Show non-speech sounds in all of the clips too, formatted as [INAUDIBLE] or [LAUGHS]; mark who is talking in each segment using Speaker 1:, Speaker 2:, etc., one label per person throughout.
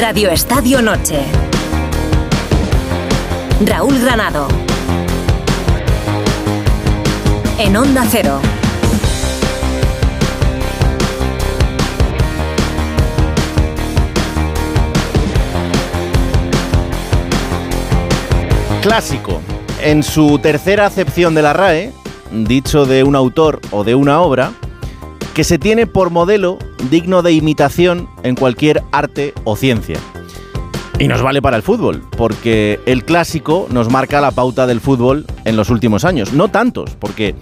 Speaker 1: Radio Estadio Noche. Raúl Granado. En Onda Cero.
Speaker 2: Clásico. En su tercera acepción de la RAE, dicho de un autor o de una obra, que se tiene por modelo digno de imitación en cualquier arte o ciencia. Y nos vale para el fútbol, porque el clásico nos marca la pauta del fútbol en los últimos años. No tantos, porque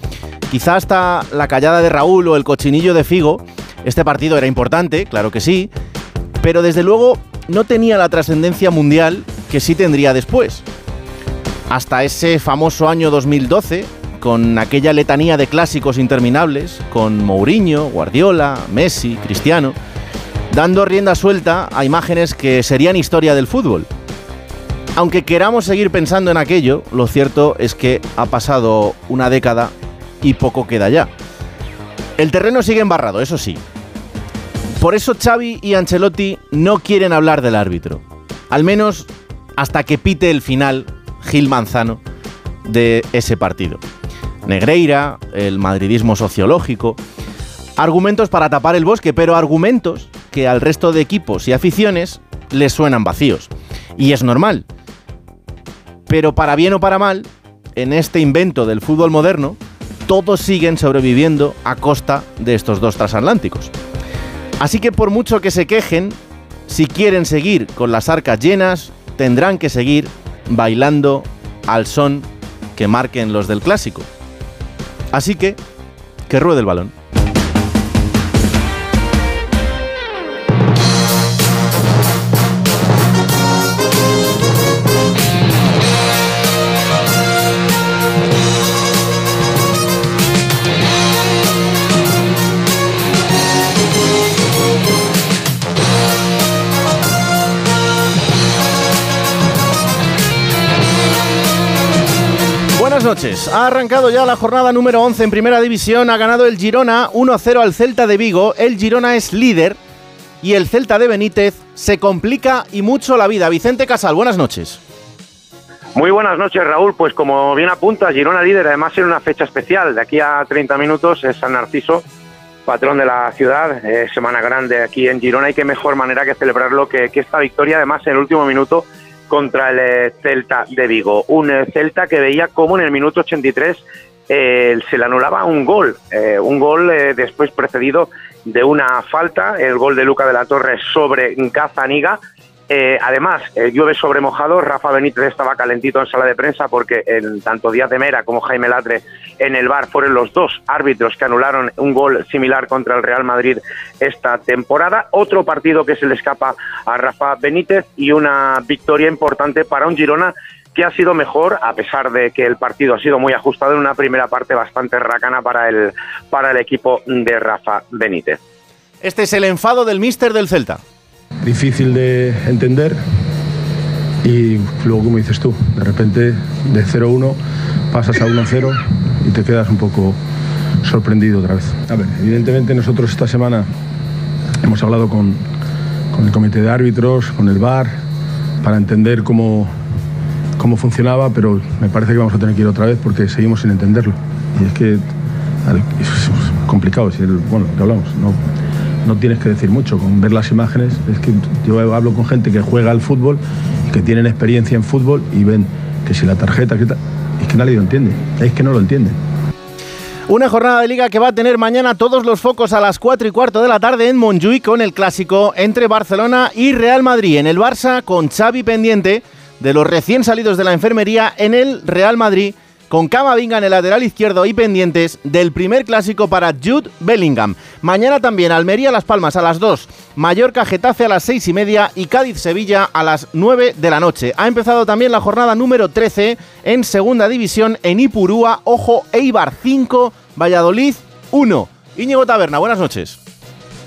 Speaker 2: quizá hasta la callada de Raúl o el cochinillo de Figo, este partido era importante, claro que sí, pero desde luego no tenía la trascendencia mundial que sí tendría después. Hasta ese famoso año 2012, con aquella letanía de clásicos interminables, con Mourinho, Guardiola, Messi, Cristiano, dando rienda suelta a imágenes que serían historia del fútbol. Aunque queramos seguir pensando en aquello, lo cierto es que ha pasado una década y poco queda ya. El terreno sigue embarrado, eso sí. Por eso Xavi y Ancelotti no quieren hablar del árbitro. Al menos hasta que pite el final Gil Manzano de ese partido. Negreira, el madridismo sociológico, argumentos para tapar el bosque, pero argumentos que al resto de equipos y aficiones les suenan vacíos. Y es normal. Pero para bien o para mal, en este invento del fútbol moderno, todos siguen sobreviviendo a costa de estos dos transatlánticos. Así que por mucho que se quejen, si quieren seguir con las arcas llenas, tendrán que seguir bailando al son que marquen los del clásico. Así que, que ruede el balón. Noches. Ha arrancado ya la jornada número 11 en Primera División. Ha ganado el Girona 1-0 al Celta de Vigo. El Girona es líder y el Celta de Benítez se complica y mucho la vida. Vicente Casal, buenas noches.
Speaker 3: Muy buenas noches, Raúl. Pues como bien apunta, Girona líder, además en una fecha especial. De aquí a 30 minutos es San Narciso, patrón de la ciudad. Eh, semana grande aquí en Girona y qué mejor manera que celebrarlo que, que esta victoria, además en el último minuto contra el eh, Celta de Vigo. Un eh, Celta que veía como en el minuto 83 eh, se le anulaba un gol, eh, un gol eh, después precedido de una falta, el gol de Luca de la Torre sobre Gazaniga. Eh, además, eh, llueve sobre mojado, Rafa Benítez estaba calentito en sala de prensa porque tanto Díaz de Mera como Jaime Latre en el bar fueron los dos árbitros que anularon un gol similar contra el Real Madrid esta temporada. Otro partido que se le escapa a Rafa Benítez y una victoria importante para un Girona que ha sido mejor, a pesar de que el partido ha sido muy ajustado en una primera parte bastante racana para el, para el equipo de Rafa Benítez.
Speaker 2: Este es el enfado del míster del Celta.
Speaker 4: Difícil de entender y luego, como dices tú, de repente de 0-1 pasas a 1-0 y te quedas un poco sorprendido otra vez. A ver, evidentemente nosotros esta semana hemos hablado con, con el comité de árbitros, con el VAR, para entender cómo, cómo funcionaba, pero me parece que vamos a tener que ir otra vez porque seguimos sin entenderlo. Y es que es complicado, si bueno, que hablamos, no, no tienes que decir mucho, con ver las imágenes, es que yo hablo con gente que juega al fútbol que tienen experiencia en fútbol y ven que si la tarjeta, que es que nadie lo entiende, es que no lo entienden.
Speaker 2: Una jornada de liga que va a tener mañana todos los focos a las 4 y cuarto de la tarde en Montjuic con el clásico entre Barcelona y Real Madrid. En el Barça con Xavi pendiente de los recién salidos de la enfermería en el Real Madrid con Camavinga en el lateral izquierdo y pendientes del primer clásico para Jude Bellingham. Mañana también Almería Las Palmas a las 2, Mallorca Getafe a las 6 y media y Cádiz Sevilla a las 9 de la noche. Ha empezado también la jornada número 13 en segunda división en Ipurúa, ojo, Eibar 5, Valladolid 1. Íñigo Taberna, buenas noches.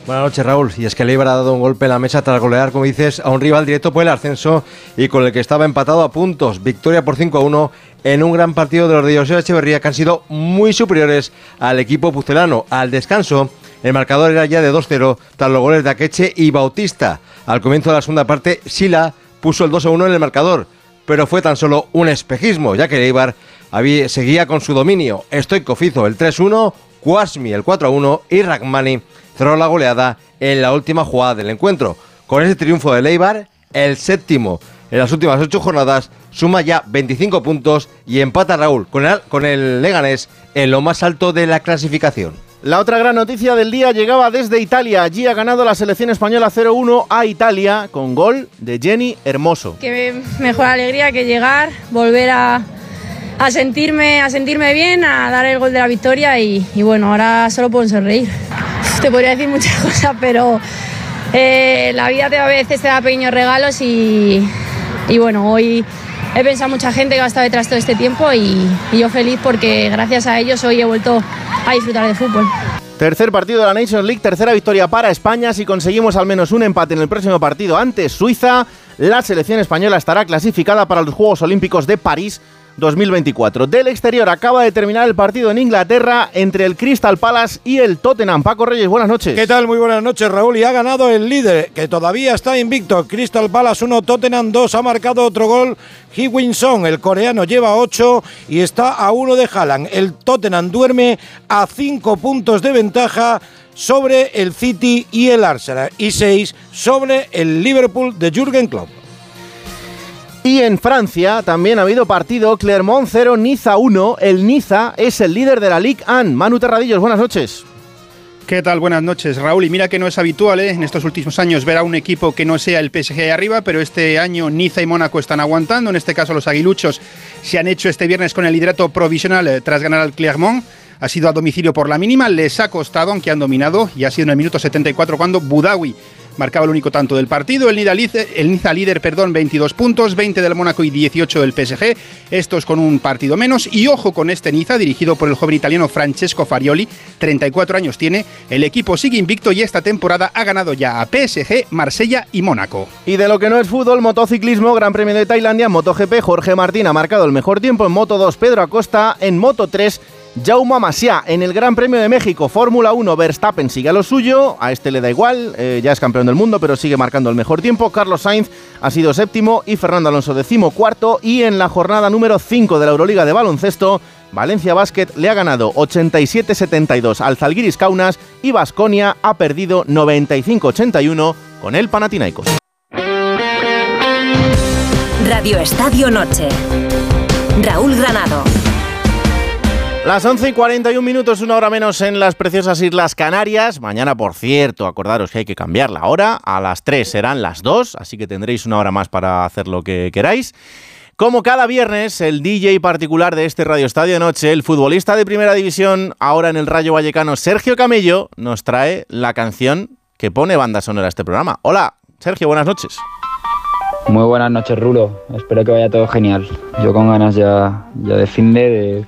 Speaker 5: Buenas noches, Raúl. Y es que el Eibar ha dado un golpe en la mesa tras golear, como dices, a un rival directo por el ascenso y con el que estaba empatado a puntos. Victoria por 5 a 1 en un gran partido de los de José Echeverría que han sido muy superiores al equipo pucelano. Al descanso, El marcador era ya de 2-0 tras los goles de Akeche y Bautista. Al comienzo de la segunda parte, Sila puso el 2-1 en el marcador, pero fue tan solo un espejismo, ya que el Eibar había, seguía con su dominio. Stoikov hizo el 3-1, Kwasmi el 4-1 y Ragmani cerró la goleada en la última jugada del encuentro. Con ese triunfo de Eibar, el séptimo en las últimas ocho jornadas, suma ya 25 puntos y empata Raúl con el, con el Leganés en lo más alto de la clasificación.
Speaker 2: La otra gran noticia del día llegaba desde Italia. Allí ha ganado la selección española 0-1 a Italia con gol de Jenny Hermoso.
Speaker 6: Qué mejor alegría que llegar, volver a, a sentirme, a sentirme bien, a dar el gol de la victoria y, y bueno, ahora solo puedo sonreír. [LAUGHS] Te podría decir muchas [LAUGHS] cosas, pero eh, la vida te, a veces te da pequeños regalos y, y bueno, hoy he pensado mucha gente que ha estado detrás todo este tiempo y, yo feliz porque gracias a ellos hoy he vuelto a disfrutar de fútbol.
Speaker 2: Tercer partido de la Nations League, tercera victoria para España. Si conseguimos al menos un empate en el próximo partido ante Suiza, la selección española estará clasificada para los Juegos Olímpicos de París 2024. Del exterior acaba de terminar el partido en Inglaterra entre el Crystal Palace y el Tottenham. Paco Reyes, buenas noches.
Speaker 7: ¿Qué tal? Muy buenas noches, Raúl. Y ha ganado el líder, que todavía está invicto. Crystal Palace 1, Tottenham 2. Ha marcado otro gol. Hee-Win-Song, el coreano, lleva 8 y está a 1 de Haaland. El Tottenham duerme a 5 puntos de ventaja sobre el City y el Arsenal y 6 sobre el Liverpool de Jürgen Klopp.
Speaker 2: Y en Francia también ha habido partido Clermont 0, Niza 1. El Niza es el líder de la Ligue 1. Manu Terradillos, buenas noches.
Speaker 8: ¿Qué tal? Buenas noches, Raúl. Y mira que no es habitual ¿eh? en estos últimos años ver a un equipo que no sea el PSG ahí arriba, pero este año Niza y Mónaco están aguantando. En este caso, los aguiluchos se han hecho este viernes con el liderato provisional eh, tras ganar al Clermont. Ha sido a domicilio por la mínima, les ha costado, aunque han dominado, y ha sido en el minuto 74 cuando Budawi marcaba el único tanto del partido. El Niza, el Niza líder, perdón, 22 puntos, 20 del Mónaco y 18 del PSG. Estos con un partido menos. Y ojo con este Niza, dirigido por el joven italiano Francesco Farioli, 34 años tiene. El equipo sigue invicto y esta temporada ha ganado ya a PSG, Marsella y Mónaco.
Speaker 2: Y de lo que no es fútbol, motociclismo, Gran Premio de Tailandia, MotoGP, Jorge Martín ha marcado el mejor tiempo en Moto 2, Pedro Acosta en Moto 3. Jaume Masia en el Gran Premio de México, Fórmula 1, Verstappen sigue a lo suyo, a este le da igual, eh, ya es campeón del mundo, pero sigue marcando el mejor tiempo. Carlos Sainz ha sido séptimo y Fernando Alonso decimo cuarto. Y en la jornada número 5 de la Euroliga de baloncesto, Valencia Basket le ha ganado 87-72 al Zalgiris Kaunas y Basconia ha perdido 95-81 con el Panathinaikos.
Speaker 1: Radio Estadio Noche. Raúl Granado.
Speaker 2: Las 11 y 41 minutos, una hora menos en las preciosas Islas Canarias. Mañana, por cierto, acordaros que hay que cambiar la hora. A las 3 serán las 2, así que tendréis una hora más para hacer lo que queráis. Como cada viernes, el DJ particular de este Radio Estadio de Noche, el futbolista de Primera División, ahora en el Rayo Vallecano, Sergio Camello, nos trae la canción que pone banda sonora a este programa. Hola, Sergio, buenas noches.
Speaker 9: Muy buenas noches, Rulo. Espero que vaya todo genial. Yo con ganas ya, ya de fin de,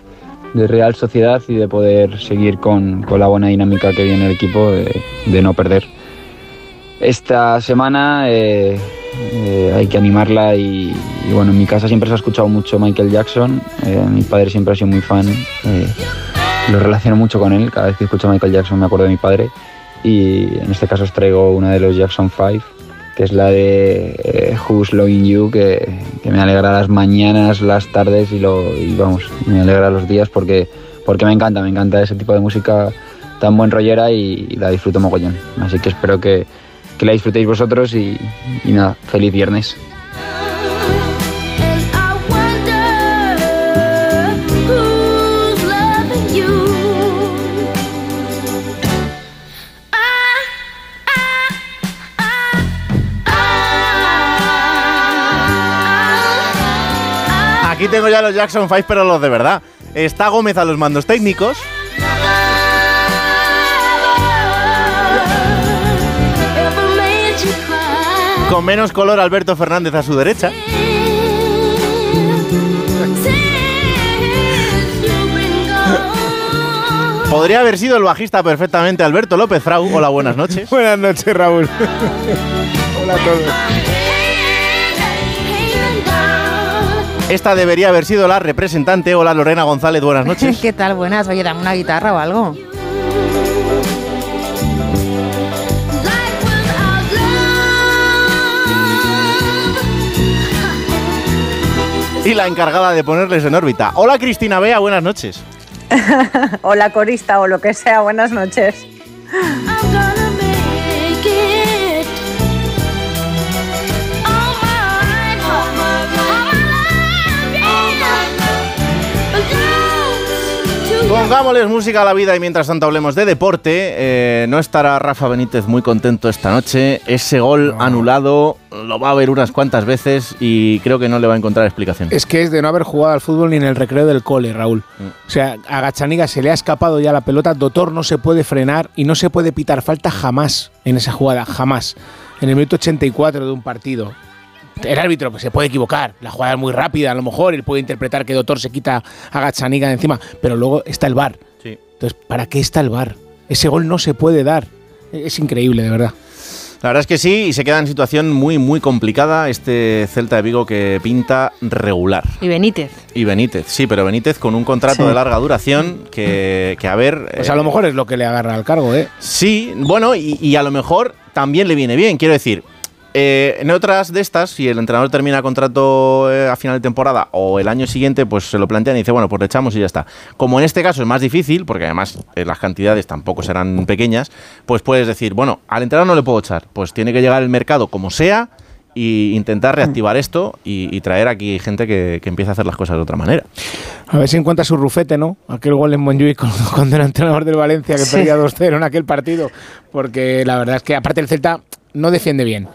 Speaker 9: de Real Sociedad y de poder seguir con, con la buena dinámica que viene el equipo de, de no perder. Esta semana eh, eh, hay que animarla y, y, bueno, en mi casa siempre se ha escuchado mucho Michael Jackson, eh, mi padre siempre ha sido muy fan, lo relaciono mucho con él, cada vez que escucho Michael Jackson me acuerdo de mi padre. Y en este caso os traigo una de los Jackson 5 que es la de eh, Who's Loving You, que, que, me alegra las mañanas, las tardes y, lo, y vamos, me alegra los días porque, porque me encanta, me encanta ese tipo de música tan buen rollera y, la disfruto mogollón. Así que espero que, que la disfrutéis vosotros y, y nada, feliz viernes.
Speaker 2: Aquí tengo ya los Jackson 5, pero los de verdad. Está Gómez a los mandos técnicos. Con menos color Alberto Fernández a su derecha. Podría haber sido el bajista perfectamente Alberto López Frau. Hola, buenas noches. [LAUGHS]
Speaker 7: buenas noches, Raúl. [LAUGHS] Hola a todos.
Speaker 2: Esta debería haber sido la representante. Hola Lorena González, buenas [LAUGHS] noches.
Speaker 10: ¿Qué tal? Buenas. Oye, dame una guitarra o algo.
Speaker 2: Y la encargada de ponerles en órbita. Hola Cristina Bea, buenas noches. [LAUGHS]
Speaker 10: Hola corista o lo que sea, buenas noches.
Speaker 2: Pongámosles música a la vida y mientras tanto hablemos de deporte. Eh, no estará Rafa Benítez muy contento esta noche. Ese gol anulado lo va a ver unas cuantas veces y creo que no le va a encontrar explicación.
Speaker 11: Es que es de no haber jugado al fútbol ni en el recreo del cole, Raúl.
Speaker 2: Mm.
Speaker 11: O sea, a Gachaniga se le ha escapado ya la pelota, Dotor no se puede frenar y no se puede pitar falta jamás en esa jugada, jamás. En el minuto 84 de un partido. El árbitro pues, se puede equivocar, la jugada es muy rápida, a lo mejor él puede interpretar que Dotor se quita a Gachaniga de encima, pero luego está el VAR.
Speaker 2: Sí.
Speaker 11: Entonces, ¿para qué está el VAR? Ese gol no se puede dar. Es increíble, de verdad.
Speaker 2: La verdad es que sí, y se queda en situación muy, muy complicada este Celta de Vigo que pinta regular.
Speaker 12: Y Benítez.
Speaker 2: Y Benítez, sí, pero Benítez con un contrato
Speaker 11: Sí.
Speaker 2: de larga duración que, que a ver...
Speaker 11: Pues a
Speaker 2: eh,
Speaker 11: lo mejor es lo que le agarra al cargo, ¿eh?
Speaker 2: Sí, bueno, y, y a lo mejor también le viene bien, quiero decir. Eh, en otras de estas, si el entrenador termina contrato eh, a final de temporada o el año siguiente, pues se lo plantean y dice, bueno, pues le echamos y ya está. Como en este caso es más difícil, porque además eh, las cantidades tampoco serán pequeñas, pues puedes decir, bueno, al entrenador no le puedo echar, pues tiene que llegar el mercado como sea y intentar reactivar esto y, y traer aquí gente que, que empiece a hacer las cosas de otra manera.
Speaker 11: A ver si encuentra su rufete, ¿no? Aquel gol en Montjuic cuando, [LAUGHS] cuando era entrenador del Valencia que
Speaker 10: Sí.
Speaker 11: perdía 2-0 en aquel partido. Porque la verdad es que aparte el Celta no defiende bien.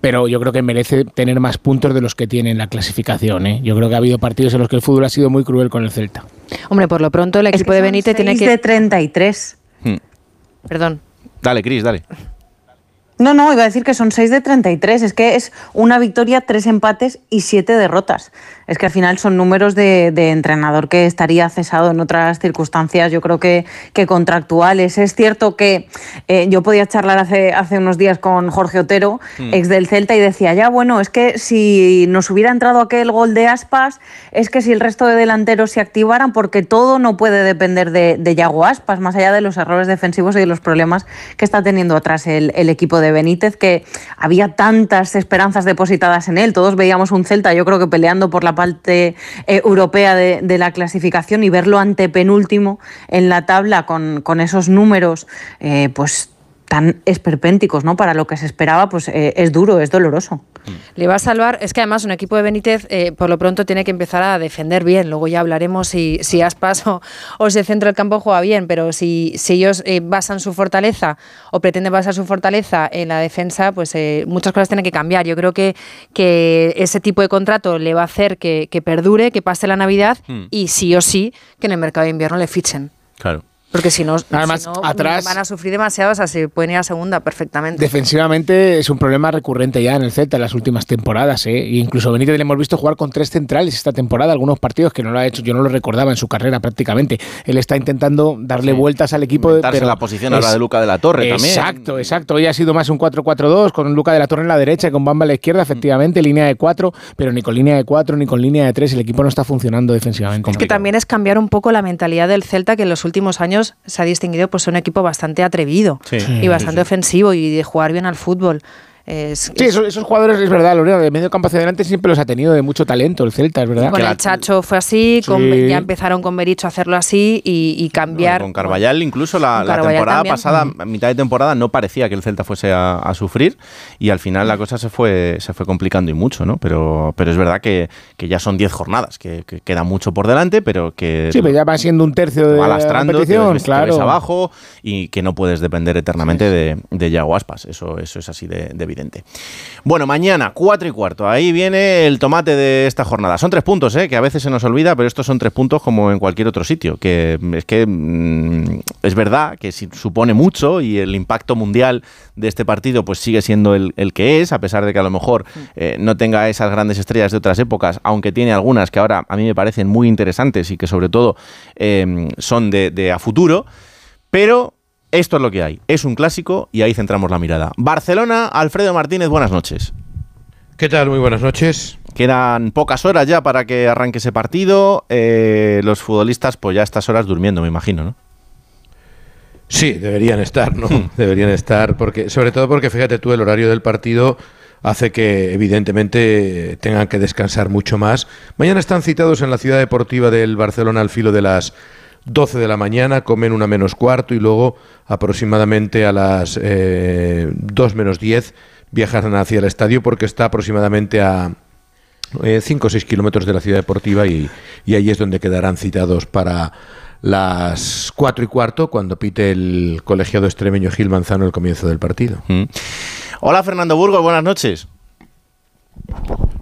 Speaker 11: Pero yo creo que merece tener más puntos de los que tiene en la clasificación. ¿eh? Yo creo que ha habido partidos en los que el fútbol ha sido muy cruel con el Celta.
Speaker 12: Hombre, por lo pronto el
Speaker 10: Es
Speaker 12: equipo
Speaker 10: que
Speaker 12: de Benítez tiene que...
Speaker 10: de 33.
Speaker 2: Hmm.
Speaker 12: Perdón.
Speaker 2: Dale, Cris, dale.
Speaker 10: No, no, iba a decir que son 6 de 33. Es que es una victoria, tres empates y siete derrotas. Es que al final son números de, de entrenador que estaría cesado en otras circunstancias, yo creo que, que contractuales. Es cierto que eh, yo podía charlar hace, hace unos días con Jorge Otero,
Speaker 13: Mm.
Speaker 10: ex del Celta, y decía, ya bueno, es que si nos hubiera entrado aquel gol de Aspas, es que si el resto de delanteros se activaran, porque todo no puede depender de, de Yago Aspas, más allá de los errores defensivos y de los problemas que está teniendo atrás el, el equipo de Benítez, que había tantas esperanzas depositadas en él. Todos veíamos un Celta, yo creo que peleando por la parte eh, europea de, la clasificación y verlo antepenúltimo en la tabla con, con esos números, eh, pues tan esperpénticos, ¿no? Para lo que se esperaba, pues eh, es duro, es doloroso.
Speaker 12: Le va a salvar, es que además un equipo de Benítez eh, por lo pronto tiene que empezar a defender bien, luego ya hablaremos si, si Aspas o, o ese centro del campo juega bien, pero si, si ellos eh, basan su fortaleza o pretenden basar su fortaleza en la defensa, pues eh, muchas cosas tienen que cambiar. Yo creo que, que ese tipo de contrato le va a hacer que, que perdure, que pase la Navidad
Speaker 2: Hmm.
Speaker 12: y sí o sí que en el mercado de invierno le fichen.
Speaker 2: Claro.
Speaker 12: Porque si no,
Speaker 11: Además,
Speaker 12: si no,
Speaker 11: atrás-
Speaker 12: van a sufrir demasiado, o sea, se pueden ir a segunda perfectamente.
Speaker 11: Defensivamente es un problema recurrente ya en el Celta en las últimas temporadas. ¿eh? E incluso Benítez le hemos visto jugar con tres centrales esta temporada, algunos partidos que no lo ha hecho, yo no lo recordaba en su carrera prácticamente. Él está intentando darle vueltas al equipo.
Speaker 2: Inventarse
Speaker 11: pero
Speaker 2: la posición ahora de Luca de la Torre también.
Speaker 11: Exacto, exacto. Hoy ha sido más un 4-4-2 con Luca de la Torre en la derecha y con Bamba a la izquierda, efectivamente, línea de 4, pero ni con línea de 4 ni con línea de 3 el equipo no está funcionando defensivamente.
Speaker 12: Es que también es cambiar un poco la mentalidad del Celta, que en los últimos años se ha distinguido pues un equipo bastante atrevido
Speaker 11: Sí.
Speaker 12: Y bastante
Speaker 11: sí, sí.
Speaker 12: ofensivo y de jugar bien al fútbol. Es-
Speaker 11: Sí, esos, esos jugadores, es verdad, Lorena, de medio campo hacia adelante siempre los ha tenido de mucho talento el Celta, es verdad.
Speaker 12: con el Chacho fue así, con-
Speaker 11: Sí.
Speaker 12: ya empezaron con Bericho a hacerlo así y, y cambiar.
Speaker 2: Con Carvallal, incluso la, la
Speaker 12: Carvallal
Speaker 2: temporada
Speaker 12: también.
Speaker 2: pasada, a mitad de temporada, no parecía que el Celta fuese a, a sufrir y al final la cosa se fue, se fue complicando y mucho, ¿no? Pero, pero es verdad que, que ya son 10 jornadas, que, que queda mucho por delante, pero que
Speaker 11: Sí, pero ya va siendo un tercio de la competición,
Speaker 2: ves,
Speaker 11: claro.
Speaker 2: abajo y que no puedes depender eternamente de, de Yago Aspas. Eso, eso es así de, de evidente. Bueno, mañana, 4 y cuarto. Ahí viene el tomate de esta jornada. Son tres puntos, ¿eh? que a veces se nos olvida, pero estos son tres puntos como en cualquier otro sitio. Que es que mm, es verdad que supone mucho y el impacto mundial de este partido pues sigue siendo el, el que es, a pesar de que a lo mejor eh, no tenga esas grandes estrellas de otras épocas, aunque tiene algunas que ahora a mí me parecen muy interesantes y que sobre todo eh, son de, de a futuro. Pero esto es lo que hay. Es un clásico y ahí centramos la mirada. Barcelona, Alfredo Martínez, buenas noches.
Speaker 14: ¿Qué tal? Muy buenas noches.
Speaker 2: Quedan pocas horas ya para que arranque ese partido. Eh, los futbolistas, pues ya a estas horas durmiendo, me imagino, ¿no?
Speaker 14: Sí, deberían estar, ¿no? [LAUGHS] deberían estar, porque sobre todo porque fíjate tú, el horario del partido hace que evidentemente tengan que descansar mucho más. Mañana están citados en la ciudad deportiva del Barcelona al filo de las 12 de la mañana, comen una menos cuarto y luego aproximadamente a las eh, 2 menos 10 viajan hacia el estadio porque está aproximadamente a 5 eh, o 6 kilómetros de la ciudad deportiva y, y ahí es donde quedarán citados para las 4 y cuarto cuando pite el colegiado extremeño Gil Manzano el comienzo del partido.
Speaker 2: Mm. Hola Fernando Burgos, buenas noches.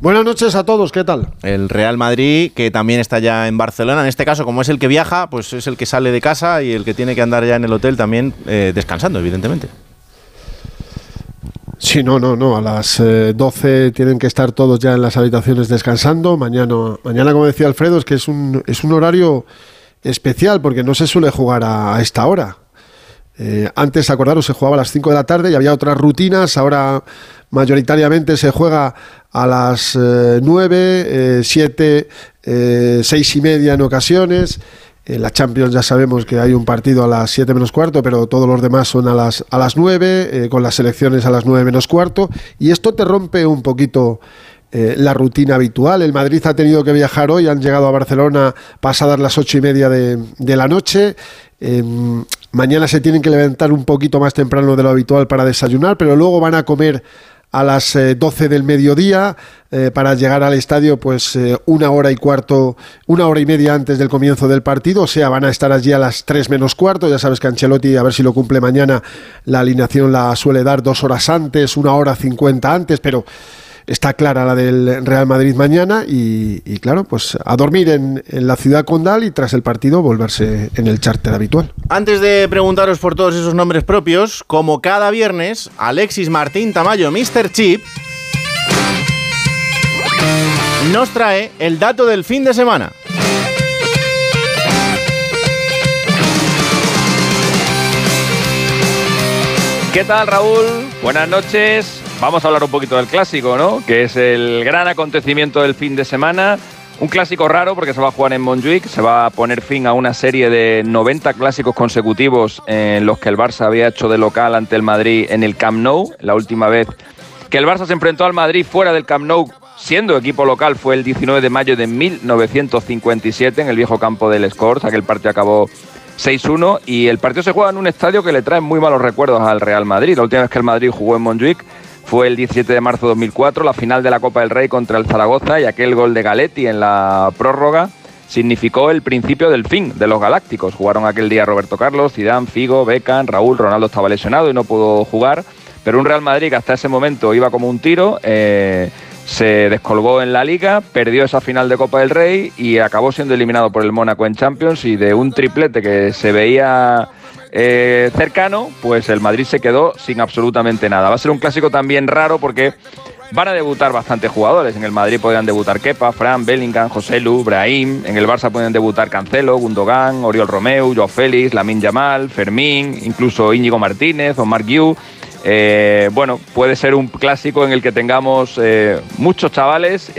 Speaker 13: Buenas noches a todos, ¿qué tal?
Speaker 2: El Real Madrid, que también está ya en Barcelona, en este caso, como es el que viaja, pues es el que sale de casa y el que tiene que andar ya en el hotel también eh, descansando, evidentemente.
Speaker 13: Sí, no, no, no. A las 12 eh, tienen que estar todos ya en las habitaciones descansando. Mañana, mañana como decía Alfredo, es que es un, es un horario especial porque no se suele jugar a, esta hora. Eh, antes, acordaros, se jugaba a las 5 de la tarde y había otras rutinas. Ahora mayoritariamente se juega a las 9, 7, 6 y media en ocasiones. En la Champions ya sabemos que hay un partido a las 7 menos cuarto, pero todos los demás son a las, a las 9, eh, con las selecciones a las 9 menos cuarto. Y esto te rompe un poquito eh, la rutina habitual. El Madrid ha tenido que viajar hoy, han llegado a Barcelona pasadas las 8 y media de, de la noche. Em, mañana se tienen que levantar un poquito más temprano de lo habitual para desayunar, pero luego van a comer a las 12 eh, del mediodía eh, para llegar al estadio pues eh, una hora y cuarto, una hora y media antes del comienzo del partido, o sea, van a estar allí a las 3 menos cuarto, ya sabes que Ancelotti, a ver si lo cumple mañana, la alineación la suele dar dos horas antes, una hora cincuenta antes, pero está clara la del Real Madrid mañana y, claro, pues a dormir en, la ciudad condal y tras el partido volverse en el charter habitual.
Speaker 2: Antes de preguntaros por todos esos nombres propios, como cada viernes, Alexis Martín Tamayo, Mr. Chip, nos trae el dato del fin de semana.
Speaker 15: ¿Qué tal Raúl? Buenas noches. Vamos a hablar un poquito del clásico, ¿no? Que es el gran acontecimiento del fin de semana. Un clásico raro porque se va a jugar en Montjuic, se va a poner fin a una serie de 90 clásicos consecutivos en los que el Barça había hecho de local ante el Madrid en el Camp Nou. La última vez que el Barça se enfrentó al Madrid fuera del Camp Nou siendo equipo local fue el 19 de mayo de 1957 en el viejo campo del Scores. Aquel partido acabó 6-1 y el partido se juega en un estadio que le trae muy malos recuerdos al Real Madrid. La última vez que el Madrid jugó en Montjuic fue el 17 de marzo de 2004, la final de la Copa del Rey contra el Zaragoza y aquel gol de Galetti en la prórroga significó el principio del fin de los Galácticos. Jugaron aquel día Roberto Carlos, Zidane, Figo, Beckham, Raúl, Ronaldo estaba lesionado y no pudo jugar, pero un Real Madrid que hasta ese momento iba como un tiro, eh, se descolgó en la liga, perdió esa final de Copa del Rey y acabó siendo eliminado por el Mónaco en Champions y de un triplete que se veía eh, cercano, pues el Madrid se quedó sin absolutamente nada. Va a ser un clásico también raro porque van a debutar bastantes jugadores. En el Madrid podrían debutar Kepa, Fran, Bellingham, José Lu, Brahim. En el Barça pueden debutar Cancelo, Gundogan, Oriol Romeu, Joao Félix, Lamin Yamal, Fermín, incluso Íñigo Martínez o Mark Yu. Eh, bueno, puede ser un clásico en el que tengamos eh, muchos chavales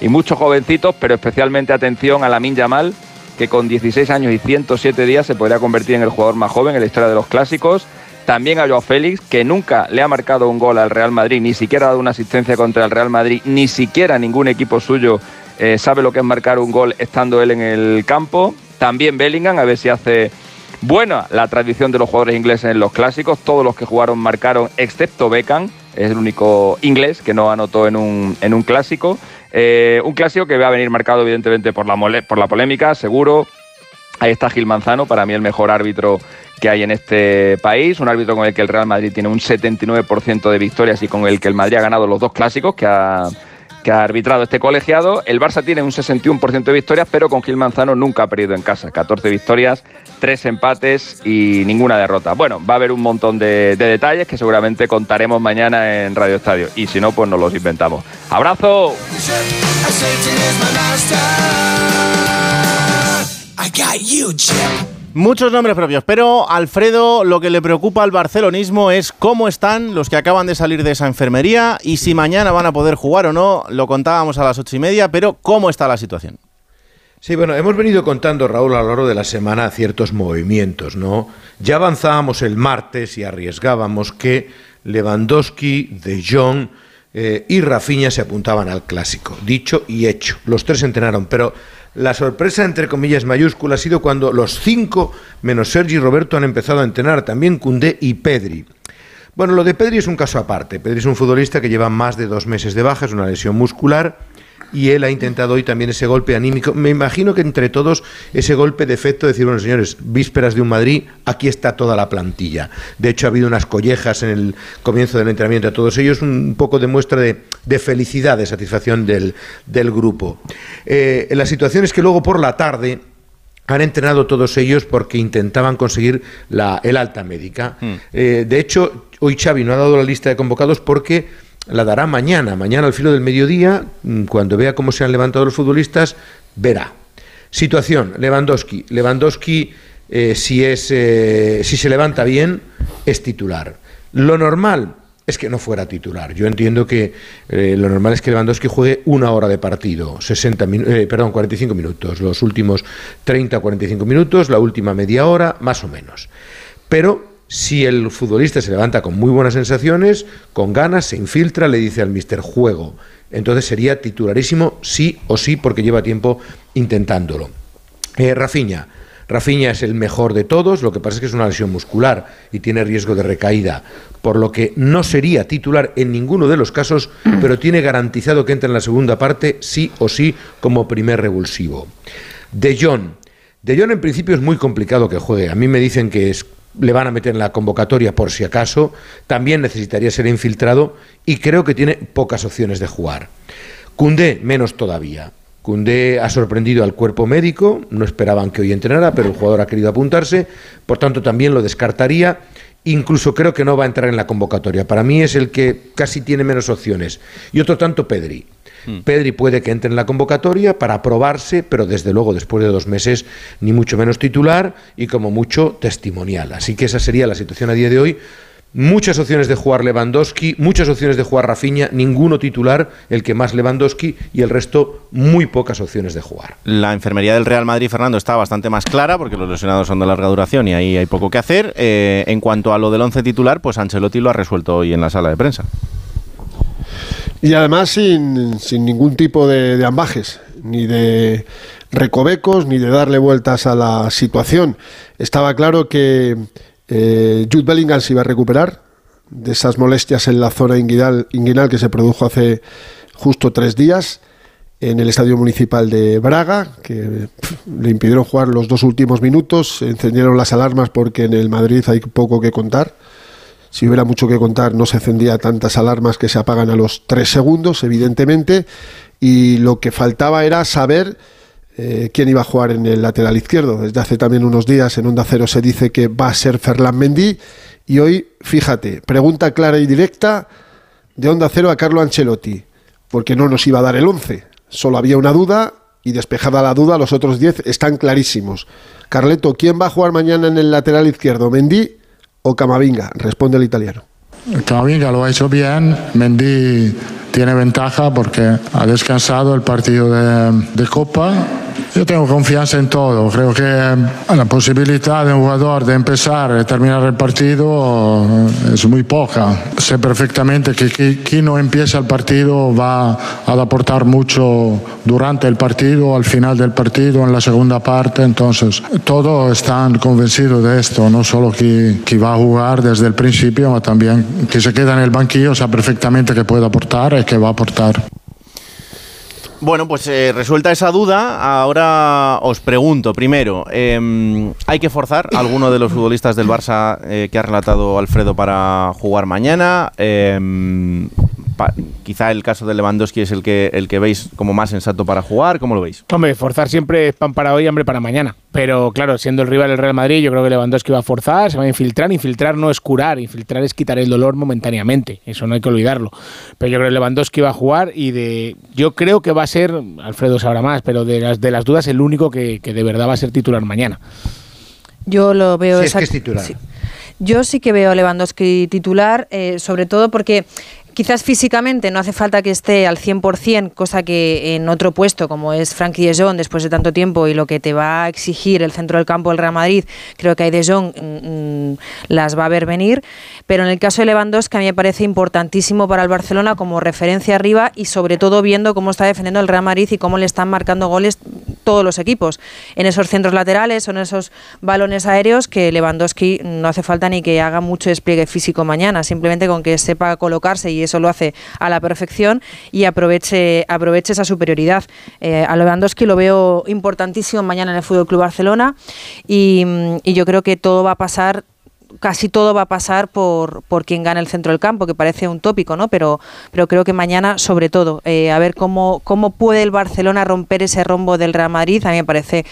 Speaker 15: y muchos jovencitos, pero especialmente atención a Lamin Yamal, que con 16 años y 107 días se podría convertir en el jugador más joven en la historia de los clásicos. También a Joao Félix, que nunca le ha marcado un gol al Real Madrid, ni siquiera ha dado una asistencia contra el Real Madrid, ni siquiera ningún equipo suyo eh, sabe lo que es marcar un gol estando él en el campo. También Bellingham, a ver si hace buena la tradición de los jugadores ingleses en los clásicos. Todos los que jugaron marcaron, excepto Beckham, es el único inglés que no anotó en un, en un clásico. Eh, un clásico que va a venir marcado evidentemente por la, por la polémica, seguro. Ahí está Gil Manzano, para mí el mejor árbitro que hay en este país, un árbitro con el que el Real Madrid tiene un 79% de victorias y con el que el Madrid ha ganado los dos clásicos que ha, que ha arbitrado este colegiado. El Barça tiene un 61% de victorias, pero con Gil Manzano nunca ha perdido en casa. 14 victorias, 3 empates y ninguna derrota. Bueno, va a haber un montón de, detalles que seguramente contaremos mañana en Radio Estadio. Y si no, pues nos los inventamos. ¡Abrazo!
Speaker 2: Muchos nombres propios, pero Alfredo lo que le preocupa al barcelonismo es cómo están los que acaban de salir de esa enfermería y si mañana van a poder jugar o no. Lo contábamos a las ocho y media, pero ¿cómo está la situación?
Speaker 14: Sí, bueno, hemos venido contando, Raúl, a lo largo de la semana ciertos movimientos, ¿no? Ya avanzábamos el martes y arriesgábamos que Lewandowski, De Jong, eh, y Rafinha se apuntaban al clásico. Dicho y hecho. Los tres entrenaron, pero la sorpresa, entre comillas mayúsculas, ha sido cuando los cinco, menos Sergi y Roberto, han empezado a entrenar, también Cundé y Pedri. Bueno, lo de Pedri es un caso aparte. Pedri es un futbolista que lleva más de dos meses de baja, es una lesión muscular y él ha intentado hoy también ese golpe anímico. Me imagino que entre todos ese golpe de efecto de decir, bueno, señores, vísperas de un Madrid, aquí está toda la plantilla. De hecho, ha habido unas collejas en el comienzo del entrenamiento a todos ellos, un poco de muestra de, felicidad, de satisfacción del, grupo. Eh, la situación es que luego por la tarde han entrenado todos ellos porque intentaban conseguir la, el alta médica. Hmm. Eh, de hecho, hoy Xavi no ha dado la lista de convocados porque la dará mañana, mañana al filo del mediodía, mm, cuando vea cómo se han levantado los futbolistas, verá. Situación, Lewandowski. Lewandowski, eh, si, es, eh, si se levanta bien, es titular. Lo normal es que no fuera titular. Yo entiendo que eh, lo normal es que Lewandowski juegue una hora de partido, 60 perdón, 45 minutos, los últimos 30 o 45 minutos, la última media hora, más o menos. Pero si el futbolista se levanta con muy buenas sensaciones, con ganas, se infiltra, le dice al mister juego. Entonces sería titularísimo sí o sí porque lleva tiempo intentándolo. Eh, Rafiña. Rafiña es el mejor de todos, lo que pasa es que es una lesión muscular y tiene riesgo de recaída, por lo que no sería titular en ninguno de los casos, pero tiene garantizado que entra en la segunda parte sí o sí como primer revulsivo. De Jong. De Jong en principio es muy complicado que juegue. A mí me dicen que es le van a meter en la convocatoria por si acaso, también necesitaría ser infiltrado y creo que tiene pocas opciones de jugar. Cundé, menos todavía. Cundé ha sorprendido al cuerpo médico, no esperaban que hoy entrenara, pero el jugador ha querido apuntarse, por tanto también lo descartaría. Incluso creo que no va a entrar en la convocatoria. Para mí es el que casi tiene menos opciones. Y otro tanto Pedri. Hmm. Pedri puede que entre en la convocatoria para probarse, pero desde luego después de dos meses ni mucho menos titular y como mucho testimonial. Así que esa sería la situación a día de hoy. Muchas opciones de jugar Lewandowski, muchas opciones de jugar Rafinha, ninguno titular, el que más Lewandowski y el resto muy pocas opciones de jugar.
Speaker 2: La enfermería del Real Madrid, Fernando, está bastante más clara porque los lesionados son de larga duración y ahí hay poco que hacer. Eh, en cuanto a lo del once titular, pues Ancelotti lo ha resuelto hoy en la sala de prensa.
Speaker 13: Y además sin, ningún tipo de, ambajes, ni de recovecos, ni de darle vueltas a la situación. Estaba claro que eh, Jude Bellingham se iba a recuperar de esas molestias en la zona inguinal, inguinal que se produjo hace justo tres días en el Estadio Municipal de Braga, que le impidieron jugar los dos últimos minutos, encendieron las alarmas porque en el Madrid hay poco que contar. Si hubiera mucho que contar, no se encendía tantas alarmas que se apagan a los tres segundos, evidentemente, y lo que faltaba era saber eh, quién iba a jugar en el lateral izquierdo. Desde hace también unos días en Onda Cero se dice que va a ser Ferland Mendy, y hoy, fíjate, pregunta clara y directa de Onda Cero a Carlo Ancelotti, porque no nos iba a dar el 11. Solo había una duda y despejada la duda, los otros 10 están clarísimos. Carleto, ¿quién va a jugar mañana en el lateral izquierdo? ¿Mendy o Camavinga? Responde el italiano.
Speaker 16: Camavinga lo ha hecho bien, Mendy tiene ventaja porque ha descansado el partido de, de Copa yo tengo confianza en todo. Creo que la posibilidad de un jugador de empezar y terminar el partido eh, es muy poca. Sé perfectamente que quien no empieza el partido va a aportar mucho durante el partido, al final del partido, en la segunda parte. Entonces, todos están convencidos de esto, no solo que, que va a jugar desde el principio, sino también que se queda en el banquillo, sabe perfectamente que puede aportar y que va a aportar.
Speaker 2: Bueno, pues eh, resuelta esa duda, ahora os pregunto, primero, em, ¿hay que forzar a alguno de los futbolistas del Barça eh, que ha relatado Alfredo para jugar mañana? Quizá el caso de Lewandowski es el que, el que veis como más sensato para jugar. ¿Cómo lo veis?
Speaker 11: Hombre, forzar siempre es pan para hoy y hambre para mañana. Pero claro, siendo el rival del Real Madrid, yo creo que Lewandowski va a forzar, se va a infiltrar. Infiltrar no es curar, infiltrar es quitar el dolor momentáneamente. Eso no hay que olvidarlo. Pero yo creo que Lewandowski va a jugar y de. Yo creo que va a ser, Alfredo sabrá más, pero de las, de las dudas, el único que, que de verdad va a ser titular mañana.
Speaker 12: Yo lo veo
Speaker 5: Si es que es titular.
Speaker 12: sí. Yo sí que veo a Lewandowski titular, eh, sobre todo porque quizás físicamente no hace falta que esté al 100%, cosa que en otro puesto como es Frankie de Jong después de tanto tiempo y lo que te va a exigir el centro del campo del Real Madrid, creo que hay de Jong mm, mm, las va a ver venir, pero en el caso de Lewandowski a mí me parece importantísimo para el Barcelona como referencia arriba y sobre todo viendo cómo está defendiendo el Real Madrid y cómo le están marcando goles todos los equipos en esos centros laterales en esos balones aéreos que Lewandowski no hace falta ni que haga mucho despliegue físico mañana, simplemente con que sepa colocarse y eso lo hace a la perfección y aproveche, aproveche esa superioridad. Eh, a Lewandowski lo veo importantísimo mañana en el Fútbol Club Barcelona y yo creo que todo va a pasar casi todo va a pasar por, por quien gane el centro del campo, que parece un tópico, ¿no? Pero, pero creo que mañana, sobre todo, eh, a ver cómo, cómo puede el Barcelona romper ese rombo del Real Madrid. A mí me parece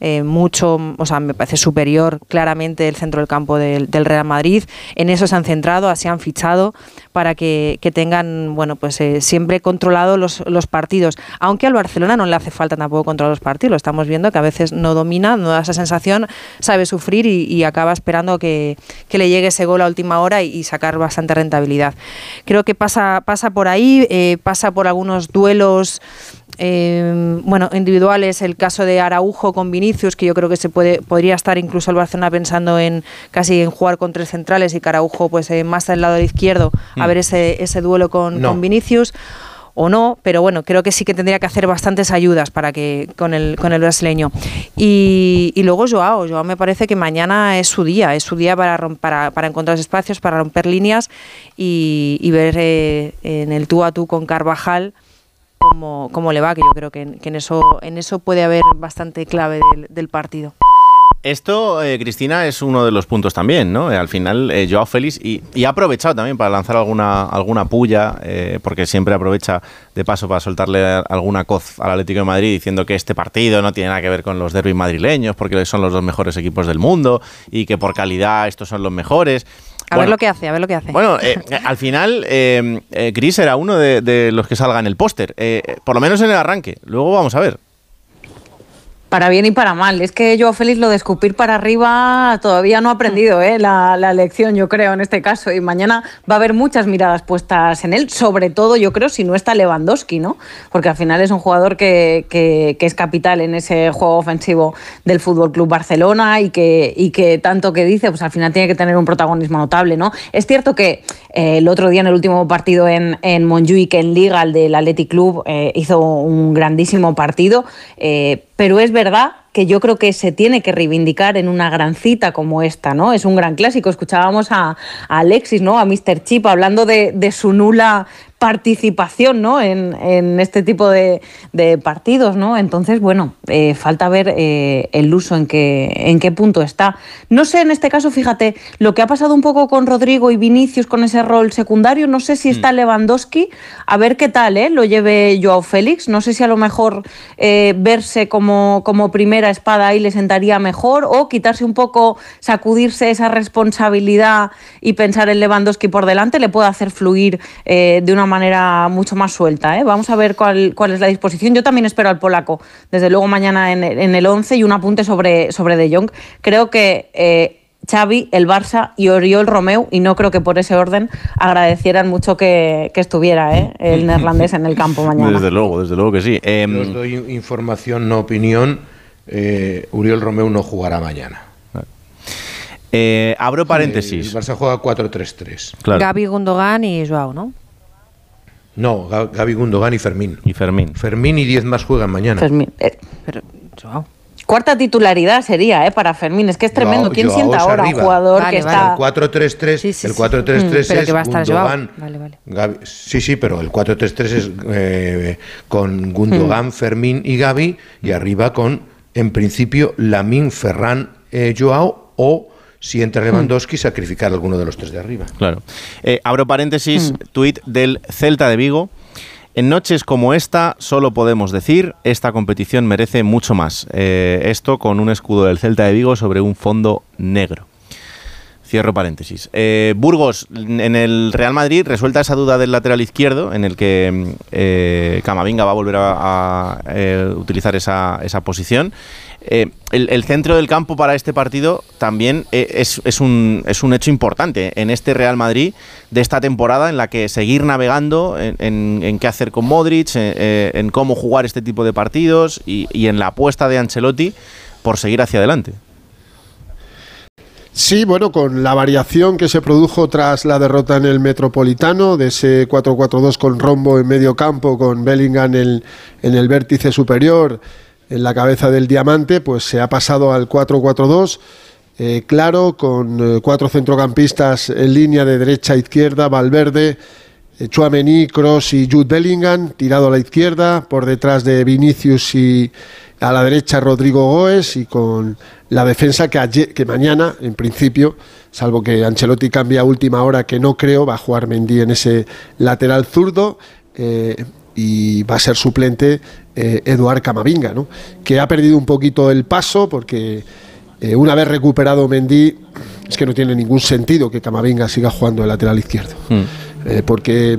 Speaker 12: eh, mucho, o sea, me parece superior claramente el centro del campo del, Real Madrid. En eso se han centrado, así han fichado para que, tengan, bueno, pues eh, siempre controlado los, partidos. Aunque al Barcelona no le hace falta tampoco controlar los partidos. Lo estamos viendo que a veces no domina, no da esa sensación, sabe sufrir y, acaba esperando que, le llegue ese gol a última hora y, y sacar bastante rentabilidad. Creo que pasa, pasa por ahí, eh, pasa por algunos duelos eh, bueno, individuales, el caso de Araujo con Vinicius, que yo creo que se puede, podría estar incluso el Barcelona pensando en casi en jugar con tres centrales y que Araujo pues eh, más al lado del izquierdo a
Speaker 5: Mm.
Speaker 12: ver ese, ese duelo con,
Speaker 5: No.
Speaker 12: con Vinicius o no, pero bueno, creo que sí que tendría que hacer bastantes ayudas para que con el con el brasileño. Y, y luego Joao, Joao me parece que mañana es su día, es su día para rom- para, para encontrar espacios, para romper líneas y, y ver eh, en el tú a tú con Carvajal cómo, cómo le va, que yo creo que, en- eso en eso puede haber bastante clave del, del partido.
Speaker 2: Esto, eh, Cristina, es uno de los puntos también, ¿no? Eh, al final, eh, Joao Félix, y, y ha aprovechado también para lanzar alguna, alguna puya, eh, porque siempre aprovecha de paso para soltarle alguna coz al Atlético de Madrid diciendo que este partido no tiene nada que ver con los derbis madrileños, porque son los dos mejores equipos del mundo y que por calidad estos son los mejores.
Speaker 12: A ver lo que hace, a ver lo que hace.
Speaker 2: Bueno, eh, al final, eh, eh, Chris era uno de, de los que salga en el póster, eh, por lo menos en el arranque. Luego vamos a ver.
Speaker 10: Para bien y para mal. Es que yo, Félix, lo de escupir para arriba todavía no ha aprendido ¿eh? la, la lección, yo creo, en este caso. Y mañana va a haber muchas miradas puestas en él, sobre todo, yo creo, si no está Lewandowski, ¿no? Porque al final es un jugador que, que- que es capital en ese juego ofensivo del Fútbol Club Barcelona y que, y que tanto que dice, pues al final tiene que tener un protagonismo notable, ¿no? Es cierto que eh, el otro día, en el último partido en, en Montjuic, en Liga, el del Athletic Club, eh, hizo un grandísimo partido, eh, pero es verdad que yo creo que se tiene que reivindicar en una gran cita como esta, ¿no? Es un gran clásico. Escuchábamos a, Alexis, ¿no? A Mr. Chip hablando de su nula participación, ¿no? En, en este tipo de, de partidos, ¿no? Entonces, bueno, eh, falta ver eh, el uso en qué, en qué punto está. No sé, en este caso, fíjate, lo que ha pasado un poco con Rodrigo y Vinicius con ese rol secundario, no sé si está Lewandowski, a ver qué tal, ¿eh? Lo lleve Joao Félix, no sé si a lo mejor eh, verse como, como primera espada ahí le sentaría mejor o quitarse un poco, sacudirse esa responsabilidad y pensar en Lewandowski por delante le puede hacer fluir de una manera mucho más suelta. ¿eh? Vamos a ver cuál, cuál es la disposición. Yo también espero al polaco, desde luego mañana en, en el 11 y un apunte sobre, sobre De Jong. Creo que eh, Xavi, el Barça y Oriol Romeu, y no creo que por ese orden agradecieran mucho que, que estuviera ¿eh? el neerlandés en el campo mañana. [LAUGHS]
Speaker 2: Desde luego, desde luego que sí.
Speaker 14: Yo os doy información, no opinión. Eh, Uriel Romeu no jugará mañana.
Speaker 2: eh, abro paréntesis.
Speaker 14: El Barça juega 4-3-3.
Speaker 2: Claro.
Speaker 12: Gaby, Gundogan y Joao, ¿no?
Speaker 14: No, Ga- Gaby Gundogan y Fermín.
Speaker 2: Y Fermín.
Speaker 14: Fermín y 10 más juegan mañana.
Speaker 10: Fermín, eh,
Speaker 12: Pero, Joao.
Speaker 10: Cuarta titularidad sería ¿eh? para Fermín. Es que es tremendo.
Speaker 14: Joao-
Speaker 10: ¿Quién
Speaker 14: Joao
Speaker 10: sienta ahora un
Speaker 14: arriba.
Speaker 10: jugador
Speaker 12: Vale,
Speaker 10: que
Speaker 12: vale.
Speaker 10: está...
Speaker 14: El 4-3-3
Speaker 12: Sí, sí,
Speaker 14: el
Speaker 12: sí.
Speaker 14: 4-3-3
Speaker 12: Mm, pero
Speaker 14: es
Speaker 12: que va a estar Joao.
Speaker 14: Gundogan.
Speaker 12: Vale, vale.
Speaker 14: Gavi- sí, sí, pero el 4-3-3 es eh, con Gundogan, Fermín y Gaby y arriba con, en principio, Lamin, Ferran, eh, Joao o si entra Lewandowski, sacrificar alguno de los tres de arriba.
Speaker 2: Claro. Eh, abro paréntesis, tuit del Celta de Vigo. En noches como esta, solo podemos decir, esta competición merece mucho más. Eh, esto con un escudo del Celta de Vigo sobre un fondo negro. Cierro paréntesis. Eh, Burgos, en el Real Madrid, resuelta esa duda del lateral izquierdo, en el que mm, eh, Camavinga va a volver a, a, eh, utilizar esa, esa posición. Eh, el, centro del campo para este partido también eh, es, un, es un hecho importante en este Real Madrid de esta temporada en la que seguir navegando en, qué hacer con Modric, eh, en cómo jugar este tipo de partidos y, en la apuesta de Ancelotti por seguir hacia adelante.
Speaker 13: Sí, bueno, con la variación que se produjo tras la derrota en el Metropolitano, de ese 4-4-2 con rombo en medio campo, con Bellingham en el vértice superior, en la cabeza del diamante, pues se ha pasado al 4-4-2. eh, claro, con eh, cuatro centrocampistas en línea de derecha a izquierda, Valverde, eh, Chouameni, Cross y Jude Bellingham, tirado a la izquierda, por detrás de Vinicius y a la derecha Rodrigo Goes y con la defensa que, ayer- que mañana, en principio, salvo que Ancelotti cambia a última hora, que no creo, va a jugar Mendy en ese lateral zurdo. eh, y va a ser suplente eh, Eduard Camavinga, ¿no? que ha perdido un poquito el paso porque eh, una vez recuperado Mendy, es que no tiene ningún sentido que Camavinga siga jugando de lateral izquierdo. Eh, porque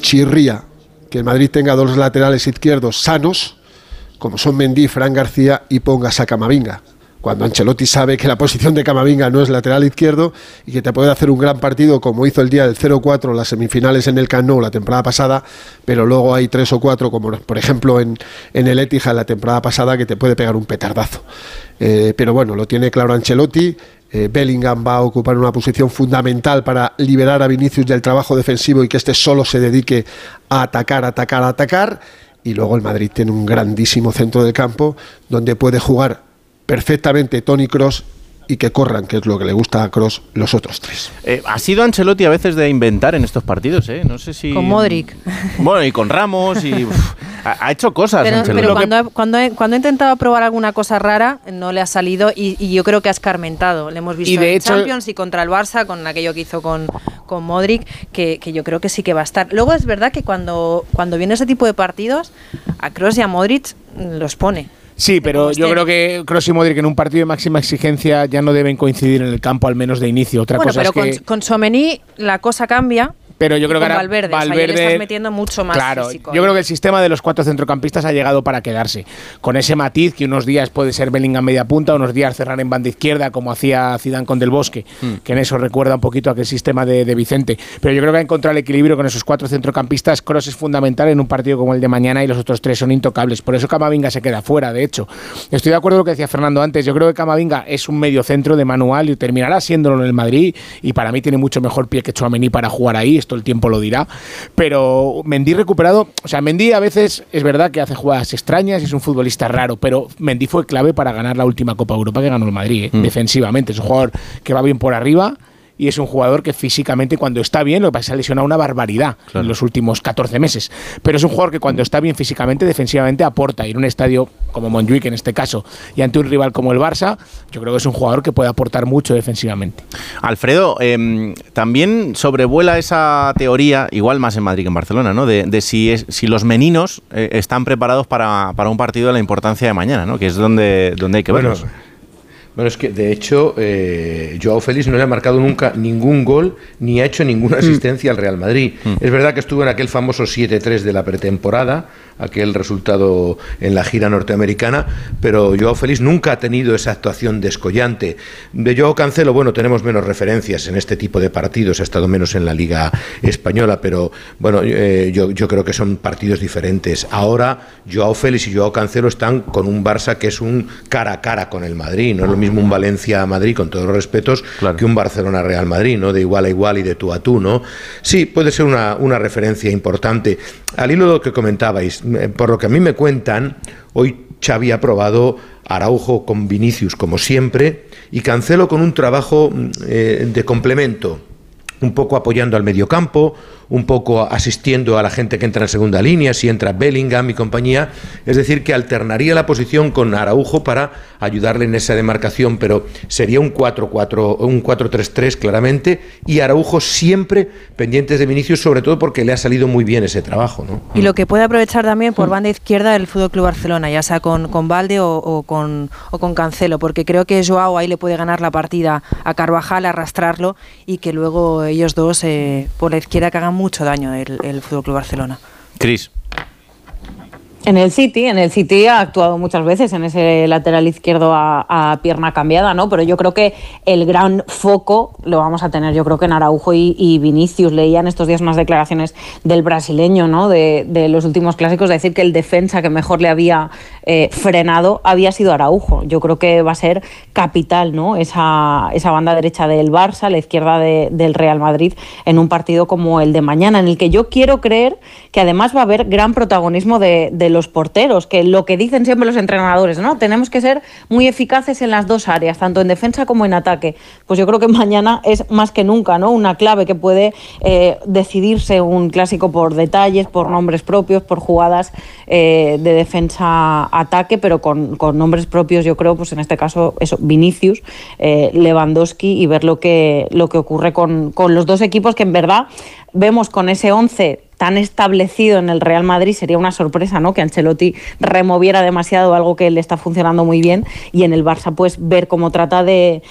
Speaker 13: chirría que el Madrid tenga dos laterales izquierdos sanos, como son Mendy, Fran García, y pongas a Camavinga. Cuando Ancelotti sabe que la posición de Camavinga no es lateral izquierdo y que te puede hacer un gran partido como hizo el día del 0-4 las semifinales en el Camp Nou la temporada pasada, pero luego hay tres o cuatro, como por ejemplo en, en el Etihad la temporada pasada, que te puede pegar un petardazo. Eh, pero bueno, lo tiene claro Ancelotti. Eh, Bellingham va a ocupar una posición fundamental para liberar a Vinicius del trabajo defensivo y que este solo se dedique a atacar, atacar, atacar. Y luego el Madrid tiene un grandísimo centro del campo donde puede jugar perfectamente Tony Cross y que corran, que es lo que le gusta a Cross, los otros tres.
Speaker 2: Eh, ha sido Ancelotti a veces de inventar en estos partidos, ¿eh? No sé si...
Speaker 12: Con Modric. [LAUGHS]
Speaker 2: Bueno, y con Ramos, y uf, ha, hecho cosas
Speaker 12: Pero,
Speaker 2: Ancelotti.
Speaker 12: pero cuando, ha- cuando, he, cuando ha intentado probar alguna cosa rara, no le ha salido y, y yo creo que ha escarmentado. Le hemos visto
Speaker 11: Y de
Speaker 12: en
Speaker 11: hecho-
Speaker 12: Champions y contra el Barça, con aquello que hizo con, con Modric, que, que yo creo que sí que va a estar. Luego es verdad que cuando, cuando viene ese tipo de partidos, a Kroos y a Modric los pone.
Speaker 11: Sí, pero yo
Speaker 12: estén.
Speaker 11: creo que Kroos y Modric en un partido de máxima exigencia ya no deben coincidir en el campo, al menos de inicio. Otra
Speaker 12: bueno,
Speaker 11: cosa
Speaker 12: pero
Speaker 11: es que...
Speaker 12: con, con la cosa cambia.
Speaker 11: Pero yo
Speaker 12: y
Speaker 11: creo que ahora
Speaker 12: Valverde, o sea, ya le
Speaker 11: Valverde-
Speaker 12: estás metiendo mucho más
Speaker 11: Claro,
Speaker 12: físico.
Speaker 11: yo creo que el sistema de los cuatro centrocampistas ha llegado para quedarse. Con ese matiz que unos días puede ser Bellingham media punta, unos días cerrar en banda izquierda, como hacía Zidane con Del Bosque, que en eso recuerda un poquito a aquel sistema de, de Vicente. Pero yo creo que ha encontrado el equilibrio con esos cuatro centrocampistas. Cross es fundamental en un partido como el de mañana y los otros tres son intocables. Por eso Camavinga se queda fuera, de hecho. Estoy de acuerdo con lo que decía Fernando antes. Yo creo que Camavinga es un medio centro de manual y terminará siéndolo en el Madrid. Y para mí tiene mucho mejor pie que Chouameni para jugar ahí. Esto el tiempo lo dirá. Pero Mendy recuperado. O sea, Mendy a veces es verdad que hace jugadas extrañas y es un futbolista raro. Pero Mendy fue clave para ganar la última Copa Europa que ganó el Madrid, ¿eh?
Speaker 2: Mm.
Speaker 11: defensivamente. Es un jugador que va bien por arriba. Y es un jugador que físicamente cuando está bien, lo que pasa es que se ha lesionado una barbaridad en los últimos 14 meses. Pero es un jugador que cuando está bien físicamente, defensivamente aporta. Y en un estadio como Montjuic en este caso, y ante un rival como el Barça, yo creo que es un jugador que puede aportar mucho defensivamente.
Speaker 2: Alfredo, em, también sobrevuela esa teoría, igual más en Madrid que en Barcelona, ¿no? De, de si, es- si los meninos eh, están preparados para, para un partido de la importancia de mañana, ¿no? Que es donde, donde hay que verlos.
Speaker 14: Bueno, es que de hecho eh, Joao Félix no le ha marcado nunca ningún gol ni ha hecho ninguna asistencia al Real Madrid. Es verdad que estuvo en aquel famoso 7-3 de la pretemporada, aquel resultado en la gira norteamericana, pero Joao Félix nunca ha tenido esa actuación descollante. De Joao Cancelo, bueno, tenemos menos referencias en este tipo de partidos, ha estado menos en la Liga Española, pero bueno, eh, yo, yo creo que son partidos diferentes. Ahora Joao Félix y Joao Cancelo están con un Barça que es un cara a cara con el Madrid, no es lo mismo un Valencia-Madrid, con todos los respetos, que un Barcelona-Real Madrid, ¿no? De igual a igual y de tú a tú, ¿no? Sí, puede ser una, una referencia importante. Al hilo de lo que comentabais, por lo que a mí me cuentan, hoy Xavi ha probado Araujo con Vinicius, como siempre, y Cancelo con un trabajo mm, eh, de complemento un poco apoyando al mediocampo, un poco asistiendo a la gente que entra en segunda línea, si entra Bellingham y compañía, es decir, que alternaría la posición con Araujo para ayudarle en esa demarcación, pero sería un 4-4, un 4-3-3 claramente, y Araujo siempre pendientes de Vinicius, sobre todo porque le ha salido muy bien ese trabajo, ¿no?
Speaker 12: Y lo que puede aprovechar también por banda izquierda el Fútbol Club Barcelona, ya sea con, con Valde o, o con, o con Cancelo, porque creo que Joao ahí le puede ganar la partida a Carvajal, arrastrarlo y que luego ellos dos eh, por la izquierda que hagan mucho daño el, el Fútbol Club Barcelona.
Speaker 2: Cris.
Speaker 10: En el City, en el City ha actuado muchas veces en ese lateral izquierdo a, pierna cambiada, ¿no? Pero yo creo que el gran foco lo vamos a tener, yo creo que en Araujo y, y Vinicius. Leían estos días unas declaraciones del brasileño, ¿no? De, de, los últimos clásicos, de decir que el defensa que mejor le había eh, frenado había sido Araujo. Yo creo que va a ser capital, ¿no? Esa, esa banda derecha del Barça, la izquierda de, del Real Madrid, en un partido como el de mañana, en el que yo quiero creer que además va a haber gran protagonismo de, de los porteros, que lo que dicen siempre los entrenadores, ¿no? Tenemos que ser muy eficaces en las dos áreas, tanto en defensa como en ataque. Pues yo creo que mañana es más que nunca, ¿no? Una clave que puede eh, decidirse un clásico por detalles, por nombres propios, por jugadas eh, de defensa-ataque, pero con, con, nombres propios, yo creo, pues en este caso, eso, Vinicius, eh, Lewandowski y ver lo que, lo que ocurre con, con los dos equipos que en verdad vemos con ese 11 tan establecido en el Real Madrid sería una sorpresa, ¿no? Que Ancelotti removiera demasiado algo que le está funcionando muy bien y en el Barça pues ver cómo trata de,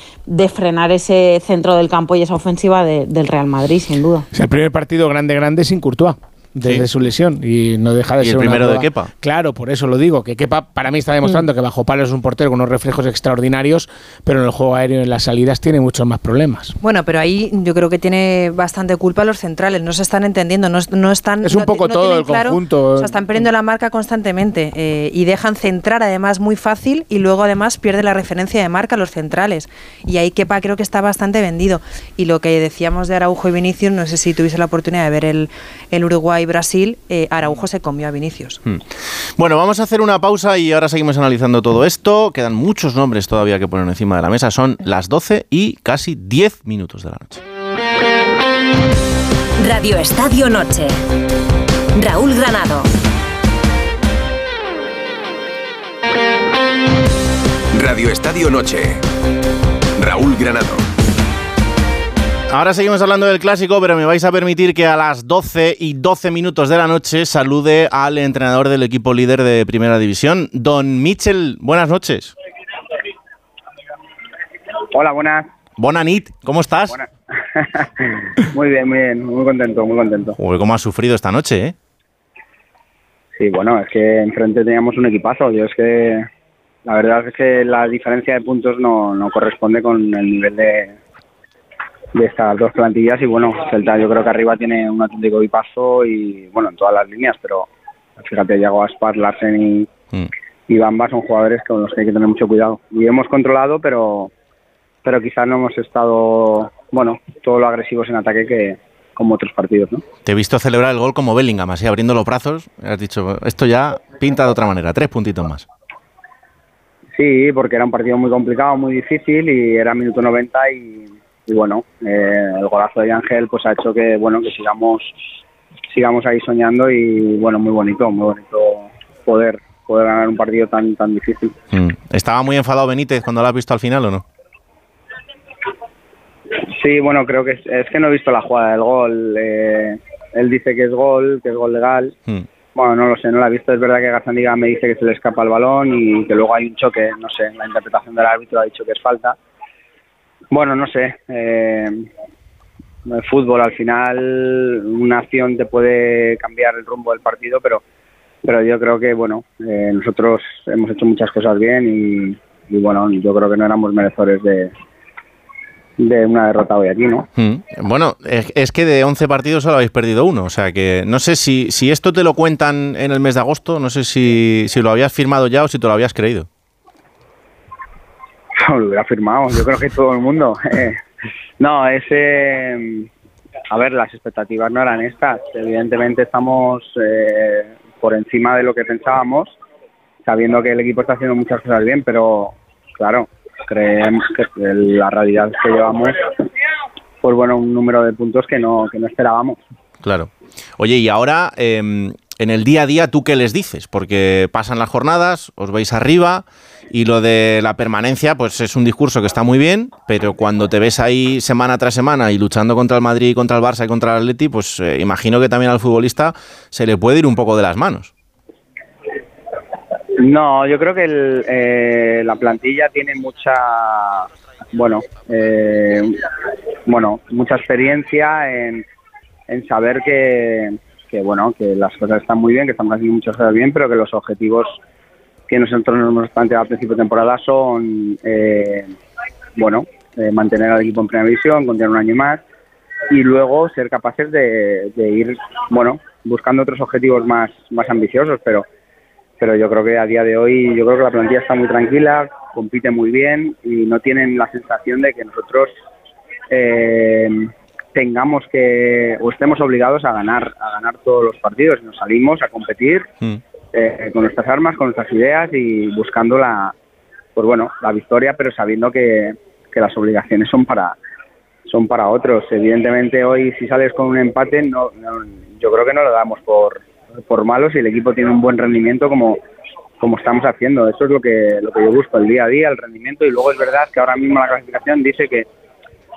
Speaker 10: frenar ese centro del campo y esa ofensiva de, del Real Madrid, sin duda.
Speaker 11: Es el primer partido grande grande sin Courtois desde sí. su lesión y no deja de
Speaker 2: ¿Y
Speaker 11: ser
Speaker 2: el primero
Speaker 11: una
Speaker 2: de Kepa.
Speaker 11: Claro, por eso lo digo, que Kepa para mí está demostrando mm. que bajo palo es un portero con unos reflejos extraordinarios, pero en el juego aéreo y en las salidas tiene muchos más problemas.
Speaker 12: Bueno, pero ahí yo creo que tiene bastante culpa los centrales, no se están entendiendo, no, no están...
Speaker 11: Es un
Speaker 12: no,
Speaker 11: poco
Speaker 12: no
Speaker 11: todo el
Speaker 12: claro,
Speaker 11: conjunto.
Speaker 12: O sea, están perdiendo la marca constantemente eh, y dejan centrar además muy fácil y luego además pierde la referencia de marca los centrales. Y ahí Kepa creo que está bastante vendido. Y lo que decíamos de Araujo y Vinicius, no sé si tuviste la oportunidad de ver el, el Uruguay-Brasil, eh, Araujo se comió a Vinicius.
Speaker 2: Hmm. Bueno, vamos a hacer una pausa y ahora seguimos analizando todo esto. Quedan muchos nombres todavía que poner encima de la mesa. Son las 12 y casi 10 minutos de la noche.
Speaker 1: Radio Estadio Noche. Raúl Granado.
Speaker 17: Radio Estadio Noche. Raúl Granado.
Speaker 2: Ahora seguimos hablando del clásico, pero me vais a permitir que a las 12 y 12 minutos de la noche salude al entrenador del equipo líder de Primera División, Don Mitchell. Buenas noches.
Speaker 18: Hola, buenas.
Speaker 2: Bonanit, ¿cómo estás?
Speaker 18: Buenas. [LAUGHS] muy bien, muy bien, muy contento, muy contento.
Speaker 2: Uy, ¿cómo has sufrido esta noche, eh?
Speaker 18: Sí, bueno, es que enfrente teníamos un equipazo. Yo es que la verdad es que la diferencia de puntos no, no corresponde con el nivel de, de estas dos plantillas y bueno, Celta yo creo que arriba tiene un auténtico equipazo y bueno, en todas las líneas, pero fíjate, Yago Aspar, Larsen y,
Speaker 2: mm.
Speaker 18: y Bamba son jugadores con los que hay que tener mucho cuidado. Y hemos controlado, pero pero quizás no hemos estado, bueno, todo lo agresivos en ataque que como otros partidos, ¿no?
Speaker 2: Te he visto celebrar el gol como Bellingham, así abriendo los brazos, has dicho, esto ya pinta de otra manera, tres puntitos más.
Speaker 18: Sí, porque era un partido muy complicado, muy difícil y era minuto 90 y, y bueno, eh, el golazo de Ángel pues ha hecho que bueno que sigamos sigamos ahí soñando y bueno muy bonito, muy bonito poder poder ganar un partido tan tan difícil.
Speaker 2: Mm. ¿Estaba muy enfadado Benítez cuando lo has visto al final o no?
Speaker 18: Sí, bueno, creo que es, es que no he visto la jugada del gol. Eh, él dice que es gol, que es gol legal.
Speaker 2: Mm.
Speaker 18: Bueno, no lo sé, no la he visto. Es verdad que Gazaniga me dice que se le escapa el balón y que luego hay un choque, no sé, la interpretación del árbitro ha dicho que es falta. Bueno, no sé. Eh, el fútbol al final, una acción te puede cambiar el rumbo del partido, pero pero yo creo que bueno, eh, nosotros hemos hecho muchas cosas bien y, bueno, yo creo que no éramos merecedores de, de una derrota hoy aquí, ¿no?
Speaker 2: Mm. Bueno, es, es, que de 11 partidos solo habéis perdido uno, o sea que no sé si, si esto te lo cuentan en el mes de agosto, no sé si, si lo habías firmado ya o si te lo habías creído. [LAUGHS]
Speaker 18: Lo hubiera firmado, yo creo que todo el mundo. [LAUGHS] Eh, no, ese... a ver, las expectativas no eran estas. Evidentemente estamos eh, por encima de lo que pensábamos, sabiendo que el equipo está haciendo muchas cosas bien, pero claro, creemos que la realidad que llevamos pues bueno un número de puntos que no que no esperábamos
Speaker 2: claro oye y ahora eh, en el día a día tú qué les dices porque pasan las jornadas os veis arriba y lo de la permanencia pues es un discurso que está muy bien pero cuando te ves ahí semana tras semana y luchando contra el Madrid contra el Barça y contra el Atleti pues eh, imagino que también al futbolista se le puede ir un poco de las manos.
Speaker 18: No, yo creo que el, eh, la plantilla tiene mucha, bueno, eh, bueno, mucha experiencia en, en saber que, que bueno, que las cosas están muy bien, que estamos haciendo muchas cosas bien, pero que los objetivos que nosotros nos hemos planteado al principio de temporada son, eh, bueno, eh, mantener al equipo en primera división, continuar un año más y luego ser capaces de, ir, bueno, buscando otros objetivos más, más ambiciosos, pero pero yo creo que a día de hoy yo creo que la plantilla está muy tranquila, compite muy bien y no tienen la sensación de que nosotros eh, tengamos que o estemos obligados a ganar a ganar todos los partidos. Nos salimos a competir eh, con nuestras armas, con nuestras ideas y buscando la pues bueno la victoria, pero sabiendo que, que las obligaciones son para son para otros. Evidentemente hoy si sales con un empate no, no yo creo que no lo damos por por malos y el equipo tiene un buen rendimiento como, como estamos haciendo. Eso es lo que, lo que yo busco, el día a día, el rendimiento. Y luego es verdad que ahora mismo la clasificación dice que,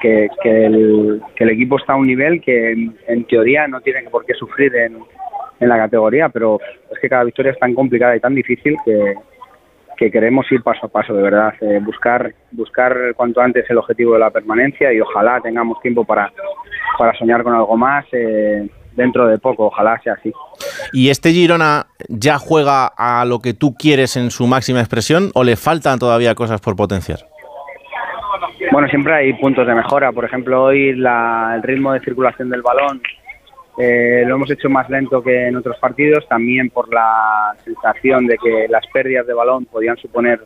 Speaker 18: que, que, el, que el equipo está a un nivel que en, teoría no tiene por qué sufrir en, en la categoría, pero es que cada victoria es tan complicada y tan difícil que, que queremos ir paso a paso, de verdad, eh, buscar buscar cuanto antes el objetivo de la permanencia y ojalá tengamos tiempo para, para soñar con algo más. Eh, dentro de poco, ojalá sea así.
Speaker 2: ¿Y este Girona ya juega a lo que tú quieres en su máxima expresión o le faltan todavía cosas por potenciar?
Speaker 18: Bueno, siempre hay puntos de mejora. Por ejemplo, hoy la, el ritmo de circulación del balón eh, lo hemos hecho más lento que en otros partidos, también por la sensación de que las pérdidas de balón podían suponer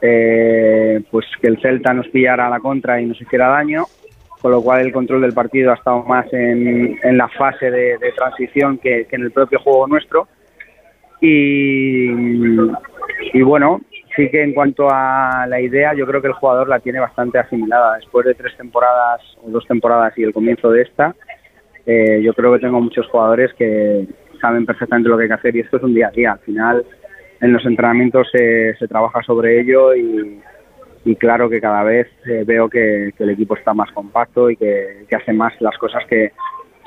Speaker 18: eh, pues que el Celta nos pillara a la contra y nos hiciera daño con lo cual el control del partido ha estado más en, la fase de, transición que, en el propio juego nuestro. Y, y, bueno, sí que en cuanto a la idea, yo creo que el jugador la tiene bastante asimilada. Después de tres temporadas o dos temporadas y el comienzo de esta, eh, yo creo que tengo muchos jugadores que saben perfectamente lo que hay que hacer y esto es un día a día. Al final, en los entrenamientos se, se trabaja sobre ello y, y claro que cada vez eh, veo que, el equipo está más compacto y que, hace más las cosas que,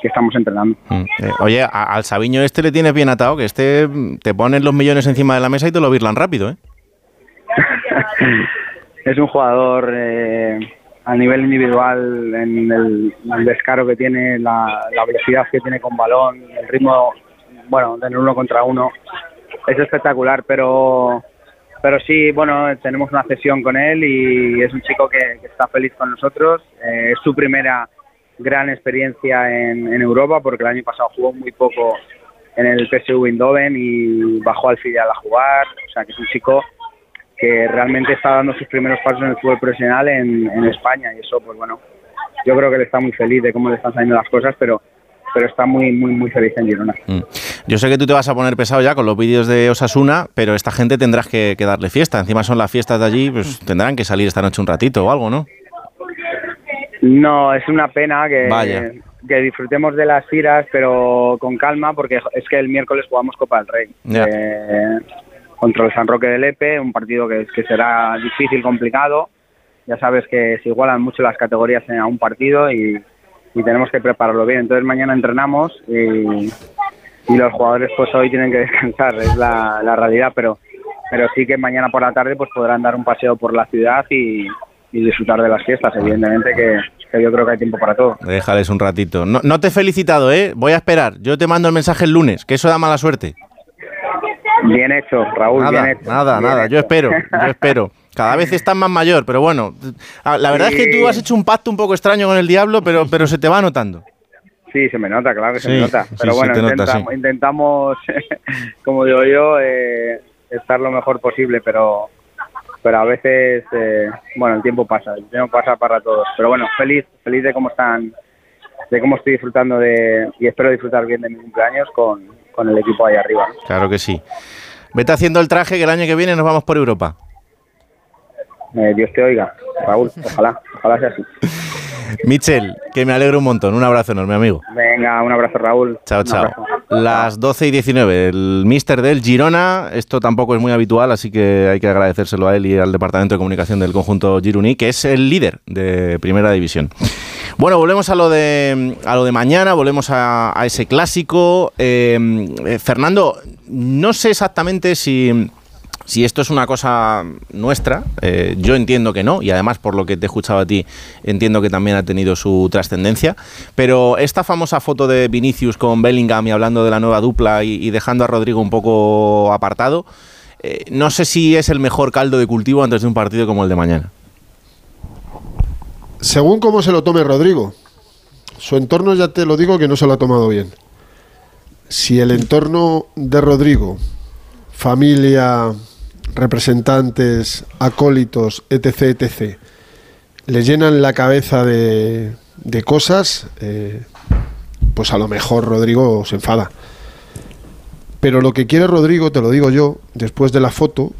Speaker 18: estamos entrenando.
Speaker 2: Mm. Eh, oye, al Sabiño este le tienes bien atado, que este mm, te pones los millones encima de la mesa y te lo virlan rápido, ¿eh? [LAUGHS]
Speaker 18: es un jugador eh, a nivel individual, en el, descaro que tiene, la, la, velocidad que tiene con balón, el ritmo, bueno, del uno contra uno, es espectacular, pero pero sí, bueno, tenemos una sesión con él y es un chico que, está feliz con nosotros. Eh, es su primera gran experiencia en, Europa porque el año pasado jugó muy poco en el PSV Eindhoven y bajó al filial a jugar. O sea, que es un chico que realmente está dando sus primeros pasos en el fútbol profesional en, en España y eso, pues bueno, yo creo que él está muy feliz de cómo le están saliendo las cosas, pero pero está muy, muy, muy feliz en Girona. Mm.
Speaker 2: Yo sé que tú te vas a poner pesado ya con los vídeos de Osasuna, pero esta gente tendrás que, darle fiesta. Encima son las fiestas de allí, pues tendrán que salir esta noche un ratito o algo, ¿no?
Speaker 18: No, es una pena que, que disfrutemos de las giras, pero con calma, porque es que el miércoles jugamos Copa del Rey. Eh, contra el San Roque de Lepe, un partido que, que será difícil, complicado. Ya sabes que se igualan mucho las categorías en un partido y, y tenemos que prepararlo bien. Entonces mañana entrenamos y, los jugadores pues hoy tienen que [LAUGHS] descansar, es la, realidad, pero pero sí que mañana por la tarde pues podrán dar un paseo por la ciudad y, disfrutar de las fiestas, evidentemente que, yo creo que hay tiempo para todo.
Speaker 2: Déjales un ratito. No, no te he felicitado, ¿eh? Voy a esperar. Yo te mando el mensaje el lunes, que eso da mala suerte.
Speaker 18: Bien hecho, Raúl,
Speaker 2: nada,
Speaker 18: bien hecho.
Speaker 2: Nada, nada, yo espero, yo [LAUGHS] espero. Cada vez estás más mayor, pero bueno, la verdad es que tú has hecho un pacto un poco extraño con el diablo, pero, pero se te va notando.
Speaker 18: Sí, se me nota, claro que se me nota. Pero bueno, intentamos, [LAUGHS] como digo yo, eh, estar lo mejor posible, pero pero a veces, eh, bueno, el tiempo pasa, el tiempo pasa para todos. Pero bueno, feliz, feliz de cómo están, de cómo estoy disfrutando de, y espero disfrutar bien de mi cumpleaños con, con el equipo ahí arriba.
Speaker 2: Claro que sí. Vete haciendo el traje que el año que viene nos vamos por Europa.
Speaker 18: Eh, Dios te oiga, Raúl, ojalá, ojalá sea así. [LAUGHS]
Speaker 2: Michel, que me alegro un montón. Un abrazo enorme, amigo.
Speaker 18: Venga, un abrazo, Raúl.
Speaker 2: Chao, chao. Las 12 y 19. El mister del Girona, esto tampoco es muy habitual, así que hay que agradecérselo a él y al Departamento de Comunicación del conjunto Gironí, que es el líder de Primera División. Bueno, volvemos a lo de, a lo de mañana, volvemos a, ese clásico. Eh, eh, Fernando, no sé exactamente si si esto es una cosa nuestra, eh, yo entiendo que no, y además por lo que te he escuchado a ti, entiendo que también ha tenido su trascendencia, pero esta famosa foto de Vinicius con Bellingham y hablando de la nueva dupla y, dejando a Rodrigo un poco apartado, no sé si es el mejor caldo de cultivo antes de un partido como el de mañana.
Speaker 13: Según cómo se lo tome Rodrigo, su entorno ya te lo digo que no se lo ha tomado bien. Si el entorno de Rodrigo, familia, representantes, acólitos, etc., etc., le llenan la cabeza de, de cosas, eh, pues a lo mejor Rodrigo se enfada. Pero lo que quiere Rodrigo, te lo digo yo, después de la foto,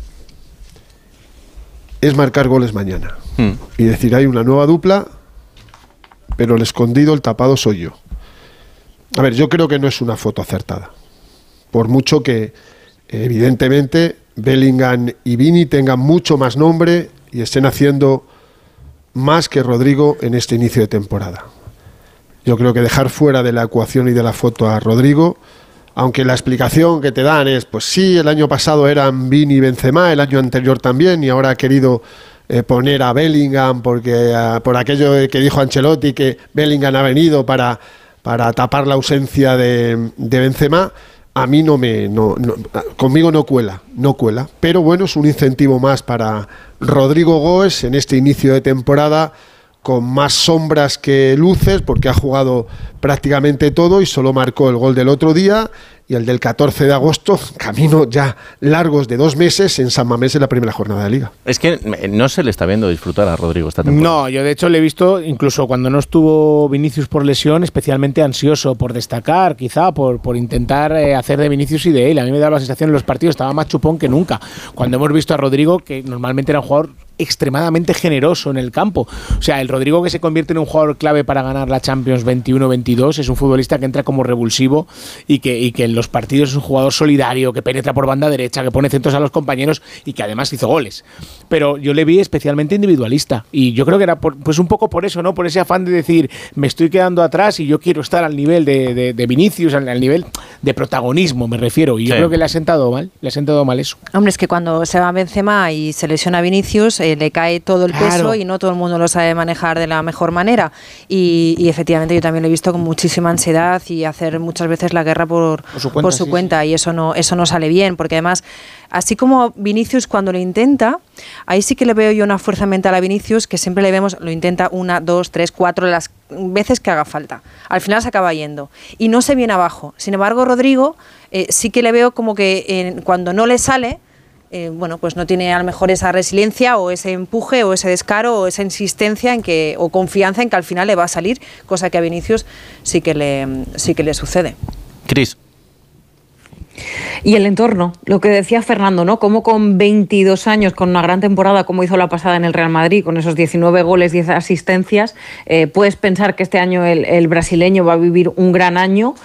Speaker 13: es marcar goles mañana.
Speaker 2: Hmm.
Speaker 13: Y decir, hay una nueva dupla, pero el escondido, el tapado soy yo. A ver, yo creo que no es una foto acertada. Por mucho que, evidentemente, Bellingham y Vini tengan mucho más nombre y estén haciendo más que Rodrigo en este inicio de temporada. Yo creo que dejar fuera de la ecuación y de la foto a Rodrigo, aunque la explicación que te dan es, pues sí, el año pasado eran Vini y Benzema, el año anterior también, y ahora ha querido eh, poner a Bellingham porque ah, por aquello que dijo Ancelotti que Bellingham ha venido para, para tapar la ausencia de, de Benzema. A mí no me, no, no- conmigo no cuela, no cuela. Pero bueno, es un incentivo más para Rodrigo Goes en este inicio de temporada con más sombras que luces, porque ha jugado prácticamente todo y solo marcó el gol del otro día y el del 14 de agosto, [LAUGHS] camino ya largos de dos meses en San Mamés en la primera jornada de liga.
Speaker 2: Es que eh, no se le está viendo disfrutar a Rodrigo esta temporada.
Speaker 11: No, yo de hecho le he visto, incluso cuando no estuvo Vinicius por lesión, especialmente ansioso por destacar, quizá por, por intentar eh, hacer de Vinicius y de él. A mí me da la sensación en los partidos, estaba más chupón que nunca. Cuando hemos visto a Rodrigo, que normalmente era un jugador extremadamente generoso en el campo. O sea, el Rodrigo que se convierte en un jugador clave para ganar la Champions 21-22 es un futbolista que entra como revulsivo y que, y que en los partidos es un jugador solidario, que penetra por banda derecha, que pone centros a los compañeros y que además hizo goles. Pero yo le vi especialmente individualista y yo creo que era por- pues un poco por eso, ¿no? Por ese afán de decir, me estoy quedando atrás y yo quiero estar al nivel de, de- de Vinicius, al, al nivel de protagonismo, me refiero. Y yo
Speaker 12: Sí.
Speaker 11: creo que le ha sentado mal, le ha sentado mal eso.
Speaker 12: Hombre, es que cuando se va Benzema y se lesiona Vinicius, eh, le cae todo el
Speaker 11: Claro.
Speaker 12: peso y no todo el mundo lo sabe manejar de la mejor manera. Y, y efectivamente yo también lo he visto con muchísima ansiedad y hacer muchas veces la guerra por, por su
Speaker 11: cuenta, sí,
Speaker 12: cuenta y eso no, eso no sale bien, porque además, así como Vinicius cuando lo intenta, ahí sí que le veo yo una fuerza mental a Vinicius que siempre le vemos, lo intenta una, dos, tres, cuatro, las veces que haga falta. Al final se acaba yendo y no se viene abajo. Sin embargo, Rodrigo eh, sí que le veo como que cuando no le sale, eh, bueno, pues no tiene a lo mejor esa resiliencia o ese empuje o ese descaro o esa insistencia en que o confianza en que al final le va a salir, cosa que a Vinicius sí que le sí que le sucede.
Speaker 2: Cris.
Speaker 10: Y el entorno, lo que decía Fernando, ¿no? Como con 22 años, con una gran temporada como hizo la pasada en el Real Madrid, con esos 19 goles, 10 asistencias, eh, puedes pensar que este año el, el brasileño va a vivir un gran año,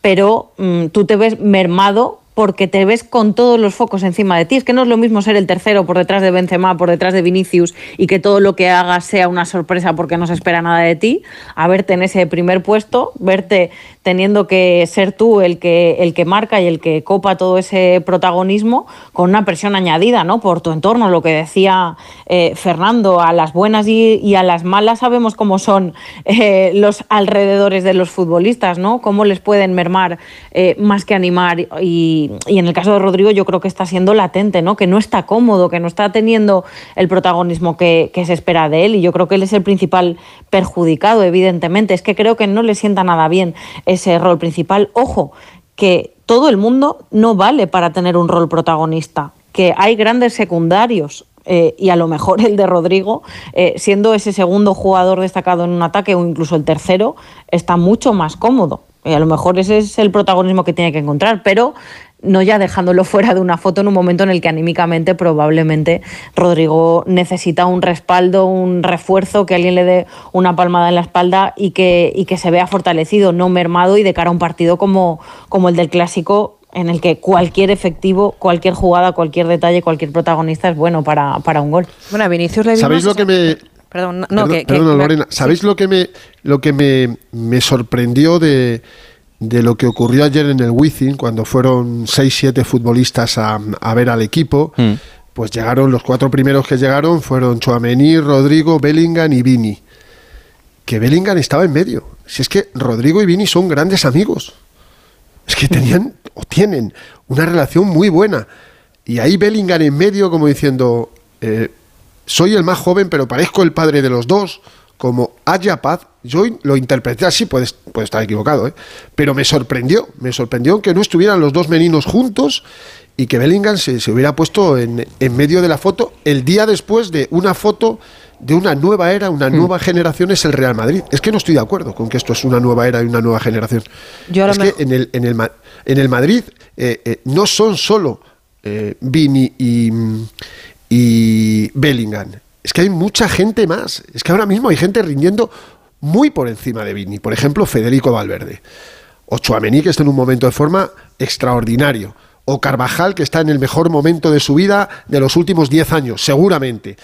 Speaker 10: pero mm, tú te ves mermado porque te ves con todos los focos encima de ti. Es que no es lo mismo ser el tercero por detrás de Benzema, por detrás de Vinicius y que todo lo que hagas sea una sorpresa porque no se espera nada de ti, a verte en ese primer puesto, verte teniendo que ser tú el que, el que marca y el que copa todo ese protagonismo con una presión añadida, ¿no? Por tu entorno, lo que decía eh, Fernando, a las buenas y, a las malas sabemos cómo son eh, los alrededores de los futbolistas, ¿no? Cómo les pueden mermar eh, más que animar y, y en el caso de Rodrigo yo creo que está siendo latente, ¿no? Que no está cómodo, que no está teniendo el protagonismo que se espera de él y yo creo que él es el principal perjudicado, evidentemente. Es que creo que no le sienta nada bien ese rol principal. Ojo, que todo el mundo no vale para tener un rol protagonista, que hay grandes secundarios. eh, y a lo mejor el de Rodrigo, eh, siendo ese segundo jugador destacado en un ataque o incluso el tercero, está mucho más cómodo. Y a lo mejor ese es el protagonismo que tiene que encontrar, pero no ya dejándolo fuera de una foto en un momento en el que anímicamente probablemente Rodrigo necesita un respaldo, un refuerzo, que alguien le dé una palmada en la espalda y que, y que se vea fortalecido, no mermado y de cara a un partido como, como el del clásico en el que cualquier efectivo, cualquier jugada, cualquier detalle, cualquier protagonista es bueno para, para un gol.
Speaker 12: Bueno, a Vinicius le.
Speaker 13: ¿Sabéis lo que me,
Speaker 12: Perdón, no,
Speaker 13: Perdón-
Speaker 12: que...
Speaker 13: Lorena. ¿Sabéis lo que me, lo que me, me sorprendió de, de lo que ocurrió ayer en el Wizzing, cuando fueron 6-7 futbolistas a, a, ver al equipo,
Speaker 2: Mm.
Speaker 13: pues llegaron, los cuatro primeros que llegaron fueron Chouameni, Rodrigo, Bellingham y Vini. Que Bellingham estaba en medio. Si es que Rodrigo y Vini son grandes amigos. Es que tenían o tienen una relación muy buena. Y ahí Bellingham en medio como diciendo, eh, soy el más joven, pero parezco el padre de los dos, como haya paz. Yo lo interpreté así, puede, puede estar equivocado, ¿eh? pero me sorprendió, me sorprendió que no estuvieran los dos meninos juntos y que Bellingham se, se hubiera puesto en, en, medio de la foto el día después de una foto de una nueva era, una nueva generación es el Real Madrid. Es que no estoy de acuerdo con que esto es una nueva era y una nueva generación.
Speaker 12: Yo
Speaker 13: es que en el, en, el, en el Madrid eh, eh, no son solo eh, Vini y, y Bellingham. Es que hay mucha gente más. Es que ahora mismo hay gente rindiendo muy por encima de Vini. Por ejemplo, Federico Valverde. O Chouameni, que está en un momento de forma extraordinario. O Carvajal, que está en el mejor momento de su vida de los últimos 10 años, seguramente.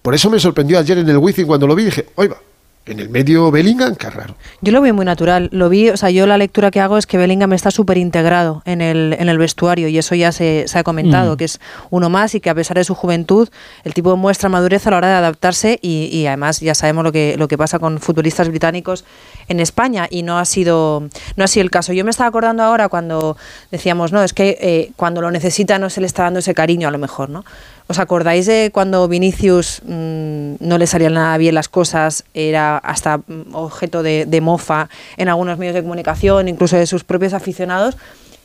Speaker 13: Por eso me sorprendió ayer en el Wizzing cuando lo vi. Dije, oiga, en el medio Bellingham, qué raro.
Speaker 12: Yo lo veo muy natural. Lo vi, o sea, yo la lectura que hago es que Bellingham está súper integrado en el, en el vestuario y eso ya se, se ha comentado, mm. que es uno más y que a pesar de su juventud, el tipo muestra madurez a la hora de adaptarse y, y además ya sabemos lo que, lo que pasa con futbolistas británicos en España y no ha sido no ha sido el caso. Yo me estaba acordando ahora cuando decíamos, no, es que eh, cuando lo necesita no se le está dando ese cariño a lo mejor, ¿no? ¿Os acordáis de cuando Vinicius mmm, no le salían nada bien las cosas? Era hasta mm, objeto de, mofa en algunos medios de comunicación, incluso de sus propios aficionados.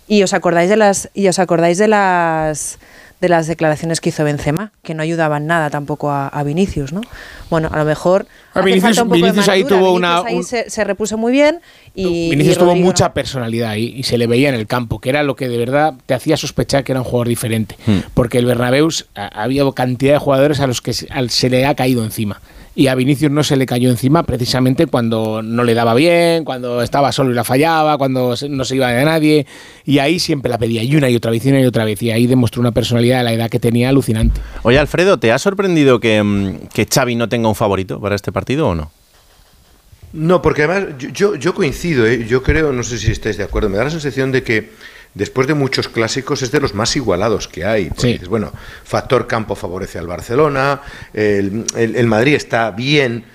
Speaker 12: Y os acordáis de las y os acordáis de las de las declaraciones que hizo Benzema, que no ayudaban nada tampoco a, a Vinicius, ¿no? Bueno, a lo mejor
Speaker 11: Vinicius,
Speaker 12: un
Speaker 11: Vinicius ahí tuvo
Speaker 12: Vinicius
Speaker 11: una
Speaker 12: ahí
Speaker 11: un,
Speaker 12: se, se, repuso muy bien y
Speaker 11: Vinicius
Speaker 12: y
Speaker 11: tuvo mucha personalidad ahí y se le veía en el campo, que era lo que de verdad te hacía sospechar que era un jugador diferente,
Speaker 2: Hmm.
Speaker 11: porque el Bernabéu ha, había cantidad de jugadores a los que se, al, se le ha caído encima. Y a Vinicius no se le cayó encima precisamente cuando no le daba bien, cuando estaba solo y la fallaba, cuando no se iba de nadie. Y ahí siempre la pedía, y una y otra vez, y una y otra vez. Y ahí demostró una personalidad de la edad que tenía alucinante.
Speaker 2: Oye, Alfredo, ¿te ha sorprendido que, mm, que Xavi no tenga un favorito para este partido o no?
Speaker 14: No, porque además yo, yo, yo coincido, ¿eh? yo creo, no sé si estáis de acuerdo, me da la sensación de que después de muchos clásicos es de los más igualados que hay.
Speaker 11: Sí.
Speaker 14: Dices, bueno, factor campo favorece al Barcelona, el, el, el Madrid está bien,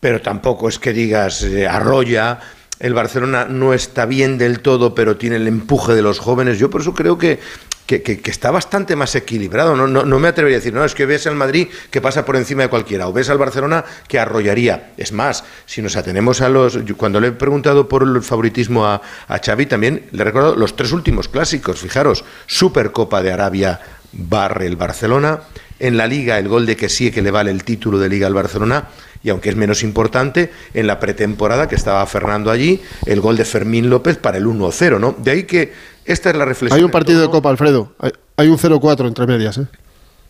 Speaker 14: pero tampoco es que digas eh, arrolla. El Barcelona no está bien del todo, pero tiene el empuje de los jóvenes. Yo por eso creo que, que, está bastante más equilibrado. No, no, no, me atrevería a decir, no, es que ves al Madrid que pasa por encima de cualquiera, o ves al Barcelona que arrollaría. Es más, si nos atenemos a los. Cuando le he preguntado por el favoritismo a, a Xavi, también le he recordado los tres últimos clásicos. Fijaros, Supercopa de Arabia barre el Barcelona. En la Liga, el gol de que sí que le vale el título de Liga al Barcelona y aunque es menos importante, en la pretemporada que estaba Fernando allí, el gol de Fermín López para el 1-0, ¿no? De ahí que esta es la reflexión.
Speaker 13: Hay un partido de Copa, Alfredo. Hay, hay un 0-4 entre medias, ¿eh?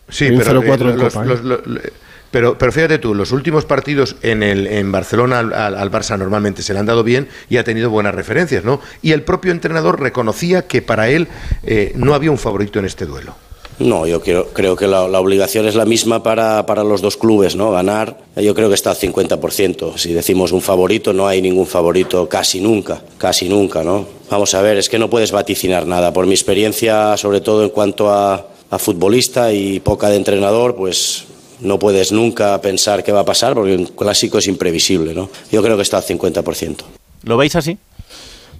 Speaker 14: Sí,
Speaker 13: hay un
Speaker 14: pero,
Speaker 13: 0-4
Speaker 14: eh,
Speaker 13: en
Speaker 14: los,
Speaker 13: Copa. ¿eh?
Speaker 14: los, los, pero, pero fíjate tú, los últimos partidos en, el, en Barcelona al, al, al, Barça normalmente se le han dado bien y ha tenido buenas referencias, ¿no? Y el propio entrenador reconocía que para él eh, no había un favorito en este duelo.
Speaker 19: No, yo creo, creo que la, la, obligación es la misma para, para, los dos clubes, ¿no? Ganar, yo creo que está al 50%. Si decimos un favorito, no hay ningún favorito casi nunca, casi nunca, ¿no? Vamos a ver, es que no puedes vaticinar nada. Por mi experiencia, sobre todo en cuanto a, a futbolista y poca de entrenador, pues no puedes nunca pensar qué va a pasar porque un clásico es imprevisible, ¿no? Yo creo que está al 50%.
Speaker 2: ¿Lo veis así?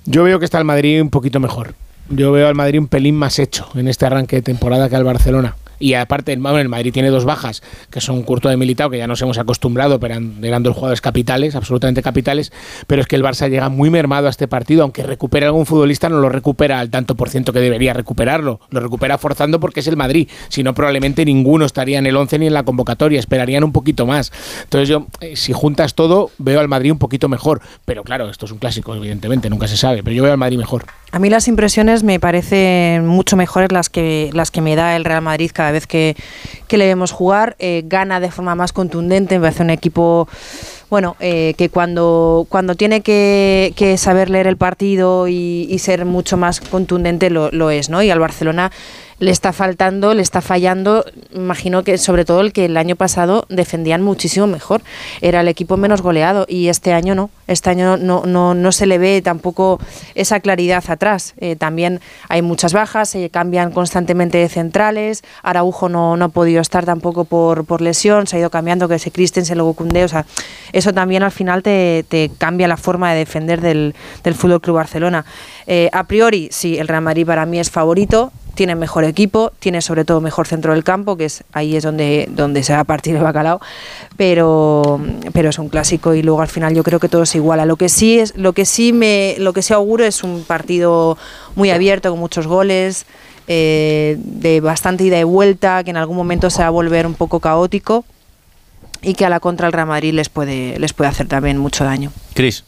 Speaker 11: Yo veo que está el Madrid un poquito mejor. Yo veo al Madrid un pelín más hecho en este arranque de temporada que al Barcelona. Y aparte, bueno, el Madrid tiene dos bajas, que son Curto de Militao, que ya nos hemos acostumbrado, pero eran, eran, dos jugadores capitales, absolutamente capitales, pero es que el Barça llega muy mermado a este partido, aunque recupere algún futbolista, no lo recupera al tanto por ciento que debería recuperarlo, lo recupera forzando porque es el Madrid, si no probablemente ninguno estaría en el 11 ni en la convocatoria, esperarían un poquito más. Entonces yo, eh, si juntas todo, veo al Madrid un poquito mejor, pero claro, esto es un clásico, evidentemente, nunca se sabe, pero yo veo al Madrid mejor.
Speaker 12: A mí las impresiones me parecen mucho mejores las que, las que me da el Real Madrid cada vez que, que le vemos jugar. Eh, gana de forma más contundente, me parece un equipo bueno, eh, que cuando, cuando tiene que, que, saber leer el partido y, y ser mucho más contundente lo, lo, es, ¿no? Y al Barcelona le está faltando, le está fallando, imagino que sobre todo el que el año pasado defendían muchísimo mejor, era el equipo menos goleado y este año no, este año no, no, no se le ve tampoco esa claridad atrás. Eh, también hay muchas bajas, se cambian constantemente de centrales, Araujo no, no ha podido estar tampoco por, por lesión, se ha ido cambiando, que se Christensen, luego Cundé, o sea, eso también al final te, te cambia la forma de defender del, del Fútbol Club Barcelona. Eh, a priori, sí, el Real Madrid para mí es favorito, tiene mejor equipo, tiene sobre todo mejor centro del campo, que es ahí es donde, donde se va a partir el bacalao, pero, pero es un clásico y luego al final yo creo que todo se iguala. Lo que sí es, lo que sí me, lo que sí auguro es un partido muy abierto, con muchos goles, eh, de bastante ida y vuelta, que en algún momento se va a volver un poco caótico y que a la contra el Real Madrid les puede, les puede hacer también mucho daño.
Speaker 2: Cris.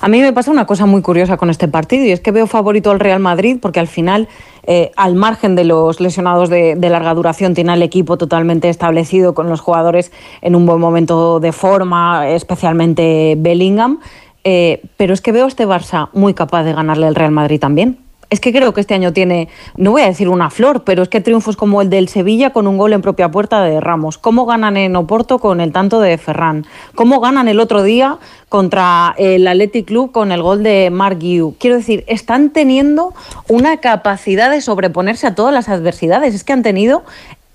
Speaker 10: A mí me pasa una cosa muy curiosa con este partido y es que veo favorito al Real Madrid porque al final, eh, al margen de los lesionados de, larga duración, tiene al equipo totalmente establecido con los jugadores en un buen momento de forma, especialmente Bellingham. Eh, pero es que veo a este Barça muy capaz de ganarle al Real Madrid también es que creo que este año tiene, no voy a decir una flor, pero es que triunfos como el del Sevilla con un gol en propia puerta de Ramos. ¿Cómo ganan en Oporto con el tanto de Ferran? ¿Cómo ganan el otro día contra el Athletic Club con el gol de Mark Guiu? Quiero decir, están teniendo una capacidad de sobreponerse a todas las adversidades. Es que han tenido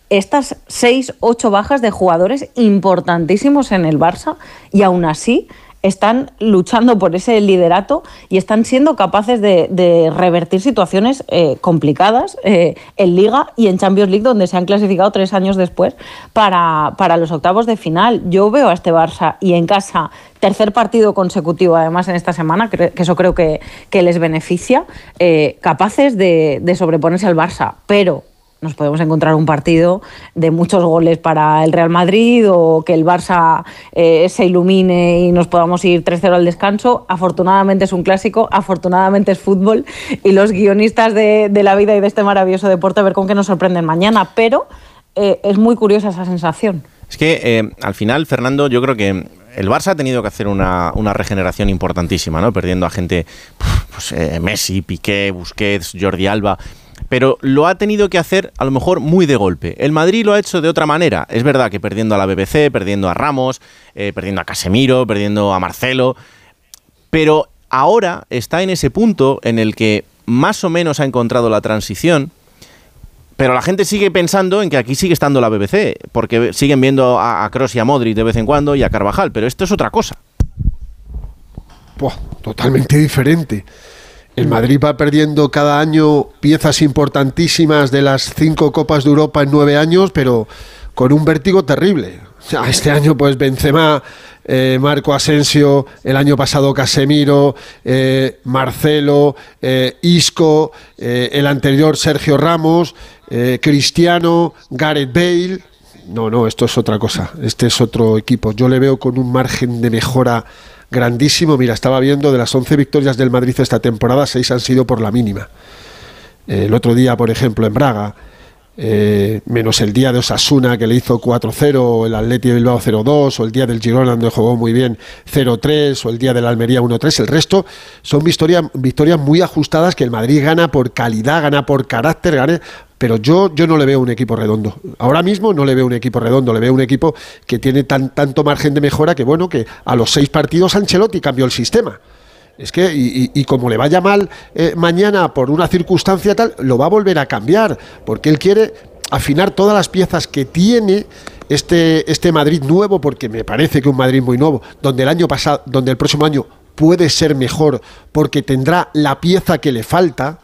Speaker 10: estas seis, ocho bajas de jugadores importantísimos en el Barça y aún así están luchando por ese liderato y están siendo capaces de, revertir situaciones eh, complicadas eh, en Liga y en Champions League, donde se han clasificado tres años después para, para, los octavos de final. Yo veo a este Barça y en casa, tercer partido consecutivo además en esta semana, que eso creo que, que les beneficia, eh, capaces de, de sobreponerse al Barça, pero nos podemos encontrar un partido de muchos goles para el Real Madrid o que el Barça eh, se ilumine y nos podamos ir 3-0 al descanso. Afortunadamente es un clásico, afortunadamente es fútbol y los guionistas de, la vida y de este maravilloso deporte a ver con qué nos sorprenden mañana, pero eh, es muy curiosa esa sensación.
Speaker 2: Es que eh, al final, Fernando, yo creo que el Barça ha tenido que hacer una, una regeneración importantísima, ¿no? Perdiendo a gente, pues, Messi, Piqué, Busquets, Jordi Alba pero lo ha tenido que hacer a lo mejor muy de golpe. El Madrid lo ha hecho de otra manera. Es verdad que perdiendo a la BBC, perdiendo a Ramos, eh, perdiendo a Casemiro, perdiendo a Marcelo, pero ahora está en ese punto en el que más o menos ha encontrado la transición. Pero la gente sigue pensando en que aquí sigue estando la BBC, porque siguen viendo a, Kroos y a Modric de vez en cuando y a Carvajal, pero esto es otra cosa.
Speaker 13: Totalmente diferente. El Madrid va perdiendo cada año piezas importantísimas de las cinco Copas de Europa en nueve años, pero con un vértigo terrible. O sea, este [LAUGHS] año, pues Benzema, eh, Marco Asensio, el año pasado Casemiro, eh, Marcelo, eh, Isco, el anterior Sergio Ramos, Cristiano, Gareth Bale. No, no, esto es otra cosa. Este es otro equipo. Yo le veo con un margen de mejora grandísimo. Mira, estaba viendo de las 11 victorias del Madrid esta temporada, 6 han sido por la mínima. El otro día, por ejemplo, en Braga, eh, menos el día de Osasuna que le hizo 4-0, o el Atleti de Bilbao 0-2, o el día del Girona donde jugó muy bien 0-3, o el día de la Almería 1-3. El resto son victorias, victorias muy ajustadas que el Madrid gana por calidad, gana por carácter, gana pero yo, yo no le veo un equipo redondo. Ahora mismo no le veo un equipo redondo, le veo un equipo que tiene tan, tanto margen de mejora que, bueno, que a los seis partidos Ancelotti cambió el sistema. Es que, y, y, como le vaya mal eh, mañana por una circunstancia tal, lo va a volver a cambiar, porque él quiere afinar todas las piezas que tiene este, este Madrid nuevo, porque me parece que un Madrid muy nuevo, donde el año pasado, donde el próximo año puede ser mejor, porque tendrá la pieza que le falta,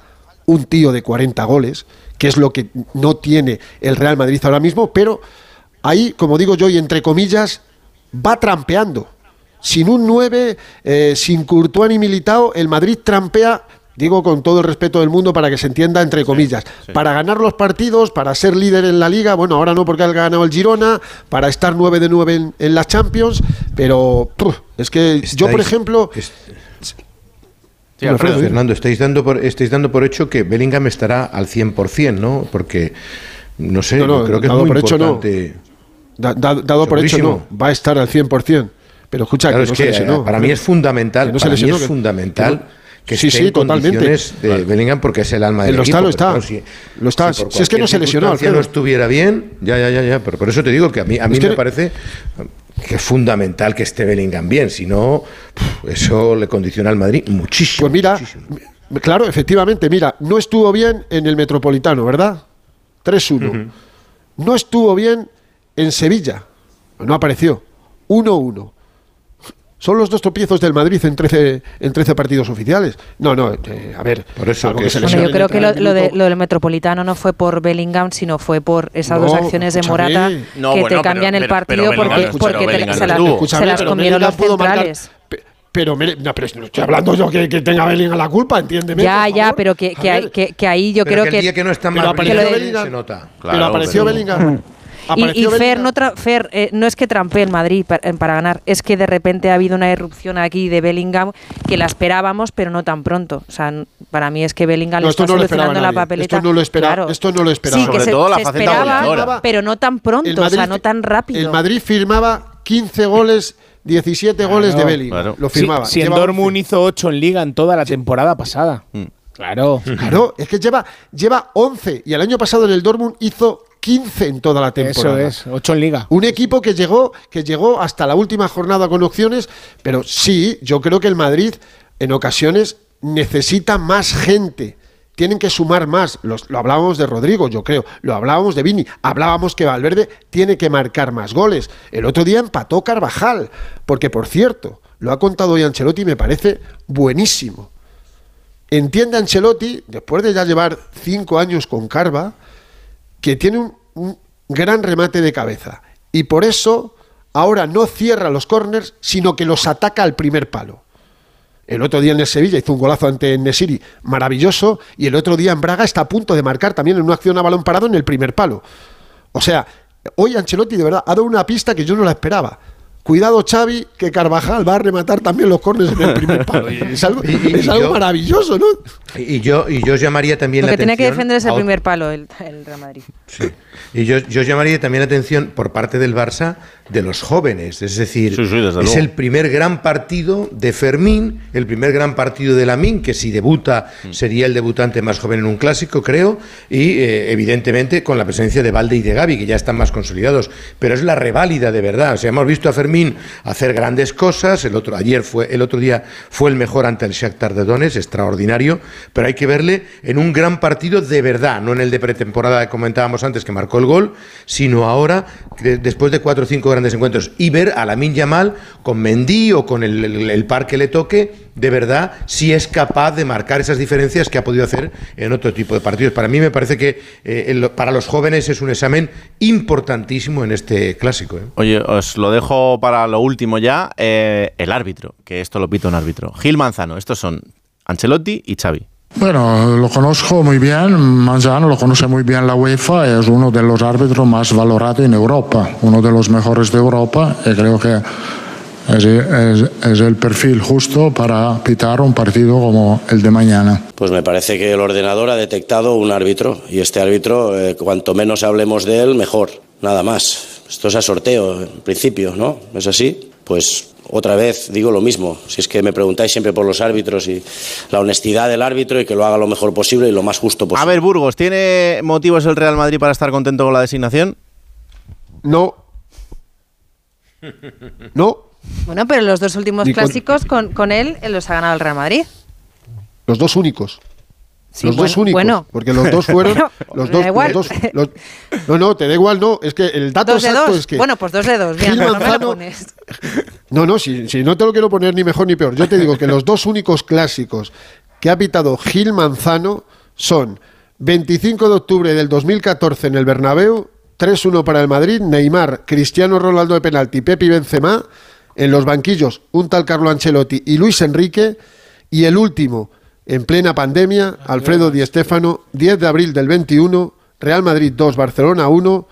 Speaker 13: un tío de 40 goles, que es lo que no tiene el Real Madrid ahora mismo, pero ahí, como digo yo, y entre comillas, va trampeando. Sin un 9, eh, sin Courtois ni Militao, el Madrid trampea, digo con todo el respeto del mundo para que se entienda entre comillas, sí, sí. para ganar los partidos, para ser líder en la liga, bueno, ahora no porque ha ganado el Girona, para estar 9 de 9 en, en la Champions, pero puf, es que Estáis, yo, por ejemplo... Es,
Speaker 14: Sí, Alfredo, Fernando, estáis dando, por, estáis dando por hecho que Bellingham estará al 100%, ¿no? Porque, no sé, no, no, creo que es muy
Speaker 13: por
Speaker 14: importante.
Speaker 13: Hecho, no. da, da, dado por hecho no, va a estar al 100%. Pero escucha,
Speaker 14: claro,
Speaker 13: que
Speaker 14: es que,
Speaker 13: se lesionó.
Speaker 14: Para mí es fundamental, no para mí es fundamental que
Speaker 13: Sí,
Speaker 14: esté
Speaker 13: sí,
Speaker 14: en
Speaker 13: totalmente.
Speaker 14: condiciones de Bellingham porque es el alma del
Speaker 13: Lo está,
Speaker 14: equipo.
Speaker 13: lo está.
Speaker 14: claro, si,
Speaker 13: Lo está. Si es que no se lesionó, Alfredo.
Speaker 14: no estuviera bien, ya, ya, ya, ya. Pero por eso te digo que a mí, a mí me parece que es fundamental que esté Bellingham bien. Si no, eso le condiciona al Madrid muchísimo.
Speaker 13: Pues mira, claro, efectivamente, mira, no estuvo bien en el Metropolitano, ¿verdad? 3-1. No estuvo bien en Sevilla. No apareció. 1-1. Son los dos tropiezos del Madrid en 13, en 13 partidos oficiales. No, no, eh, a ver.
Speaker 14: Por eso que
Speaker 13: se
Speaker 12: Bueno, yo creo que lo, lo de- lo del Metropolitano no fue por Bellingham, sino fue por esas
Speaker 13: No,
Speaker 12: dos acciones de. Morata
Speaker 2: No,
Speaker 12: que
Speaker 2: bueno,
Speaker 12: te
Speaker 2: pero-
Speaker 12: cambian el
Speaker 2: pero-
Speaker 12: partido
Speaker 2: pero Bellingham
Speaker 12: porque, te- se,
Speaker 2: estuvo.
Speaker 12: se las
Speaker 13: pero
Speaker 12: comieron los
Speaker 13: marcar-
Speaker 12: centrales.
Speaker 13: Pe- Pero, no, pero no estoy hablando yo que, que tenga Bellingham la culpa, entiéndeme.
Speaker 12: Ya, ya, pero que, que, que, que ahí yo
Speaker 14: Pero
Speaker 12: creo
Speaker 14: que
Speaker 12: que...
Speaker 14: el día que no está
Speaker 13: Pero apareció
Speaker 14: brillante
Speaker 13: Bellingham.
Speaker 14: se nota.
Speaker 13: pero
Speaker 2: Claro,
Speaker 13: apareció
Speaker 2: pero-
Speaker 13: Bellingham.
Speaker 12: Y, Fer, no, tra- Fer eh, no es que trampee el Madrid pa- para, ganar, es que de repente ha habido una irrupción aquí de Bellingham que la esperábamos, pero no tan pronto. O sea, para mí es que Bellingham
Speaker 13: No,
Speaker 12: le está
Speaker 13: no lo esperaba
Speaker 12: solucionando la papeleta.
Speaker 13: Esto no lo esperaba-
Speaker 12: Claro.
Speaker 13: esto no lo esperaba.
Speaker 12: Sí, que
Speaker 2: Sobre
Speaker 12: se,
Speaker 2: todo la
Speaker 12: se esperaba,
Speaker 2: goleadora.
Speaker 12: pero no tan pronto, o sea, no tan rápido.
Speaker 13: El Madrid firmaba 15 goles, 17 goles de Bellingham.
Speaker 2: claro.
Speaker 13: Lo
Speaker 11: Si,
Speaker 13: firmaba.
Speaker 11: si en
Speaker 13: Lleva
Speaker 11: Dortmund hizo 8 en Liga en toda la temporada pasada.
Speaker 2: Mm.
Speaker 11: Claro.
Speaker 13: Claro, es que lleva, lleva 11 y el año pasado en el Dortmund hizo 15 en toda la
Speaker 11: Eso
Speaker 13: temporada.
Speaker 11: es, 8 en Liga.
Speaker 13: Un equipo que llegó, que llegó hasta la última jornada con opciones, pero sí, yo creo que el Madrid en ocasiones necesita más gente. Tienen que sumar más. Los- lo hablábamos de Rodrigo, yo creo. Lo hablábamos de Vini. Hablábamos que Valverde tiene que marcar más goles. El otro día empató Carvajal. Porque, por cierto, lo ha contado hoy Ancelotti y me parece buenísimo. Entiende Ancelotti, después de ya llevar cinco años con Carva, que tiene un, gran remate de cabeza. Y por eso ahora no cierra los corners, sino que los ataca al primer palo. El otro día en el Sevilla hizo un golazo ante Nesiri maravilloso y el otro día en Braga está a punto de marcar también en una acción a balón parado en el primer palo. O sea, hoy Ancelotti de verdad ha dado una pista que yo no la esperaba. Cuidado Xavi, que Carvajal va a rematar también los corners en el primer palo. [LAUGHS] Y es algo,
Speaker 14: Y- y-
Speaker 13: es
Speaker 14: y
Speaker 13: algo
Speaker 14: yo-
Speaker 13: maravilloso, ¿no?
Speaker 14: Y yo, y yo llamaría también
Speaker 12: Lo
Speaker 14: la
Speaker 12: que tiene que
Speaker 14: atención
Speaker 12: defender es el primer palo, el, el Real Madrid.
Speaker 14: Sí. Y yo, yo llamaría también la atención por parte del Barça de los jóvenes. Es decir,
Speaker 2: Sí, sí, desde
Speaker 14: es
Speaker 2: luego.
Speaker 14: el primer gran partido de Fermín, el primer gran partido de Lamín, que si debuta
Speaker 2: Mm.
Speaker 14: sería el debutante más joven en un clásico, creo, y eh, evidentemente con la presencia de Valde y de Gaby, que ya están más consolidados. Pero es la reválida de verdad. O sea, hemos visto a Fermín hacer grandes cosas. El otro, ayer fue, el otro día fue el mejor ante el Shakhtar de Donetsk, extraordinario. Pero hay que verle en un gran partido de verdad, no en el de pretemporada que comentábamos antes que marcó el gol, sino ahora de- después de cuatro o cinco grandes encuentros y ver a Lamin Yamal con Mendy o con el par que le toque, de verdad, si es capaz de marcar esas diferencias que ha podido hacer en otro tipo de partidos. Para mí me parece que eh, el- para los jóvenes es un examen importantísimo en este clásico. ¿eh?
Speaker 2: Oye, os lo dejo para lo último ya. eh, el árbitro, que esto lo pita un árbitro. Gil Manzano, estos son Ancelotti y Xavi.
Speaker 16: Bueno, lo conozco muy bien, Manzano lo conoce muy bien la UEFA, es uno de los árbitros más valorados en Europa, uno de los mejores de Europa y creo que es, es- es el perfil justo para pitar un partido como el de mañana.
Speaker 19: Pues me parece que el ordenador ha detectado un árbitro y este árbitro, eh, cuanto menos hablemos de él, mejor, nada más. Esto es a sorteo, en principio, ¿no? ¿Es así? Pues otra vez digo lo mismo. Si es que me preguntáis siempre por los árbitros y la honestidad del árbitro y que lo haga lo mejor posible y lo más justo posible.
Speaker 2: A ver, Burgos, ¿tiene motivos el Real Madrid para estar contento con la designación?
Speaker 13: No. No.
Speaker 12: Bueno, pero los dos últimos clásicos con, con él los ha ganado el Real Madrid.
Speaker 13: Los dos únicos.
Speaker 12: Sí,
Speaker 13: los dos únicos.
Speaker 12: bueno.
Speaker 13: Porque los dos fueron. [LAUGHS]
Speaker 12: Bueno,
Speaker 13: los
Speaker 12: me
Speaker 13: dos,
Speaker 12: da igual.
Speaker 13: los dos- los- [LAUGHS] no, no, te da igual, no. Es que el dato
Speaker 12: Dos de
Speaker 13: exacto
Speaker 12: dos.
Speaker 13: es que.
Speaker 12: Bueno, pues dos de dos. Bien,
Speaker 13: Gil
Speaker 12: no me lo
Speaker 13: Manzano-
Speaker 12: pones. [LAUGHS]
Speaker 13: No, no, si, si no te lo quiero poner ni mejor ni peor. Yo te digo que los dos únicos clásicos que ha pitado Gil Manzano son 25 de octubre del 2014 en el Bernabéu, 3-1 para el Madrid, Neymar, Cristiano Ronaldo de penalti, Pepe y Benzema, en los banquillos un tal Carlo Ancelotti y Luis Enrique, y el último, en plena pandemia, Alfredo Di Stéfano, 10 de abril del 21, Real Madrid 2, Barcelona 1,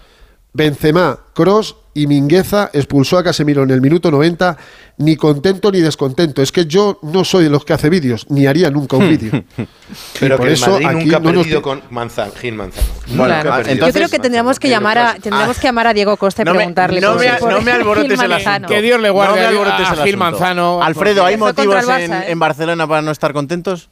Speaker 13: Benzema, Cross y Mingueza expulsó a Casemiro en el minuto 90, ni contento ni descontento. Es que yo no soy de los que hace vídeos, ni haría nunca un [LAUGHS] vídeo.
Speaker 14: Pero
Speaker 13: por
Speaker 14: que
Speaker 13: eso
Speaker 14: Madrid nunca ha
Speaker 13: no
Speaker 14: perdido
Speaker 13: nos...
Speaker 14: con Manzan, Gil Manzano.
Speaker 2: Bueno, ah,
Speaker 14: claro.
Speaker 12: entonces, yo creo que tendríamos que llamar a, tendríamos que llamar a Diego Costa y
Speaker 2: no
Speaker 12: preguntarle.
Speaker 2: No, me, no me alborotes el asunto. Que Dios le guarde no me a, a, Gil Manzano. Alfredo, ¿hay motivos en,
Speaker 12: ¿eh?
Speaker 2: en Barcelona para no estar contentos?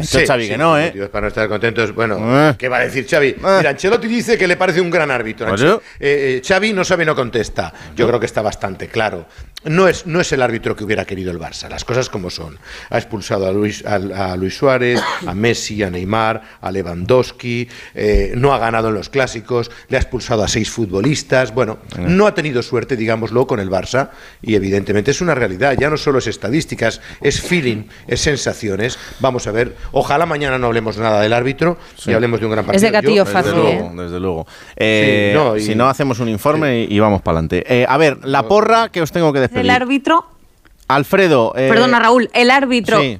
Speaker 14: Sí,
Speaker 2: Xavi
Speaker 14: sí,
Speaker 2: que no, ¿eh?
Speaker 14: Para no estar contentos. Bueno,
Speaker 2: eh.
Speaker 14: ¿qué va a decir Xavi? Eh. Mira, Ancelotti dice que le parece un gran árbitro.
Speaker 2: ¿Ah, ¿Oye?
Speaker 14: Eh, eh, Xavi no sabe, no contesta. Yo ¿No? creo que está bastante claro no es, no es el árbitro que hubiera querido el Barça, las cosas como son. Ha expulsado a Luis, a, a Luis Suárez, a Messi, a Neymar, a Lewandowski, eh, no ha ganado en los clásicos, le ha expulsado a seis futbolistas. Bueno, eh. no ha tenido suerte, digámoslo, con el Barça y evidentemente es una realidad. Ya no solo es estadísticas, es feeling, es sensaciones. Vamos a ver, ojalá mañana no hablemos nada del árbitro y hablemos de un gran partido.
Speaker 12: Es de gatillo fácil. ¿eh?
Speaker 2: Desde luego,
Speaker 14: desde luego.
Speaker 2: Si no, hacemos un informe y, vamos para adelante. A ver, la porra que os tengo que decir
Speaker 10: el árbitro.
Speaker 2: Alfredo. Eh,
Speaker 10: Perdona, Raúl, el árbitro.
Speaker 2: Sí.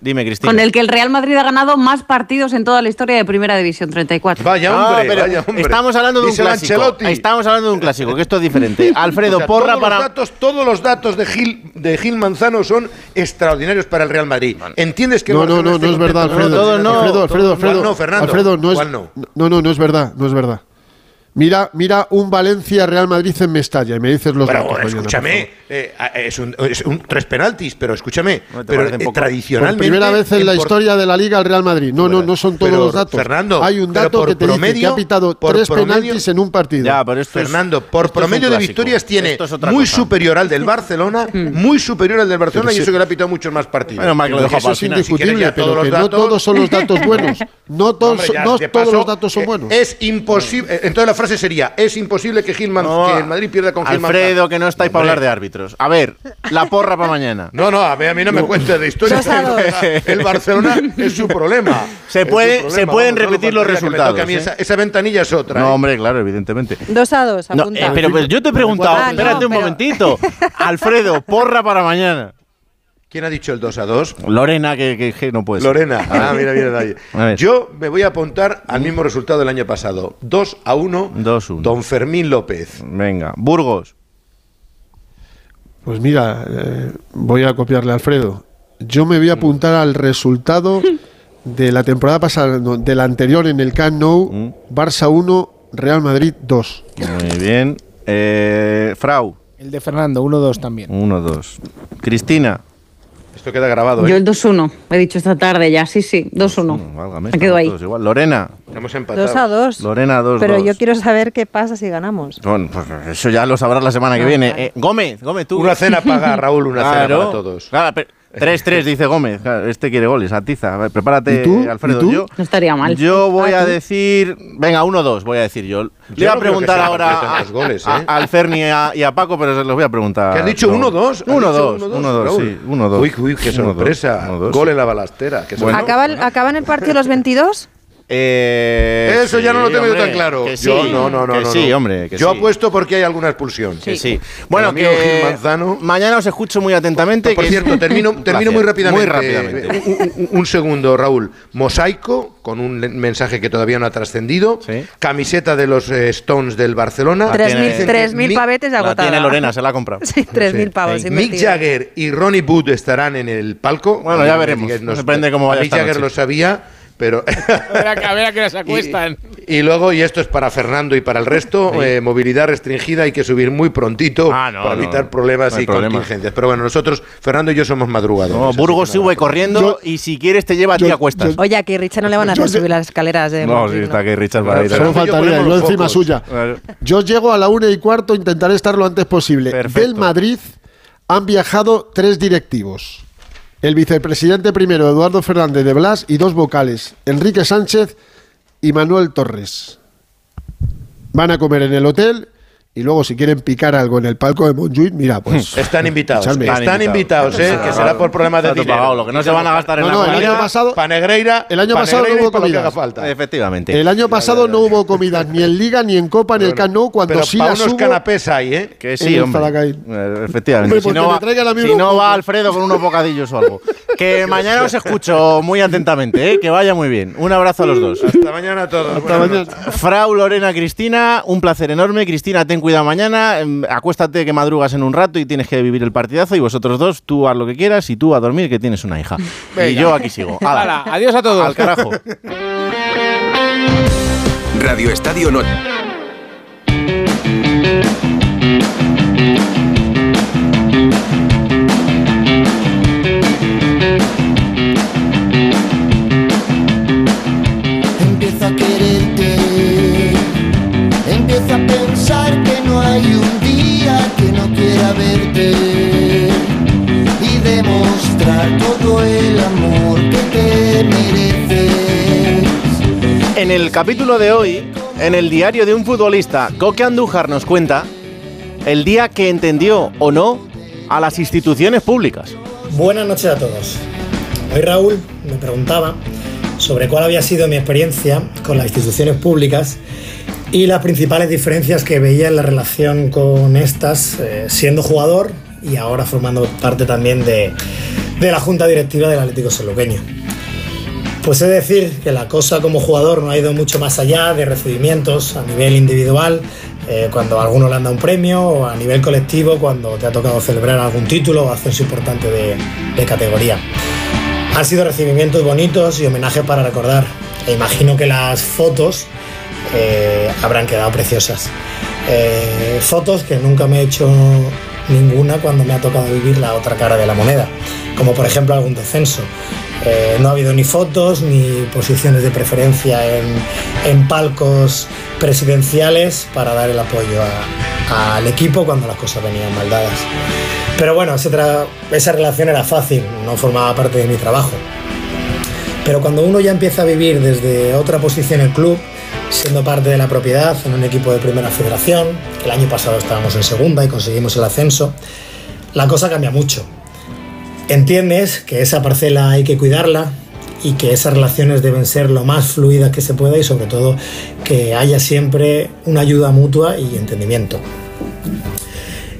Speaker 2: Dime, Cristina.
Speaker 10: Con el que el Real Madrid ha ganado más partidos en toda la historia de Primera División, 34.
Speaker 14: Vaya hombre,
Speaker 2: ah,
Speaker 14: vaya hombre.
Speaker 2: Estamos hablando de un clásico. Estamos hablando de un clásico, que esto es diferente. [LAUGHS] Alfredo, porra
Speaker 14: todos
Speaker 2: para...
Speaker 14: Los datos, todos los datos de Gil, de Gil Manzano son extraordinarios para el Real Madrid. ¿Entiendes que...
Speaker 13: No, no, no,
Speaker 14: no,
Speaker 13: no es verdad, Alfredo.
Speaker 2: No, no,
Speaker 13: Alfredo, Alfredo, Alfredo.
Speaker 14: No,
Speaker 13: Alfredo, no es...
Speaker 14: No?
Speaker 13: no, no, no es verdad, no es verdad. Mira, mira un Valencia Real Madrid en Mestalla y me dices los
Speaker 14: pero,
Speaker 13: datos,
Speaker 14: Escúchame, eh, es, un, tres penaltis, pero escúchame,
Speaker 2: no
Speaker 14: pero eh,
Speaker 2: tradicionalmente
Speaker 13: Por primera vez en, la historia de la Liga el Real Madrid. No, no, no son todos los datos.
Speaker 14: Fernando,
Speaker 13: hay un dato que te promedio, dice que ha pitado tres penaltis en un partido.
Speaker 14: Fernando, por promedio de victorias tiene [LAUGHS]
Speaker 2: mm.
Speaker 14: muy superior al del Barcelona, muy superior al del Barcelona y eso que le ha pitado muchos más partidos.
Speaker 2: Bueno, Mike, lo dejo
Speaker 14: eso
Speaker 13: es indiscutible, pero no todos son los datos [LAUGHS] buenos. No todos, no todos los datos son
Speaker 14: eh,
Speaker 13: buenos.
Speaker 14: Es imposible. Entonces frase sería: Es imposible que, Gilman, que el Madrid pierda con Gilman.
Speaker 2: Alfredo, que no estáis para hablar de árbitros. A ver, la porra para mañana. [LAUGHS]
Speaker 14: No, no, a mí, a mí no, me cuentes de historia. El Barcelona es su problema. [LAUGHS]
Speaker 2: Se, puede, se pueden repetir los
Speaker 14: resultados. Que me
Speaker 2: ¿eh?
Speaker 14: esa, ventanilla es otra.
Speaker 2: No,
Speaker 14: ¿eh?
Speaker 2: hombre, claro, evidentemente.
Speaker 12: Dos a dos, apunta.
Speaker 2: Eh, pero, pero, yo te he preguntado,
Speaker 12: ah,
Speaker 2: espérate un momentito. [LAUGHS] Alfredo, porra para mañana.
Speaker 14: ¿Quién ha dicho el 2 a 2?
Speaker 2: Lorena, que, que, que no puede ser.
Speaker 14: Lorena, ah, mira, mira, nadie. [LAUGHS] Yo me voy a apuntar al mismo resultado del año pasado. 2 a 1,
Speaker 2: 2 1.
Speaker 14: Don Fermín López.
Speaker 2: Venga, Burgos.
Speaker 13: Pues mira, eh, voy a copiarle a Alfredo. Yo me voy a apuntar al resultado [LAUGHS] de la temporada pasada, no, de la anterior en el Camp Nou.
Speaker 2: Mm.
Speaker 13: Barça 1, Real Madrid 2.
Speaker 2: Muy bien. Eh, Frau.
Speaker 11: El de Fernando, 1-2 también.
Speaker 2: 1-2. Cristina.
Speaker 14: Esto queda grabado. ¿eh?
Speaker 10: Yo el 2-1, he dicho esta tarde ya, sí, sí, 2-1. Me quedo ahí.
Speaker 2: Igual. Lorena.
Speaker 14: Hemos empatado.
Speaker 12: 2 a 2.
Speaker 2: Lorena 2
Speaker 12: Pero dos. yo quiero saber qué pasa si ganamos.
Speaker 2: Bueno, pues eso ya lo sabrás la semana que
Speaker 12: ah,
Speaker 2: viene. Eh, Gómez, Gómez, tú.
Speaker 14: Una cena paga, [LAUGHS] Raúl, una
Speaker 2: claro.
Speaker 14: cena para todos.
Speaker 2: Claro, pero 3-3, dice Gómez. Este quiere goles, atiza. Prepárate,
Speaker 13: ¿Y tú?
Speaker 2: Alfredo.
Speaker 13: ¿Y tú?
Speaker 2: Yo,
Speaker 10: no estaría mal.
Speaker 2: Yo voy a decir. Venga, 1-2, voy a decir yo.
Speaker 14: yo Le voy a
Speaker 2: preguntar ahora a,
Speaker 14: goles, ¿eh?
Speaker 2: Alferni y a, y a, Paco, pero se los voy a preguntar.
Speaker 14: ¿Qué has dicho? 1-2.
Speaker 2: 1-2. 1-2, sí. 1-2.
Speaker 14: Uy, uy, qué sorpresa.
Speaker 2: Uno,
Speaker 14: dos.
Speaker 2: Gol
Speaker 14: en la balastera. Qué
Speaker 2: bueno,
Speaker 12: ¿Acaban, ¿Acaban el partido los 22?
Speaker 2: Eh,
Speaker 14: Eso sí, ya no lo tengo
Speaker 2: hombre, yo
Speaker 14: tan claro.
Speaker 2: Que sí,
Speaker 14: yo, no, no, no,
Speaker 2: que
Speaker 14: no,
Speaker 2: sí, hombre. Que
Speaker 14: yo
Speaker 2: sí.
Speaker 14: apuesto porque hay alguna expulsión. Sí.
Speaker 2: Que sí. Bueno, que
Speaker 14: Gil Manzano.
Speaker 2: Mañana os escucho muy atentamente.
Speaker 14: Ah, por,
Speaker 2: por
Speaker 14: cierto, [LAUGHS] termino, termino muy rápidamente.
Speaker 2: Muy rápidamente.
Speaker 14: Eh, un, un, un, segundo, Raúl. Mosaico, con un mensaje que todavía no ha trascendido. Camiseta de los eh, Stones del Barcelona. 3.000
Speaker 12: pavetes agotada.
Speaker 2: Tiene Lorena, se la ha comprado.
Speaker 12: Sí,
Speaker 14: 3.000
Speaker 12: pavos.
Speaker 14: Mick Jagger y Ronnie Wood estarán en el palco.
Speaker 2: Bueno, ya veremos.
Speaker 14: Nos,
Speaker 2: Depende cómo vaya
Speaker 14: Mick Jagger lo sabía pero...
Speaker 11: a, ver a, a, ver a se [LAUGHS] acuestan.
Speaker 14: Y, luego, y esto es para Fernando y para el resto, eh, movilidad restringida hay que subir muy prontito
Speaker 2: ah,
Speaker 14: para evitar problemas y contingencias. Pero bueno, nosotros, Fernando y yo somos madrugados.
Speaker 2: No, Burgos sube corriendo y si quieres te lleva yo, a ti a cuestas.
Speaker 12: Oye, aquí Richard no le van a hacer subir las escaleras. De
Speaker 2: no, sí, está aquí Richard para ir.
Speaker 13: Solo faltaría, yo encima suya. Yo llego a la una y cuarto, intentaré estar lo antes posible. Del Madrid han viajado tres directivos el vicepresidente primero Eduardo Fernández de Blas y dos vocales, Enrique Sánchez y Manuel Torres. Van a comer en el hotel y luego si quieren picar algo en el palco de Montjuic, mira, pues [LAUGHS]
Speaker 14: están invitados,
Speaker 13: están,
Speaker 14: están invitados, ¿eh? que será por problemas de dinero,
Speaker 2: pagado, lo que no se van a gastar en
Speaker 13: no, no, la
Speaker 2: el
Speaker 13: año pasado,
Speaker 14: Panegreira,
Speaker 13: el año pasado no hubo
Speaker 14: comida,
Speaker 2: efectivamente.
Speaker 13: El año pasado no hubo comidas ni en Liga ni en Copa ni en el Cano cuando
Speaker 14: pero
Speaker 13: sí para
Speaker 14: unos canapés hay, ¿eh?
Speaker 2: Que sí, hombre. Eh, efectivamente.
Speaker 13: Hombre,
Speaker 2: si, no va, si no va Alfredo con unos bocadillos o algo. Que [LAUGHS] mañana os escucho muy atentamente, ¿eh? que vaya muy bien. Un abrazo a los dos.
Speaker 14: Hasta mañana a todos.
Speaker 13: Hasta mañana.
Speaker 2: Frau Lorena Cristina, un placer enorme. Cristina, tengo ten cuidado mañana, em, acuéstate que madrugas en un rato y tienes que vivir el partidazo y vosotros dos, tú haz lo que quieras y tú a dormir que tienes una hija. [LAUGHS] Y yo aquí sigo. [LAUGHS] Hala.
Speaker 11: Hala, adiós a todos.
Speaker 2: Al carajo.
Speaker 17: Radio Estadio Noche.
Speaker 20: Demostrar todo el amor que te mereces.
Speaker 2: En el capítulo de hoy, en el diario de un futbolista, Coque Andújar nos cuenta el día que entendió o no a las instituciones públicas.
Speaker 21: Buenas noches a todos. Hoy Raúl me preguntaba sobre cuál había sido mi experiencia con las instituciones públicas y las principales diferencias que veía en la relación con estas, eh, siendo jugador y ahora formando parte también de, de la junta directiva del Atlético Sanluqueño. Pues es decir, que la cosa como jugador no ha ido mucho más allá de recibimientos a nivel individual, eh, cuando a alguno le han dado un premio, o a nivel colectivo, cuando te ha tocado celebrar algún título o ascenso importante de, de categoría. Han sido recibimientos bonitos y homenajes para recordar. E imagino que las fotos eh, habrán quedado preciosas. Eh, fotos que nunca me he hecho ninguna cuando me ha tocado vivir la otra cara de la moneda, como por ejemplo algún descenso. Eh, no ha habido ni fotos ni posiciones de preferencia en, en palcos presidenciales para dar el apoyo al equipo cuando las cosas venían mal dadas. Pero bueno, esa relación era fácil, no formaba parte de mi trabajo. Pero cuando uno ya empieza a vivir desde otra posición en el club, siendo parte de la propiedad en un equipo de primera federación, el año pasado estábamos en segunda y conseguimos el ascenso, la cosa cambia mucho. Entiendes que esa parcela hay que cuidarla y que esas relaciones deben ser lo más fluidas que se pueda y sobre todo que haya siempre una ayuda mutua y entendimiento.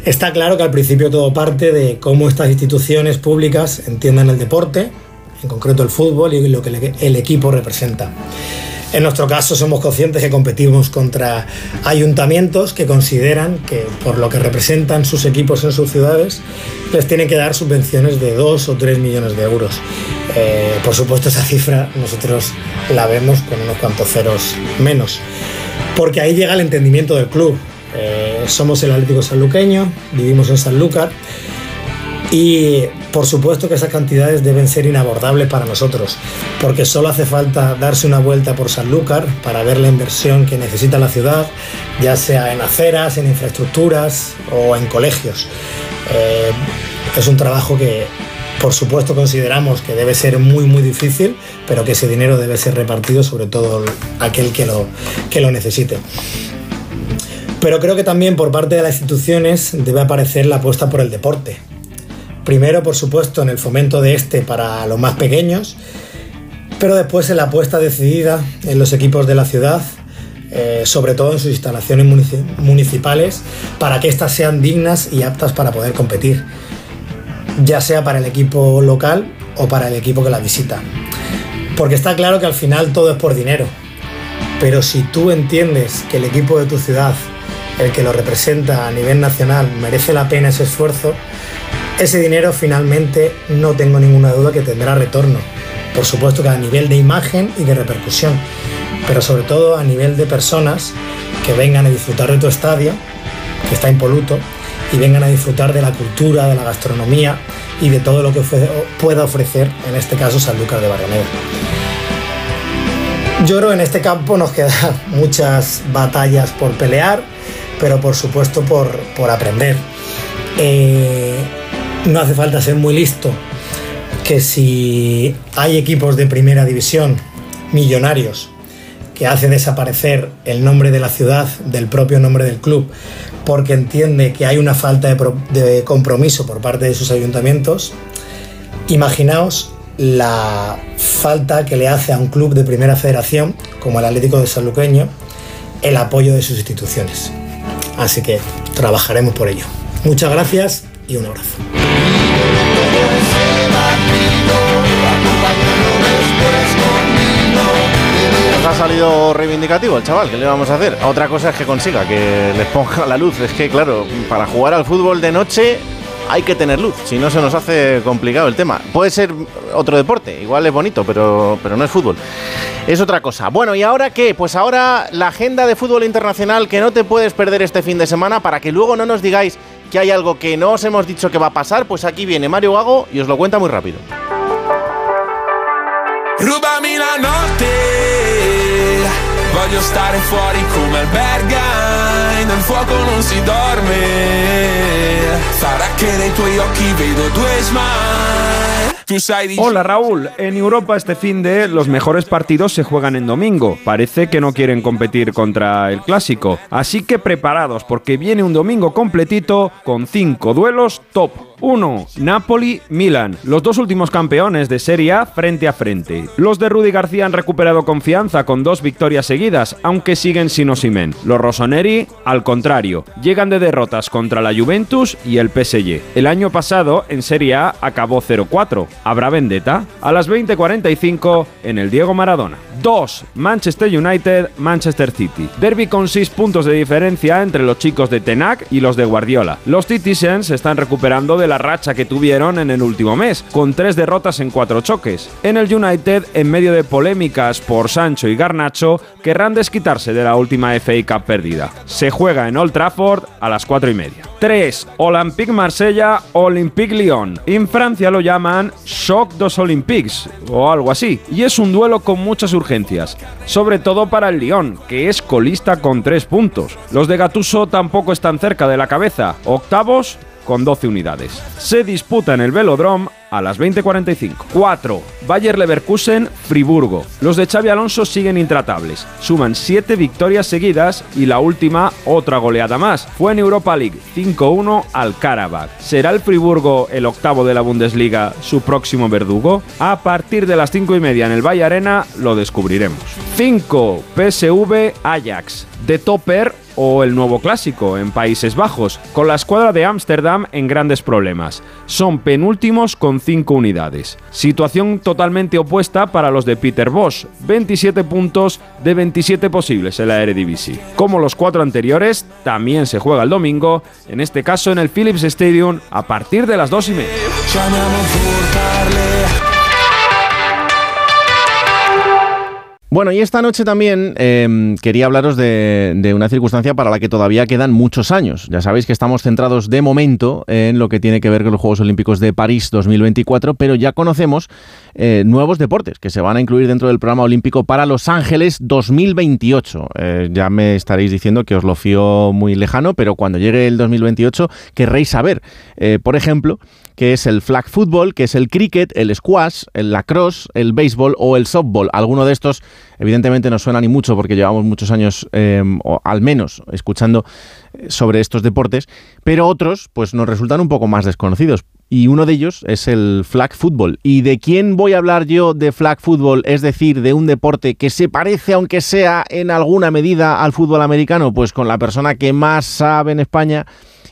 Speaker 21: Está claro que al principio todo parte de cómo estas instituciones públicas entiendan el deporte, en concreto el fútbol y lo que el- equipo representa. En nuestro caso somos conscientes que competimos contra ayuntamientos que consideran que por lo que representan sus equipos en sus ciudades les tienen que dar subvenciones de 2 o 3 millones de euros. Eh, por supuesto esa cifra nosotros la vemos con unos cuantos ceros menos, porque ahí llega el entendimiento del club. Eh, somos el Atlético Sanluqueño, vivimos en Sanlúcar y por supuesto que esas cantidades deben ser inabordables para nosotros, porque solo hace falta darse una vuelta por Sanlúcar para ver la inversión que necesita la ciudad, ya sea en aceras, en infraestructuras o en colegios. Eh, es un trabajo que por supuesto consideramos que debe ser muy muy difícil, pero que ese dinero debe ser repartido sobre todo aquel que lo, que lo necesite. Pero creo que también por parte de las instituciones debe aparecer la apuesta por el deporte. Primero, por supuesto, en el fomento de este para los más pequeños, pero después en la apuesta decidida en los equipos de la ciudad, eh, sobre todo en sus instalaciones munici- municipales, para que éstas sean dignas y aptas para poder competir, ya sea para el equipo local o para el equipo que la visita. Porque está claro que al final todo es por dinero, pero si tú entiendes que el equipo de tu ciudad, el que lo representa a nivel nacional, merece la pena ese esfuerzo, ese dinero finalmente no tengo ninguna duda que tendrá retorno. Por supuesto que a nivel de imagen y de repercusión, pero sobre todo a nivel de personas que vengan a disfrutar de tu estadio, que está impoluto, y vengan a disfrutar de la cultura, de la gastronomía y de todo lo que pueda ofrecer, en este caso, Sanlúcar de Barrameda. Yo creo que en este campo nos quedan [LAUGHS] muchas batallas por pelear, pero por supuesto por, por aprender. Eh, no hace falta ser muy listo, que si hay equipos de primera división millonarios que hace desaparecer el nombre de la ciudad del propio nombre del club porque entiende que hay una falta de compromiso por parte de sus ayuntamientos, imaginaos la falta que le hace a un club de primera federación como el Atlético de Sanluqueño el apoyo de sus instituciones. Así que trabajaremos por ello. Muchas gracias y un abrazo.
Speaker 2: Reivindicativo el chaval, ¿qué le vamos a hacer? Otra cosa es que consiga que les ponga la luz. Es que, claro, para jugar al fútbol de noche hay que tener luz, si no se nos hace complicado el tema. Puede ser otro deporte, igual es bonito, pero, pero no es fútbol. Es otra cosa. Bueno, ¿y ahora qué? Pues ahora la agenda de fútbol internacional que no te puedes perder este fin de semana para que luego no nos digáis que hay algo que no os hemos dicho que va a pasar, pues aquí viene Mario Gago y os lo cuenta muy rápido.
Speaker 22: Rubami la notte,
Speaker 23: Hola Raúl, en Europa este fin de los mejores partidos se juegan en domingo. Parece que no quieren competir contra el clásico. Así que preparados porque viene un domingo completito con cinco duelos top. 1. Napoli-Milan, los dos últimos campeones de Serie A frente a frente. Los de Rudy García han recuperado confianza con dos victorias seguidas, aunque siguen sin Osimen. Los Rossoneri, al contrario, llegan de derrotas contra la Juventus y el PSG. El año pasado, en Serie A, acabó 0-4. ¿Habrá vendetta? A las 20:45 en el Diego Maradona. 2. Manchester United-Manchester City. Derby con 6 puntos de diferencia entre los chicos de Tenac y los de Guardiola. Los Citizens se están recuperando de la racha que tuvieron en el último mes, con 3 derrotas en 4 choques. En el United, en medio de polémicas por Sancho y Garnacho, querrán desquitarse de la última FA Cup perdida. Se juega en Old Trafford a las 4 y media. 3. Olympique Marsella, Olympique Lyon. En Francia lo llaman Shock dos Olympiques o algo así. Y es un duelo con muchas urgencias, sobre todo para el Lyon, que es colista con 3 puntos. Los de Gatuso tampoco están cerca de la cabeza. Octavos con 12 unidades. Se disputa en el Velodrome a las 20.45. 4. Bayer Leverkusen, Friburgo. Los de Xavi Alonso siguen intratables. Suman 7 victorias seguidas y la última otra goleada más. Fue en Europa League 5-1 al Karabakh. ¿Será el Friburgo el octavo de la Bundesliga su próximo verdugo? A partir de las 5 y media en el Valle Arena lo descubriremos. 5. PSV Ajax. De Topper o el nuevo clásico en Países Bajos, con la escuadra de Ámsterdam en grandes problemas. Son penúltimos con 5 unidades. Situación totalmente opuesta para los de Peter Bosch, 27 puntos de 27 posibles en la Eredivisie. Como los cuatro anteriores, también se juega el domingo, en este caso en el Philips Stadium a partir de las 2 y media.
Speaker 2: Bueno, y esta noche también eh, quería hablaros de, de, una circunstancia para la que todavía quedan muchos años. Ya sabéis que estamos centrados de momento en lo que tiene que ver con los Juegos Olímpicos de París 2024, pero ya conocemos eh, nuevos deportes que se van a incluir dentro del programa olímpico para Los Ángeles 2028. Eh, ya me estaréis diciendo que os lo fío muy lejano, pero cuando llegue el 2028 querréis saber, eh, por ejemplo, que es el flag football, que es el cricket, el squash, el lacrosse, el béisbol o el softball. Alguno de estos evidentemente no suena ni mucho porque llevamos muchos años, eh, o al menos, escuchando sobre estos deportes, pero otros pues nos resultan un poco más desconocidos. Y uno de ellos es el flag football. ¿Y de quién voy a hablar yo de flag football? Es decir, de un deporte que se parece, aunque sea en alguna medida, al fútbol americano. Pues con la persona que más sabe en España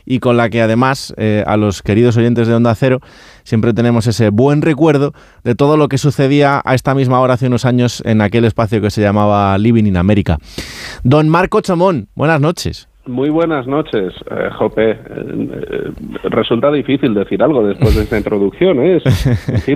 Speaker 2: y con la que además eh, a los queridos oyentes de Onda Cero siempre tenemos ese buen recuerdo de todo lo que sucedía a esta misma hora hace unos años en aquel espacio que se llamaba Living in America. Don Marco Chamón, buenas noches.
Speaker 24: Muy buenas noches, eh, Jope. Eh, eh, resulta difícil decir algo después de esta [LAUGHS] introducción. ¿eh?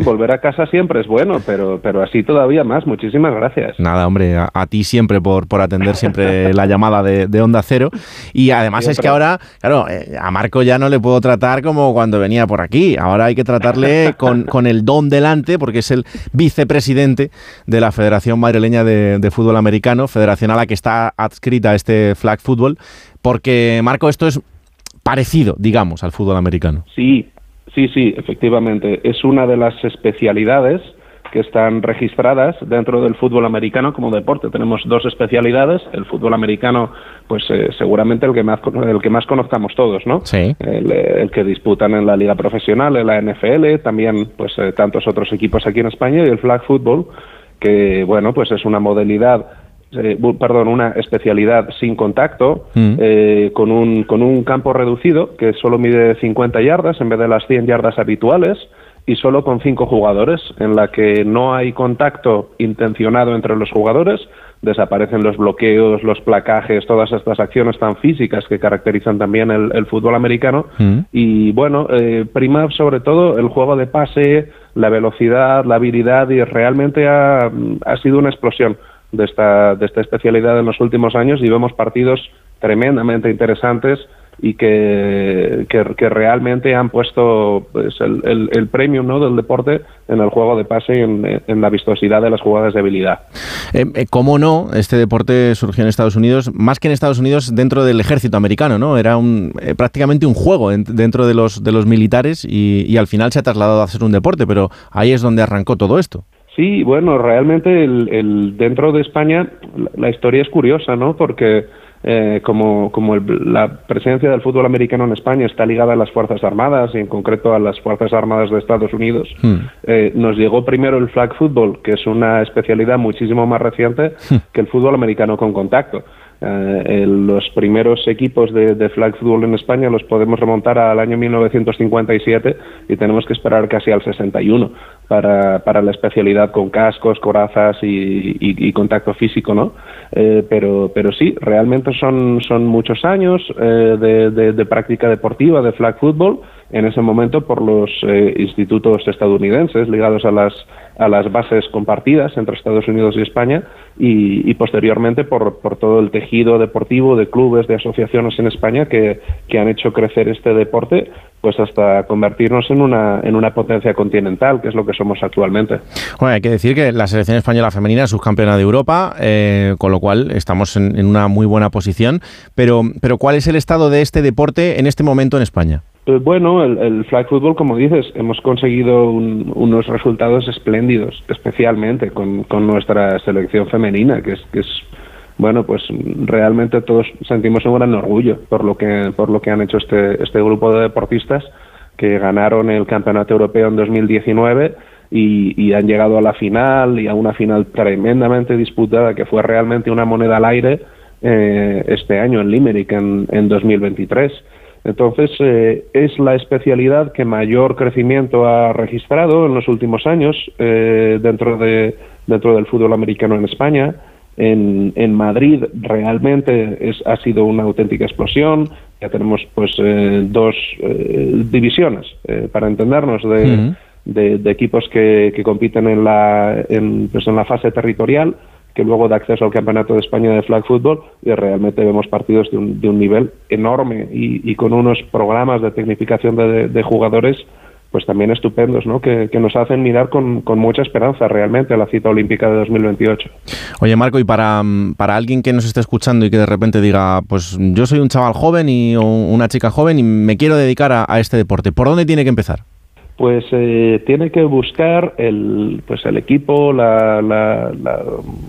Speaker 24: Volver a casa siempre es bueno, pero, pero así todavía más. Muchísimas gracias.
Speaker 2: Nada, hombre, a, a ti siempre por, por atender siempre [LAUGHS] la llamada de, de, Onda Cero. Y además siempre. es que ahora, claro, a Marco ya no le puedo tratar como cuando venía por aquí. Ahora hay que tratarle con, [LAUGHS] con el don delante, porque es el vicepresidente de la Federación Madrileña de, de Fútbol Americano, federación a la que está adscrita este flag fútbol porque, Marco, esto es parecido, digamos, al fútbol americano.
Speaker 24: Sí, sí, sí, efectivamente. Es una de las especialidades que están registradas dentro del fútbol americano como deporte. Tenemos dos especialidades, el fútbol americano, pues eh, seguramente el que más el que más conozcamos todos, ¿no?
Speaker 2: Sí.
Speaker 24: El, el, que disputan en la liga profesional, en la NFL, también pues eh, tantos otros equipos aquí en España y el flag football, que bueno, pues es una modalidad eh, perdón, una especialidad sin contacto, mm. eh, con, un, con un campo reducido que solo mide 50 yardas en vez de las 100 yardas habituales y solo con cinco jugadores, en la que no hay contacto intencionado entre los jugadores, desaparecen los bloqueos, los placajes, todas estas acciones tan físicas que caracterizan también el, el fútbol americano.
Speaker 2: Mm.
Speaker 24: Y bueno, eh, prima sobre todo el juego de pase, la velocidad, la habilidad y realmente ha, ha sido una explosión de esta, de esta especialidad en los últimos años y vemos partidos tremendamente interesantes y que, que, realmente han puesto pues, el, el, el ¿no? del deporte en el juego de pase y en, en la vistosidad de las jugadas de habilidad.
Speaker 2: Eh, eh, ¿Cómo no? Este deporte surgió en Estados Unidos, más que en Estados Unidos, dentro del ejército americano, ¿no? Era un, eh, prácticamente un juego en- dentro de los, de los militares y, y al final se ha trasladado a ser un deporte, pero ahí es donde arrancó todo esto.
Speaker 24: Sí, bueno, realmente el, el- dentro de España la, la historia es curiosa, ¿no? Porque eh, como, como el- la presencia del fútbol americano en España está ligada a las Fuerzas Armadas y en concreto a las Fuerzas Armadas de Estados Unidos, eh, nos llegó primero el flag football, que es una especialidad muchísimo más reciente que el fútbol americano con contacto. Eh, los primeros equipos de, flag football en España los podemos remontar al año 1957 y tenemos que esperar casi al 61 para, para la especialidad con cascos, corazas y contacto físico, ¿no? Eh, pero, pero sí, realmente son, son muchos años eh, de, de- de práctica deportiva de flag football en ese momento por los eh, institutos estadounidenses ligados a las a las bases compartidas entre Estados Unidos y España y, posteriormente por, por todo el tejido deportivo de clubes, de asociaciones en España que, que han hecho crecer este deporte pues hasta convertirnos en una, en una potencia continental, que es lo que somos actualmente.
Speaker 2: Bueno, hay que decir que la selección española femenina es subcampeona de Europa, eh, con lo cual estamos en, en una muy buena posición. Pero, pero ¿cuál es el estado de este deporte en este momento en España?
Speaker 24: Eh, Bueno, el, flag football, como dices, hemos conseguido un- unos resultados espléndidos, especialmente con, con nuestra selección femenina, que es, que es bueno, pues realmente todos sentimos un gran orgullo por lo que por lo que han hecho este este grupo de deportistas que ganaron el campeonato europeo en 2019 y, y han llegado a la final y a una final tremendamente disputada que fue realmente una moneda al aire eh, este año en Limerick en, en 2023. Entonces, eh, es la especialidad que mayor crecimiento ha registrado en los últimos años eh, dentro, de, dentro del fútbol americano en España. En, en Madrid realmente es, ha sido una auténtica explosión. Ya tenemos pues eh, dos eh, divisiones, eh, para entendernos, de, de, de equipos que, que compiten en la, en, pues, en la fase territorial que luego da acceso al Campeonato de España de Flag Football y realmente vemos partidos de un, de un nivel enorme y, y con unos programas de tecnificación de, de jugadores pues también estupendos, ¿no? que, que nos hacen mirar con, con mucha esperanza realmente a la cita olímpica de 2028.
Speaker 2: Oye, Marco, y para, mm, para alguien que nos esté escuchando y que de repente diga, pues yo soy un chaval joven y o una chica joven y me quiero dedicar a, a este deporte, ¿por dónde tiene que empezar?
Speaker 24: Pues eh, tiene que buscar el, pues el equipo, la, la, la,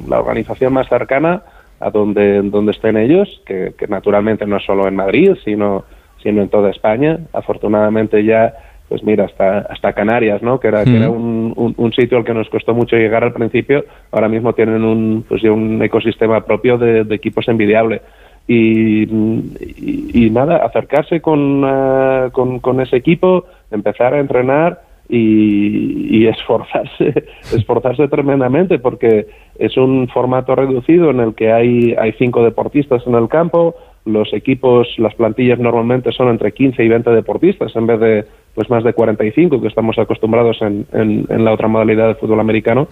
Speaker 24: la organización más cercana a donde, donde estén ellos, que, que naturalmente no es solo en Madrid, sino, sino en toda España. Afortunadamente ya, pues mira, hasta, hasta Canarias, ¿no? que era, que era un, un, un sitio al que nos costó mucho llegar al principio, ahora mismo tienen un, pues ya un ecosistema propio de, de equipos envidiable. Y, y, y nada, acercarse con, ah, con, con ese equipo, empezar a entrenar y, y esforzarse, [LAUGHS] esforzarse tremendamente porque es un formato reducido en el que hay, hay cinco deportistas en el campo, los equipos, las plantillas normalmente son entre 15 y 20 deportistas en vez de pues más de 45 que estamos acostumbrados en, en, en la otra modalidad de fútbol americano.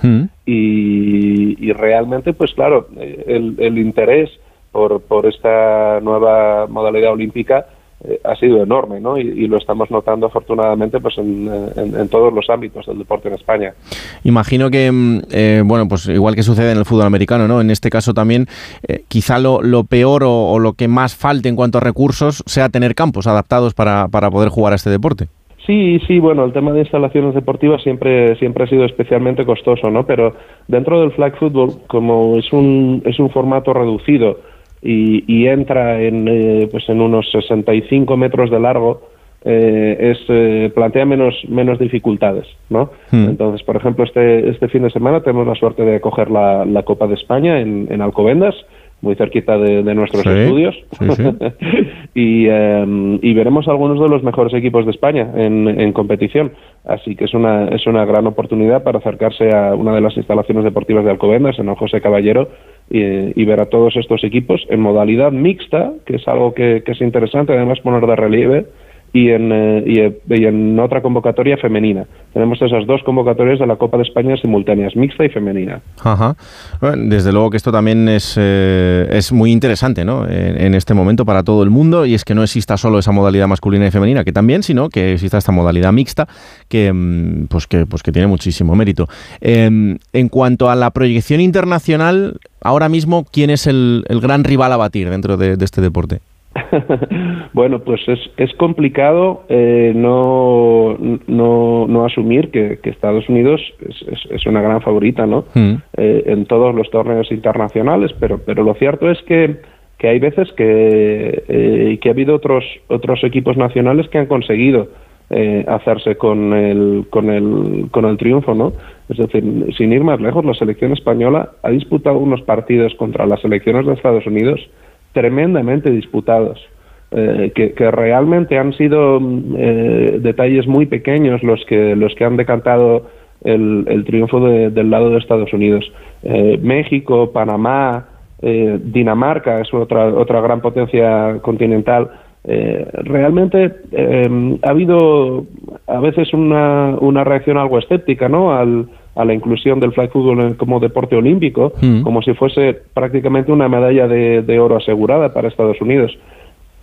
Speaker 24: Y, y realmente pues claro el, el interés por, por esta nueva modalidad olímpica eh, ha sido enorme, ¿no? Y, y lo estamos notando afortunadamente pues en, en- en todos los ámbitos del deporte en España.
Speaker 2: Imagino que, mm, eh, bueno, pues igual que sucede en el fútbol americano, ¿no? En este caso también, eh, quizá lo, lo peor o, o lo que más falte en cuanto a recursos sea tener campos adaptados para, para poder jugar a este deporte.
Speaker 24: Sí, sí, bueno, el tema de instalaciones deportivas siempre siempre ha sido especialmente costoso, ¿no? Pero dentro del flag football, como es un es un formato reducido y, y entra en eh, pues en unos 65 metros de largo, eh, es eh, plantea menos menos dificultades, ¿no? Entonces, por ejemplo, este este fin de semana tenemos la suerte de acoger la, la Copa de España en, en Alcobendas muy cerquita de, de nuestros
Speaker 2: Sí,
Speaker 24: estudios.
Speaker 2: sí, sí. [LAUGHS]
Speaker 24: y, eh, y veremos algunos de los mejores equipos de España en, en competición. Así que es una, es una gran oportunidad para acercarse a una de las instalaciones deportivas de Alcobendas, en el José Caballero, y, ver a todos estos equipos en modalidad mixta, que es algo que, que es interesante además poner de relieve, y en, eh, eh, y en otra convocatoria femenina. Tenemos esas dos convocatorias de la Copa de España simultáneas, mixta y femenina.
Speaker 2: Ajá. Bueno, desde luego que esto también es, eh, es muy interesante ¿no? en, este momento para todo el mundo y es que no exista solo esa modalidad masculina y femenina, que también, sino que exista esta modalidad mixta que, mm, pues que, pues que tiene muchísimo mérito. Em, en cuanto a la proyección internacional, ahora mismo, ¿quién es el, el gran rival a batir dentro de, de este deporte? [LAUGHS]
Speaker 24: Bueno, pues es, es complicado eh, no, no, no asumir que, que Estados Unidos es, es- es una gran favorita, ¿no? Eh, en todos los torneos internacionales, pero, pero lo cierto es que, que hay veces que, eh, que ha habido otros, otros equipos nacionales que han conseguido eh, hacerse con el, con, el, con el triunfo, ¿no? Es decir, sin ir más lejos, la selección española ha disputado unos partidos contra las selecciones de Estados Unidos tremendamente disputados. eh, que, realmente han sido mm, eh, detalles muy pequeños los que los que han decantado el, triunfo de- del lado de Estados Unidos. Eh, México, Panamá, Dinamarca es otra otra gran potencia continental. Realmente ha habido a veces una, una reacción algo escéptica ¿no? Al, a la inclusión del flag football como deporte olímpico,
Speaker 2: Mm.
Speaker 24: como si fuese prácticamente una medalla de, de oro asegurada para Estados Unidos.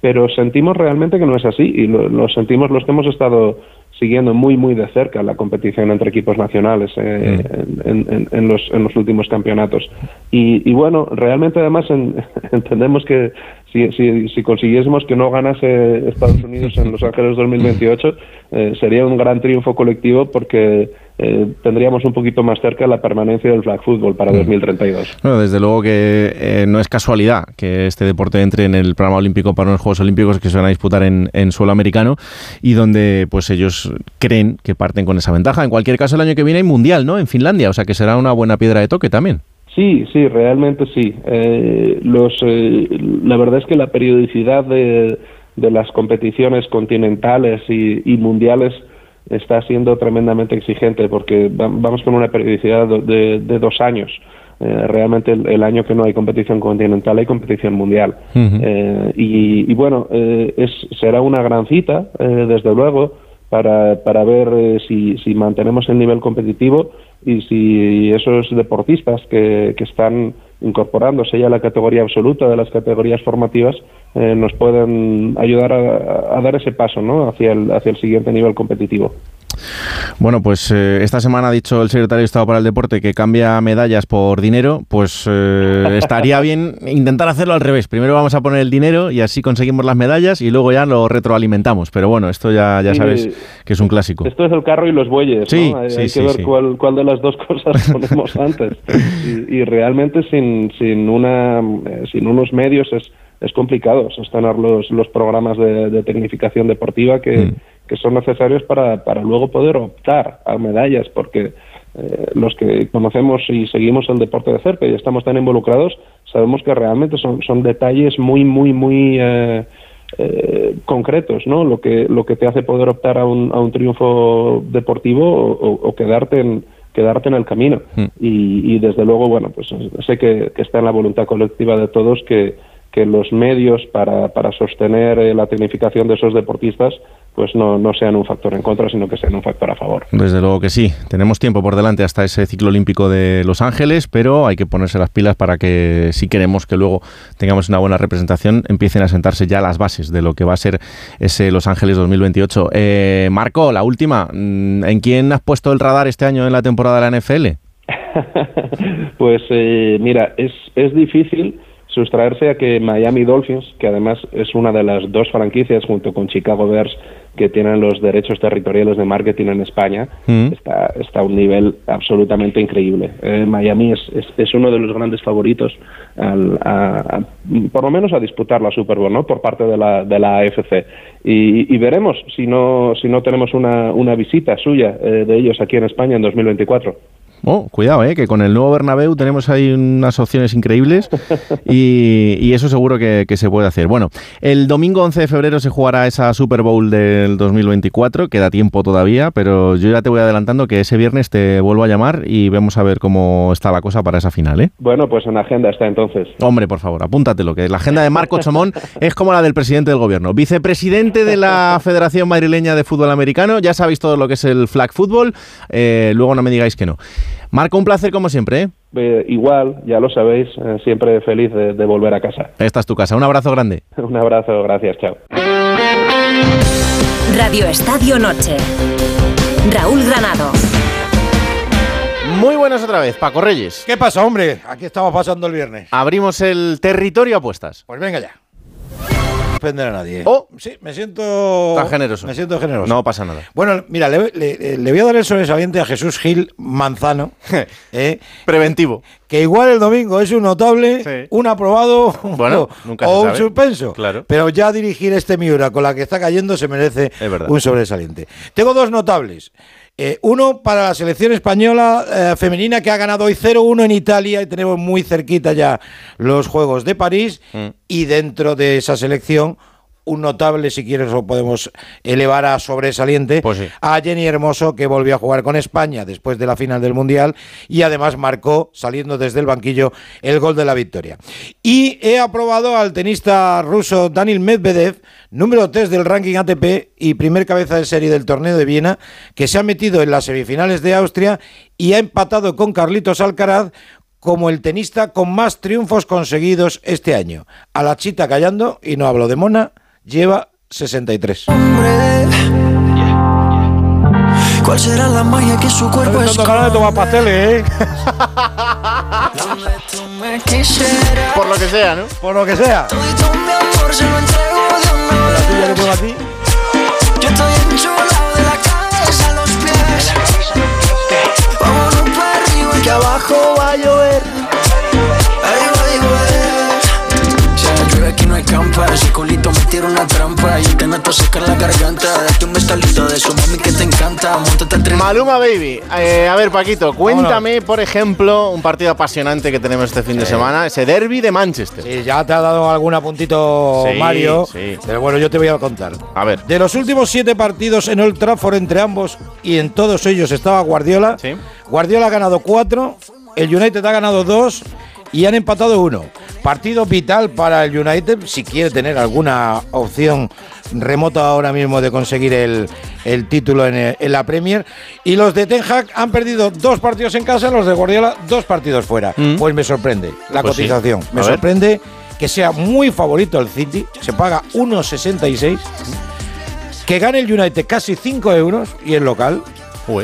Speaker 24: Pero sentimos realmente que no es así y lo, lo sentimos los que hemos estado siguiendo muy muy de cerca la competición entre equipos nacionales eh, en, en- en los, en los últimos campeonatos. Y, y bueno, realmente además en- [LAUGHS] entendemos que si, si, si consiguiésemos que no ganase Estados Unidos en Los Ángeles 2028, eh, sería un gran triunfo colectivo porque eh, tendríamos un poquito más cerca la permanencia del flag football para 2032.
Speaker 2: Bueno, desde luego que eh, no es casualidad que este deporte entre en el programa olímpico para unos Juegos Olímpicos que se van a disputar en, en suelo americano y donde pues ellos creen que parten con esa ventaja. En cualquier caso, el año que viene hay Mundial, ¿no? En Finlandia, o sea que será una buena piedra de toque también.
Speaker 24: Sí, sí, realmente sí. Eh, los, eh, la verdad es que la periodicidad de, de las competiciones continentales y, y mundiales está siendo tremendamente exigente porque va- vamos con una periodicidad de, dos años. Eh, realmente el, el año que no hay competición continental hay competición mundial. Eh, y, y bueno, eh, es, será una gran cita, eh, desde luego, para, para ver eh, si, si mantenemos el nivel competitivo y si esos deportistas que, que están incorporándose ya a la categoría absoluta de las categorías formativas eh, nos pueden ayudar a, a dar ese paso ¿no? hacia, el, hacia el siguiente nivel competitivo.
Speaker 2: Bueno, pues eh, esta semana ha dicho el secretario de Estado para el Deporte que cambia medallas por dinero, pues eh, estaría [LAUGHS] bien intentar hacerlo al revés. Primero vamos a poner el dinero y así conseguimos las medallas y luego ya lo retroalimentamos. Pero bueno, esto ya, ya
Speaker 24: Sí.
Speaker 2: sabes que es un clásico.
Speaker 24: Esto es el carro y los bueyes,
Speaker 2: Sí,
Speaker 24: ¿no? Hay,
Speaker 2: sí,
Speaker 24: hay que ver cuál, cuál de las dos [LAUGHS] cosas [LAUGHS] ponemos antes. Y, y realmente sin, sin, una, sin unos medios es, es complicado sostener los, los programas de, de tecnificación deportiva que,
Speaker 2: Mm.
Speaker 24: que son necesarios para, para luego poder optar a medallas, porque eh, los que conocemos y seguimos el deporte de cerca y estamos tan involucrados, sabemos que realmente son, son detalles muy, muy, muy... eh, eh, concretos, ¿no? Lo que lo que te hace poder optar a un, a un triunfo deportivo o, o- o quedarte en quedarte en el camino. Y, y desde luego, bueno, pues sé que, que está en la voluntad colectiva de todos que, que los medios para, para sostener eh, la tecnificación de esos deportistas pues no, no sean un factor en contra, sino que sean un factor a favor.
Speaker 2: Desde luego que sí. Tenemos tiempo por delante hasta ese ciclo olímpico de Los Ángeles, pero hay que ponerse las pilas para que, si queremos que luego tengamos una buena representación, empiecen a sentarse ya las bases de lo que va a ser ese Los Ángeles 2028. Eh, Marco, la última. mm, ¿En quién has puesto el radar este año en la temporada de la NFL? [LAUGHS]
Speaker 24: Pues eh, mira, es, es difícil sustraerse a que Miami Dolphins, que además es una de las dos franquicias junto con Chicago Bears que tienen los derechos territoriales de marketing en España, está, está a un nivel absolutamente increíble. Eh, Miami es, es, es uno de los grandes favoritos, al- a- a- por lo menos a disputar la Super Bowl, ¿no? Por parte de la, de la AFC. Y, y veremos si no, si no tenemos una, una visita suya eh, de ellos aquí en España en 2024.
Speaker 2: Oh, cuidado, eh, que con el nuevo Bernabéu tenemos ahí unas opciones increíbles [LAUGHS] y, y eso seguro que, que se puede hacer. Bueno, el domingo 11 de febrero se jugará esa Super Bowl del 2024, queda tiempo todavía, pero yo ya te voy adelantando que ese viernes te vuelvo a llamar y vemos a ver cómo está la cosa para esa final, ¿eh?
Speaker 24: Bueno, pues en agenda está entonces.
Speaker 2: Hombre, por favor, apúntatelo, que la agenda de Marco Chomón [LAUGHS] es como la del presidente del gobierno. Vicepresidente de la [LAUGHS] Federación Madrileña de Fútbol Americano, ya sabéis todo lo que es el flag football, eh, luego no me digáis que no. Marco, un placer como siempre, ¿eh?
Speaker 24: Eh, igual, ya lo sabéis, eh, siempre feliz de, de volver a casa.
Speaker 2: Esta es tu casa. Un abrazo grande. [LAUGHS]
Speaker 24: Un abrazo, gracias, chao.
Speaker 1: Radio Estadio Noche. Raúl Granado.
Speaker 2: Muy buenas otra vez, Paco Reyes.
Speaker 7: ¿Qué pasa, hombre? Aquí estamos pasando el viernes.
Speaker 2: Abrimos el territorio apuestas.
Speaker 7: Pues venga ya. No ofender a nadie.
Speaker 2: Oh.
Speaker 7: sí, me siento.
Speaker 2: Tan generoso.
Speaker 7: Me siento generoso.
Speaker 2: No pasa nada.
Speaker 7: Bueno, mira, le, le- le voy a dar el sobresaliente a Jesús Gil Manzano. [LAUGHS] eh,
Speaker 2: Preventivo.
Speaker 7: que igual el domingo es un notable, un aprobado [LAUGHS]
Speaker 2: Bueno, nunca
Speaker 7: o un suspenso.
Speaker 2: Claro.
Speaker 7: Pero ya dirigir este Miura con la que está cayendo se merece un sobresaliente. Tengo dos notables. Eh, uno para la selección española eh, femenina que ha ganado hoy 0-1 en Italia y tenemos muy cerquita ya los Juegos de París
Speaker 2: Mm.
Speaker 7: y dentro de esa selección un notable, si quieres lo podemos elevar a sobresaliente,
Speaker 2: Pues sí.
Speaker 7: a Jenny Hermoso, que volvió a jugar con España después de la final del Mundial y además marcó, saliendo desde el banquillo, el gol de la victoria. Y he aprobado al tenista ruso Daniil Medvedev, número 3 del ranking ATP y primer cabeza de serie del torneo de Viena, que se ha metido en las semifinales de Austria y ha empatado con Carlitos Alcaraz como el tenista con más triunfos conseguidos este año. A la chita callando, y no hablo de Mona, lleva 63.
Speaker 25: ¿Cuál será la magia que su cuerpo es?
Speaker 7: de tomar pasteles, ¿eh?
Speaker 2: Por lo que sea, ¿no?
Speaker 7: Por lo que sea. La tuya le pongo a ti.
Speaker 25: Yo estoy enchulado de la cabeza a los pies. Vámonos para arriba que abajo va a llover. Aquí no hay campa. Ese culito me tira una trampa. Y el que no te seca la garganta. Date un bestalito de su mami que te encanta. Montate al tren.
Speaker 2: Maluma Baby. Eh, a ver, Paquito, cuéntame, por ejemplo, un partido apasionante que tenemos este fin de semana, ese derby de Manchester.
Speaker 7: Sí, ya te ha dado algún apuntito
Speaker 2: Sí,
Speaker 7: Mario,
Speaker 2: sí.
Speaker 7: pero bueno, yo te voy a contar.
Speaker 2: A ver.
Speaker 7: De los últimos siete partidos en Old Trafford entre ambos y en todos ellos estaba Guardiola. Guardiola ha ganado cuatro, el United ha ganado dos y han empatado uno. Partido vital para el United si quiere tener alguna opción remota ahora mismo de conseguir el, el título en, en la Premier. Y los de Ten Hag han perdido dos partidos en casa, los de Guardiola dos partidos fuera. Pues me sorprende la
Speaker 2: Pues sí.
Speaker 7: cotización. Me
Speaker 2: ver.
Speaker 7: sorprende que sea muy favorito el City, se paga 1,66, que gane el United casi 5 euros y el local,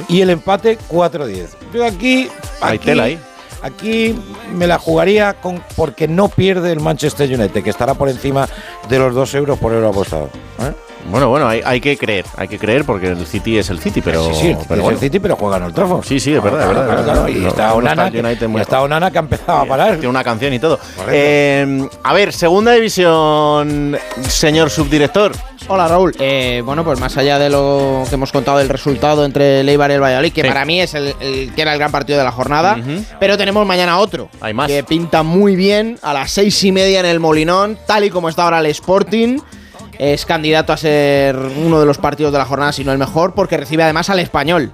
Speaker 7: y el empate 4,10. Yo aquí,
Speaker 2: Hay
Speaker 7: aquí,
Speaker 2: tela ahí.
Speaker 7: Aquí me la jugaría con porque no pierde el Manchester United, que estará por encima de los 2 euros por euro apostado. ¿eh?
Speaker 2: Bueno, bueno, hay, hay que creer, hay que creer porque el City es el City, pero.
Speaker 7: Sí, sí, el City
Speaker 2: pero
Speaker 7: es el City, pero juega en el Trafford.
Speaker 2: Sí, sí, es verdad, es
Speaker 7: Claro,
Speaker 2: verdad. es
Speaker 7: claro,
Speaker 2: verdad.
Speaker 7: claro, Y
Speaker 2: No-
Speaker 7: está
Speaker 2: no
Speaker 7: Onana, que, y está Onana que ha empezado a parar.
Speaker 2: Tiene una canción y todo. Eh, a ver, segunda división, señor subdirector.
Speaker 26: Hola Raúl. Eh, bueno, pues más allá de lo que hemos contado del resultado entre el Eibar y el Valladolid, que
Speaker 2: Sí.
Speaker 26: para mí es el, el que era el gran partido de la jornada, pero tenemos mañana otro.
Speaker 2: Hay más.
Speaker 26: Que pinta muy bien a las seis y media en el Molinón, tal y como está ahora el Sporting. Es candidato a ser uno de los partidos de la jornada, si no el mejor, porque recibe además al español.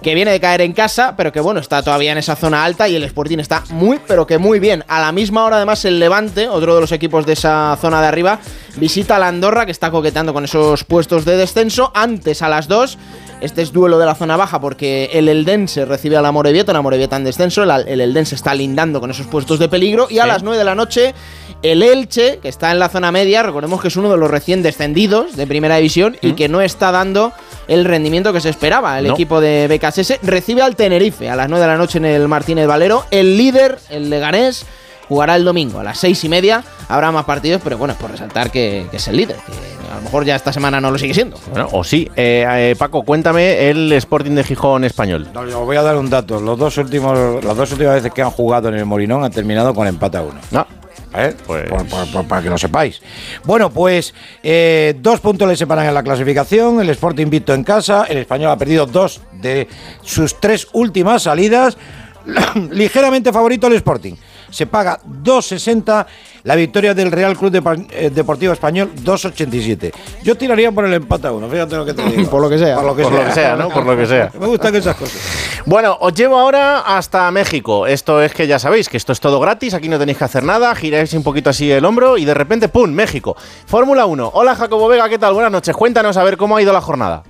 Speaker 26: Que viene de caer en casa, pero que bueno, está todavía en esa zona alta y el Sporting está muy, pero que muy bien. A la misma hora, además, el Levante, otro de los equipos de esa zona de arriba, visita a la Andorra, que está coqueteando con esos puestos de descenso. Antes, a las 2, este es duelo de la zona baja, porque el Eldense recibe a la Morevieta, una Morevieta en descenso. El, el Eldense está lindando con esos puestos de peligro. Y a las 9 de la noche, el Elche, que está en la zona media, recordemos que es uno de los recién descendidos de primera división y que no está dando el rendimiento que se esperaba. El
Speaker 2: No.
Speaker 26: equipo de BKSS recibe al Tenerife a las 9 de la noche en el Martínez Valero. El líder, el Leganés, jugará el domingo a las 6 y media. Habrá más partidos, pero bueno, es por resaltar que, que es el líder, que a lo mejor ya esta semana no lo sigue siendo.
Speaker 2: Bueno, o sí. Eh, eh, Paco, cuéntame el Sporting de Gijón español.
Speaker 7: No, Os voy a dar un dato. Los dos últimos, las dos últimas veces que han jugado en el Molinón han terminado con empate a uno.
Speaker 2: No.
Speaker 7: ¿Eh? Por- por- por- para que lo sepáis. Bueno, pues eh, dos puntos le separan en la clasificación. El Sporting invicto en casa. El español ha perdido dos de sus tres últimas salidas. [COUGHS] ligeramente favorito el Sporting. Se paga 2.60 la victoria del Real Club eh, Deportivo Español 2.87. Yo tiraría por el empate a uno, fíjate lo que te digo. [LAUGHS]
Speaker 26: Por lo que sea.
Speaker 7: Por lo que
Speaker 2: Por lo que sea, ¿no? Por lo que sea.
Speaker 7: Me gustan esas cosas.
Speaker 2: Bueno, os llevo ahora hasta México. Esto es que ya sabéis que esto es todo gratis, aquí no tenéis que hacer nada, giráis un poquito así el hombro y de repente, ¡pum!, México. Fórmula 1. Hola Jacobo Vega, ¿qué tal? Buenas noches. Cuéntanos a ver cómo ha ido la jornada.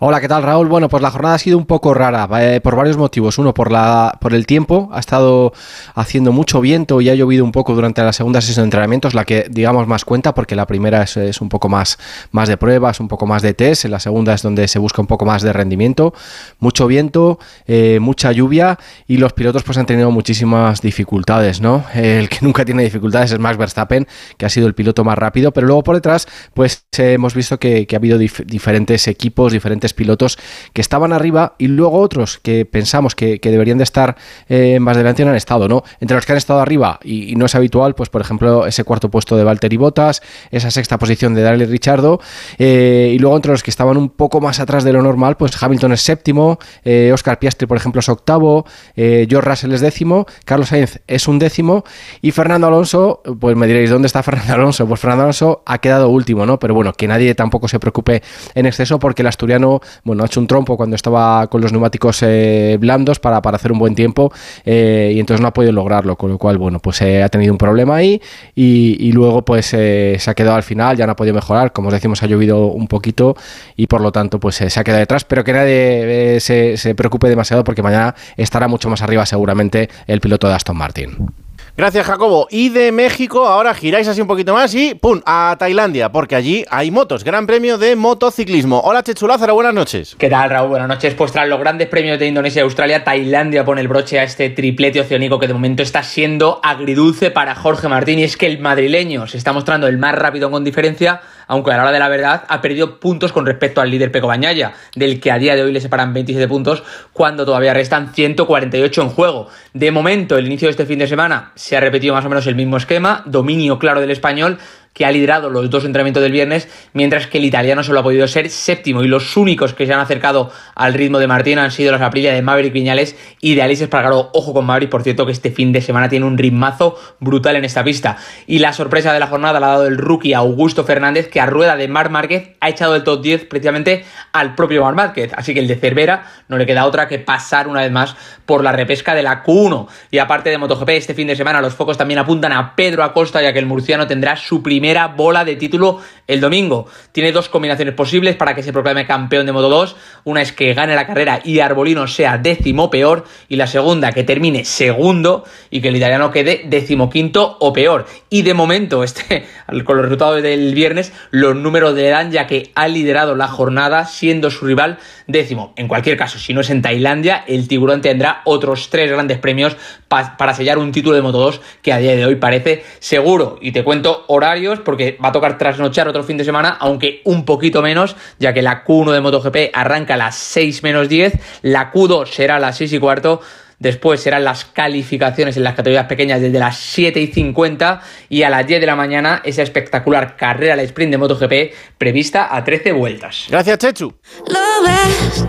Speaker 27: Hola, ¿qué tal Raúl? Bueno, pues la jornada ha sido un poco rara eh, por varios motivos. Uno, por, la, por el tiempo. Ha estado haciendo mucho viento y ha llovido un poco durante la segunda sesión de entrenamientos, la que digamos más cuenta porque la primera es, es un poco más, más de pruebas, un poco más de test. La segunda es donde se busca un poco más de rendimiento. Mucho viento, eh, mucha lluvia y los pilotos pues han tenido muchísimas dificultades, ¿no? El que nunca tiene dificultades es Max Verstappen, que ha sido el piloto más rápido, pero luego por detrás pues eh, hemos visto que, ha habido dif- diferentes equipos, diferentes pilotos que estaban arriba y luego otros que pensamos que, deberían de estar eh, más delante no han estado, ¿no? Entre los que han estado arriba y, y no es habitual, pues por ejemplo ese cuarto puesto de Valtteri Bottas, esa sexta posición de Daniel Richardo eh, y luego entre los que estaban un poco más atrás de lo normal, pues Hamilton es séptimo, eh, Oscar Piastri por ejemplo es octavo, eh, George Russell es décimo, Carlos Sainz es un décimo y Fernando Alonso, pues me diréis, ¿dónde está Fernando Alonso? Pues Fernando Alonso ha quedado último, ¿no? Pero bueno, que nadie tampoco se preocupe en exceso porque el asturiano, bueno, ha hecho un trompo cuando estaba con los neumáticos eh, blandos para, para hacer un buen tiempo eh, y entonces no ha podido lograrlo, con lo cual, bueno, pues eh, ha tenido un problema ahí y, luego pues se ha quedado al final, ya no ha podido mejorar, como os decimos, ha llovido un poquito y por lo tanto pues se ha quedado detrás, pero que nadie se, se preocupe demasiado porque mañana estará mucho más arriba seguramente el piloto de Aston Martin.
Speaker 2: Gracias, Jacobo. Y de México, ahora giráis así un poquito más y ¡pum! a Tailandia, porque allí hay motos. Gran premio de motociclismo. Hola, Chechu Lázaro, buenas noches.
Speaker 11: ¿Qué tal, Raúl? Buenas noches. Pues tras los grandes premios de Indonesia y Australia, Tailandia pone el broche a este triplete oceánico que de momento está siendo agridulce para Jorge Martín. Y es que el madrileño se está mostrando el más rápido con diferencia, aunque a la hora de la verdad ha perdido puntos con respecto al líder Peco Bañaya, del que a día de hoy le separan 27 puntos, cuando todavía restan 148 en juego. De momento, el inicio de este fin de semana se ha repetido más o menos el mismo esquema, dominio claro del español, que ha liderado los dos entrenamientos del viernes, mientras que el italiano solo ha podido ser séptimo y los únicos que se han acercado al ritmo de Martín han sido las Aprilia de Maverick Viñales y de Alice Espargaró. Ojo con Maverick, por cierto, que este fin de semana tiene un ritmazo brutal en esta pista. Y la sorpresa de la jornada la ha dado el rookie Augusto Fernández, que a rueda de Marc Márquez ha echado del top 10 precisamente al propio Marc Márquez. Así que el de Cervera no le queda otra que pasar una vez más por la repesca de la Q1. Y aparte de MotoGP, este fin de semana los focos también apuntan a Pedro Acosta, ya que el murciano tendrá su primera bola de título el domingo. Tiene dos combinaciones posibles para que se proclame campeón de Moto 2. Una es que gane la carrera y Arbolino sea décimo peor. Y la segunda, que termine segundo y que el italiano quede decimoquinto o peor. Y de momento, este, [LAUGHS] con los resultados del viernes, los números le dan ya que ha liderado la jornada siendo su rival décimo. En cualquier caso, si no es en Tailandia, el tiburón tendrá otros tres grandes premios pa- para sellar un título de Moto 2 que a día de hoy parece seguro. Y te cuento horarios porque va a tocar trasnochar otro fin de semana, aunque un poquito menos, ya que la Q1 de MotoGP arranca a las 6 menos 10, la Q2 será a las 6 y cuarto. Después serán las calificaciones en las categorías pequeñas desde las 7 y 50 y a las 10 de la mañana esa espectacular carrera al sprint de MotoGP prevista a 13 vueltas.
Speaker 2: Gracias, Chechu.
Speaker 25: Lo ves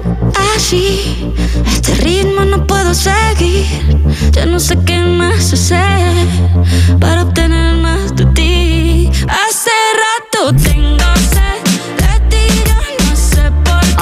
Speaker 25: así, este ritmo no puedo seguir. Ya no sé qué más hacer para obtener rato tengo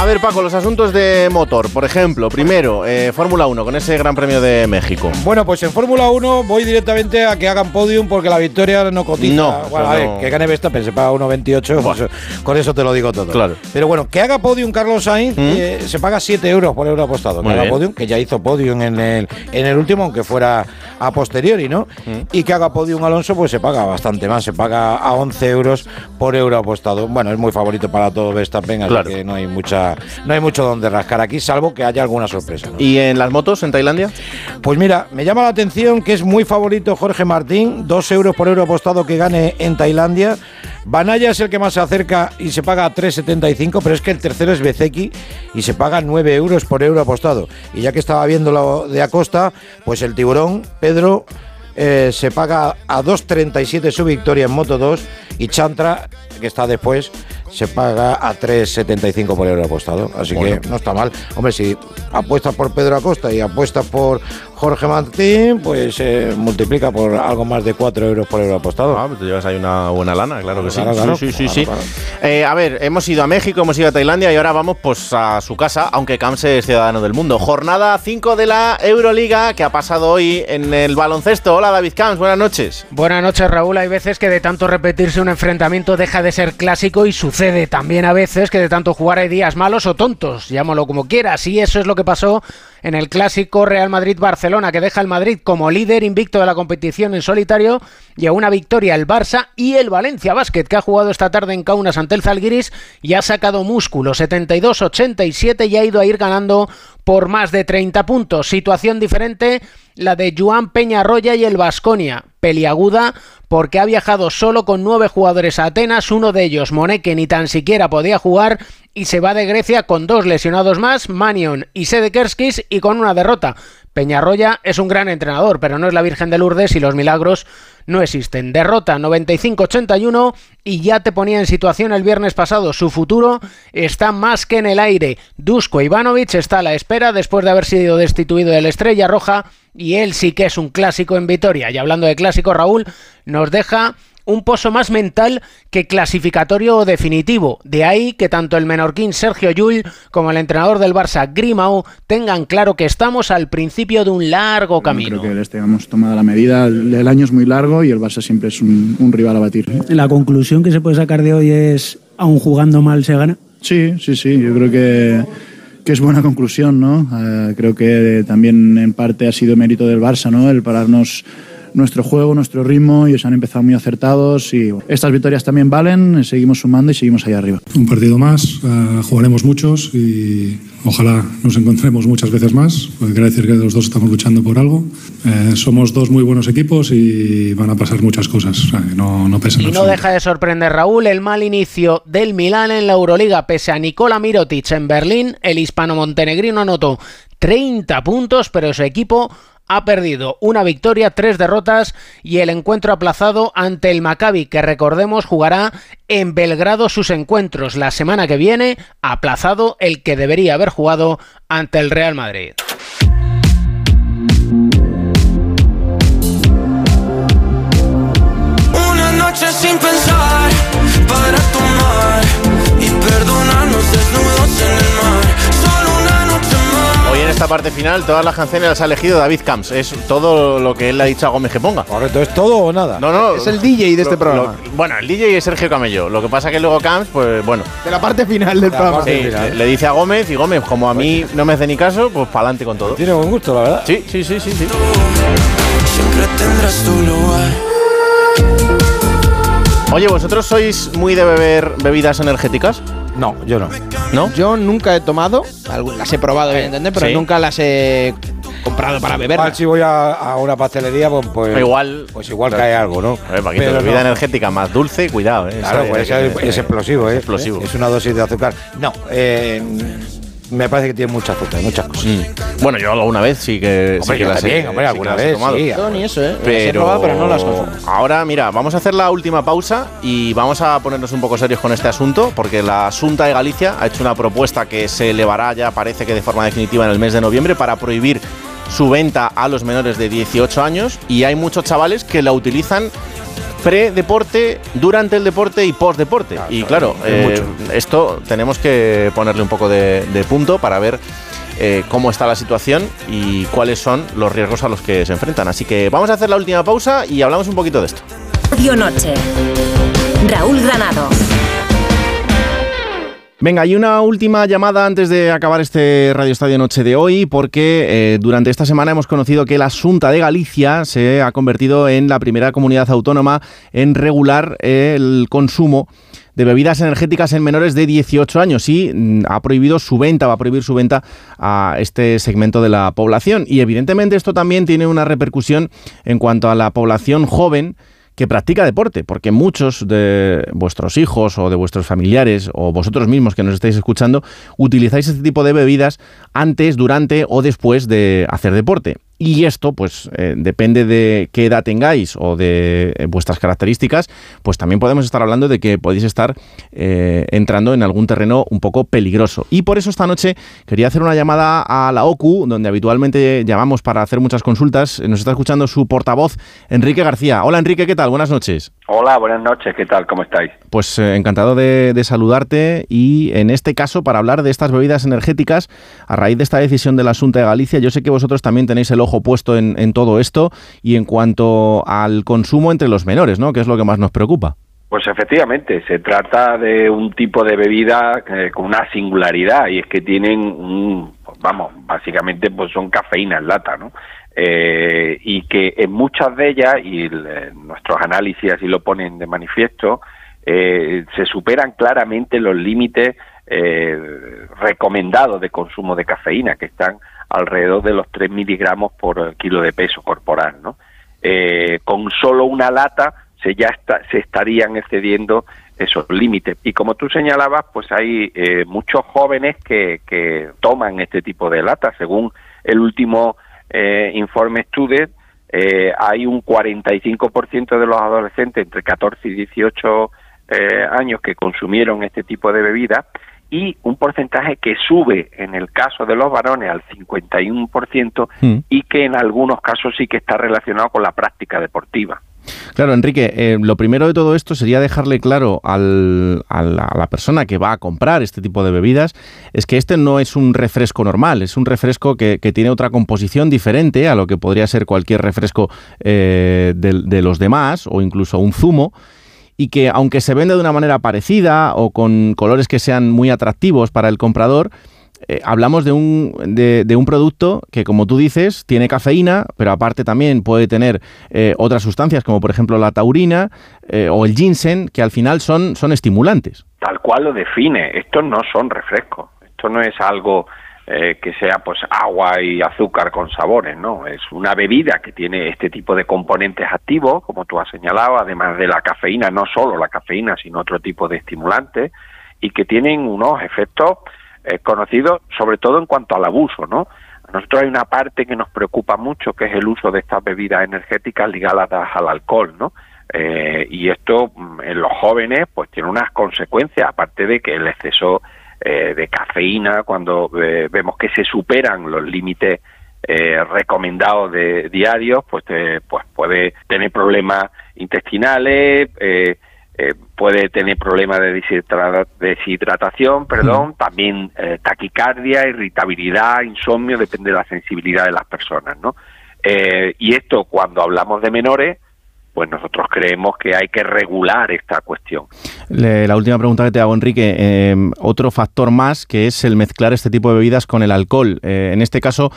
Speaker 2: A ver, Paco, los asuntos de motor. Por ejemplo, primero, eh, Fórmula 1 con ese Gran Premio de México.
Speaker 7: Bueno, pues en Fórmula 1 voy directamente a que hagan podium porque la victoria no cotiza.
Speaker 2: No,
Speaker 7: bueno,
Speaker 2: eso
Speaker 7: a ver,
Speaker 2: no.
Speaker 7: que gane Verstappen, se paga 1.28, pues, con eso te lo digo todo.
Speaker 2: Claro.
Speaker 7: Pero bueno, que haga podium Carlos Sainz eh, se paga 7 euros por euro apostado. Que haga podium, que ya hizo podium en el, en el último, aunque fuera a posteriori, ¿no? Y que haga podium Alonso, pues se paga bastante más, se paga a 11 euros por euro apostado. Bueno, es muy favorito para todo Verstappen, así
Speaker 2: Claro.
Speaker 7: que no hay mucha, no hay mucho donde rascar aquí, salvo que haya alguna sorpresa. ¿no?
Speaker 2: ¿Y en las motos en Tailandia?
Speaker 7: Pues mira, me llama la atención que es muy favorito Jorge Martín, 2 euros por euro apostado que gane en Tailandia. Banaya es el que más se acerca y se paga a 3,75, pero es que el tercero es Bezeki y se paga 9 euros por euro apostado. Y ya que estaba viendo lo de Acosta, pues el tiburón, Pedro, eh, se paga a 2.37 su victoria en Moto 2 y Chantra, que está después, se paga a 3,75 por euro apostado. Así
Speaker 2: Bueno.
Speaker 7: que no está mal. Hombre, si apuestas por Pedro Acosta y apuestas por Jorge Martín, pues se multiplica por algo más de 4 euros por euro apostado.
Speaker 2: Ah, pues te llevas ahí una buena lana, claro que sí.
Speaker 7: Claro,
Speaker 2: sí, sí, sí,
Speaker 7: Claro,
Speaker 2: sí. Eh, a ver, hemos ido a México, hemos ido a Tailandia y ahora vamos pues a su casa, aunque Camps es ciudadano del mundo. Jornada 5 de la Euroliga que ha pasado hoy en el baloncesto. Hola David Camps, buenas noches.
Speaker 28: Buenas noches, Raúl. Hay veces que de tanto repetirse un enfrentamiento deja de ser clásico y sucede también a veces que de tanto jugar hay días malos o tontos, llámalo como quieras. Y eso es lo que pasó en el clásico Real Madrid-Barcelona, que deja al Madrid como líder invicto de la competición en solitario y a una victoria el Barça y el Valencia Basket, que ha jugado esta tarde en Kaunas ante el Zalgiris y ha sacado músculo 72-87 y ha ido a ir ganando por más de 30 puntos. Situación diferente la de Joan Peñarroya y el Vasconia. Peliaguda porque ha viajado solo con nueve jugadores a Atenas, uno de ellos, Monet, que ni tan siquiera podía jugar, y se va de Grecia con dos lesionados más, Manion y Sedekerskis, y con una derrota. Peñarroya es un gran entrenador, pero no es la Virgen de Lourdes y los milagros no existen. Derrota 95-81 y ya te ponía en situación el viernes pasado. Su futuro está más que en el aire. Dusko Ivanovic está a la espera después de haber sido destituido de la Estrella Roja y él sí que es un clásico en Vitoria. Y hablando de clásico, Raúl nos deja un pozo más mental que clasificatorio o definitivo. De ahí que tanto el menorquín Sergio Llull como el entrenador del Barça Grimau tengan claro que estamos al principio de un largo camino.
Speaker 29: Creo que les tengamos tomada la medida. El, año es muy largo y el Barça siempre es un, un rival a batir.
Speaker 30: La conclusión que se puede sacar de hoy es, aun jugando mal se gana.
Speaker 29: Sí, sí, sí. Yo creo que, que es buena conclusión, ¿no? Eh, creo que también en parte ha sido mérito del Barça, ¿no? El pararnos nuestro juego, nuestro ritmo, ellos han empezado muy acertados y estas victorias también valen, seguimos sumando y seguimos ahí arriba.
Speaker 31: Un partido más, eh, jugaremos muchos y ojalá nos encontremos muchas veces más, porque quiere decir que los dos estamos luchando por algo. Eh, somos dos muy buenos equipos y van a pasar muchas cosas, o sea, que no, no pesa
Speaker 28: Y no
Speaker 31: absoluto.
Speaker 28: deja de sorprender Raúl el mal inicio del Milán en la Euroliga. Pese a Nikola Mirotic en Berlín, el hispano-montenegrino anotó 30 puntos, pero su equipo ha perdido una victoria, tres derrotas y el encuentro aplazado ante el Maccabi, que recordemos jugará en Belgrado sus encuentros la semana que viene, aplazado el que debería haber jugado ante el Real Madrid.
Speaker 2: Esta parte final todas las canciones las ha elegido David Camps. Es todo lo que él le ha dicho a Gómez que ponga.
Speaker 7: Correcto, ¿es todo o nada?
Speaker 2: No, no.
Speaker 26: Es el DJ de este
Speaker 2: lo-
Speaker 26: programa.
Speaker 2: lo- bueno, el DJ es Sergio Camello. Lo que pasa que luego Camps, pues bueno.
Speaker 26: De la parte final del programa.
Speaker 2: Sí, le, le dice a Gómez y Gómez, como a mí no me hace ni caso, pues para adelante con todo.
Speaker 7: Tiene buen gusto, la verdad.
Speaker 2: Sí, sí, sí, sí, sí.
Speaker 25: Siempre tendrás tu lugar.
Speaker 2: Oye, ¿vosotros sois muy de beber bebidas energéticas?
Speaker 7: No, yo no.
Speaker 2: ¿No?
Speaker 26: Yo nunca he tomado, las he probado, evidentemente, pero
Speaker 2: sí.
Speaker 26: nunca las he comprado para beber.
Speaker 7: Igual si voy a, a una pastelería, pues, pues
Speaker 2: Igual.
Speaker 7: pues igual cae algo, ¿no?
Speaker 2: A ver, Paquito,
Speaker 7: Pero
Speaker 2: bebida
Speaker 7: no.
Speaker 2: energética más dulce, cuidado, ¿eh?
Speaker 7: Claro,
Speaker 2: Esa-
Speaker 7: pues es explosivo, ¿eh?
Speaker 2: explosivo.
Speaker 7: Es una dosis de azúcar. No, eh, me parece que tiene mucha azúcar, muchas cosas.
Speaker 2: Mm. Bueno, yo alguna vez sí que,
Speaker 7: Hombre,
Speaker 2: sí que
Speaker 7: yo
Speaker 2: las he-
Speaker 7: también, hombre,
Speaker 2: sí que
Speaker 7: alguna
Speaker 2: las he
Speaker 7: vez,
Speaker 2: tomado.
Speaker 7: sí.
Speaker 26: Yo ni eso, ¿eh? Las he
Speaker 2: Pero,
Speaker 26: probado, pero no las consumo.
Speaker 2: ahora, mira, vamos a hacer la última pausa y vamos a ponernos un poco serios con este asunto, porque la Junta de Galicia ha hecho una propuesta que se elevará ya, parece que de forma definitiva, en el mes de noviembre para prohibir su venta a los menores de 18 años y hay muchos chavales que la utilizan pre-deporte, durante el deporte y post-deporte. y claro,
Speaker 7: es
Speaker 2: eh,
Speaker 7: mucho.
Speaker 2: esto tenemos que ponerle un poco de, de punto para ver eh, cómo está la situación y cuáles son los riesgos a los que se enfrentan. Así que vamos a hacer la última pausa y hablamos un poquito de esto.
Speaker 1: Radio Noche. Raúl Granado.
Speaker 2: Venga, y una última llamada antes de acabar este Radio Estadio Noche de hoy, porque eh, durante esta semana hemos conocido que la Junta de Galicia se ha convertido en la primera comunidad autónoma en regular el consumo de bebidas energéticas en menores de 18 años y mm, ha prohibido su venta, va a prohibir su venta a este segmento de la población. Y evidentemente esto también tiene una repercusión en cuanto a la población joven que practica deporte, porque muchos de vuestros hijos o de vuestros familiares o vosotros mismos que nos estáis escuchando utilizáis este tipo de bebidas antes, durante o después de hacer deporte. Y esto, pues, eh, depende de qué edad tengáis o de eh, vuestras características, pues también podemos estar hablando de que podéis estar eh, entrando en algún terreno un poco peligroso. Y por eso esta noche quería hacer una llamada a la OCU, donde habitualmente llamamos para hacer muchas consultas. Nos está escuchando su portavoz, Enrique García. Hola Enrique, ¿qué tal? Buenas noches.
Speaker 32: Hola, buenas noches, ¿qué tal? ¿Cómo estáis?
Speaker 2: Pues encantado de, de saludarte y en este caso para hablar de estas bebidas energéticas a raíz de esta decisión de la Junta de Galicia. Yo sé que vosotros también tenéis el ojo puesto en, en todo esto y en cuanto al consumo entre los menores, ¿no? Que es lo que más nos preocupa.
Speaker 32: Pues efectivamente, se trata de un tipo de bebida eh, con una singularidad y es que tienen, un, vamos, básicamente pues son cafeína en lata, ¿no? Eh, y que en muchas de ellas, y eh, nuestros análisis así lo ponen de manifiesto, se superan claramente los límites recomendados de consumo de cafeína, que están alrededor de los 3 miligramos por kilo de peso corporal, ¿no? Eh, con solo una lata se ya está, se estarían excediendo esos límites. Y como tú señalabas, pues hay eh, muchos jóvenes que, que toman este tipo de latas. Según el último eh, informe Student, eh, hay un 45% de los adolescentes entre 14 y 18 eh, años que consumieron este tipo de bebida y un porcentaje que sube en el caso de los varones al 51%
Speaker 2: Mm.
Speaker 32: y que en algunos casos sí que está relacionado con la práctica deportiva.
Speaker 2: Claro, Enrique, eh, lo primero de todo esto sería dejarle claro al- a, la, a la persona que va a comprar este tipo de bebidas, es que este no es un refresco normal, es un refresco que, que tiene otra composición diferente a lo que podría ser cualquier refresco eh, de, de los demás o incluso un zumo. Y que aunque se vende de una manera parecida o con colores que sean muy atractivos para el comprador, eh, hablamos de un, de, un producto que, como tú dices, tiene cafeína, pero aparte también puede tener eh, otras sustancias, como por ejemplo la taurina eh, o el ginseng, que al final son, son estimulantes.
Speaker 32: tal cual lo define. Estos no son refrescos. Esto no es algo eh, que sea pues agua y azúcar con sabores, no. Es una bebida que tiene este tipo de componentes activos, como tú has señalado, además de la cafeína, no solo la cafeína, sino otro tipo de estimulantes, y que tienen unos efectos eh, conocidos, sobre todo en cuanto al abuso, ¿no? A nosotros hay una parte que nos preocupa mucho, que es el uso de estas bebidas energéticas ligadas al alcohol, ¿no? Eh, y esto mm, en los jóvenes pues tiene unas consecuencias, aparte de que el exceso eh, de cafeína, cuando eh, vemos que se superan los límites eh, recomendados de diarios, pues, eh, pues puede tener problemas intestinales, eh, eh, puede tener problemas de deshidra- deshidratación, perdón, también eh, taquicardia, irritabilidad, insomnio, depende de la sensibilidad de las personas, ¿no? Y esto, cuando hablamos de menores, pues nosotros creemos que hay que regular esta cuestión.
Speaker 2: Le- la última pregunta que te hago, Enrique, eh, otro factor más que es el mezclar este tipo de bebidas con el alcohol. Eh, en este caso,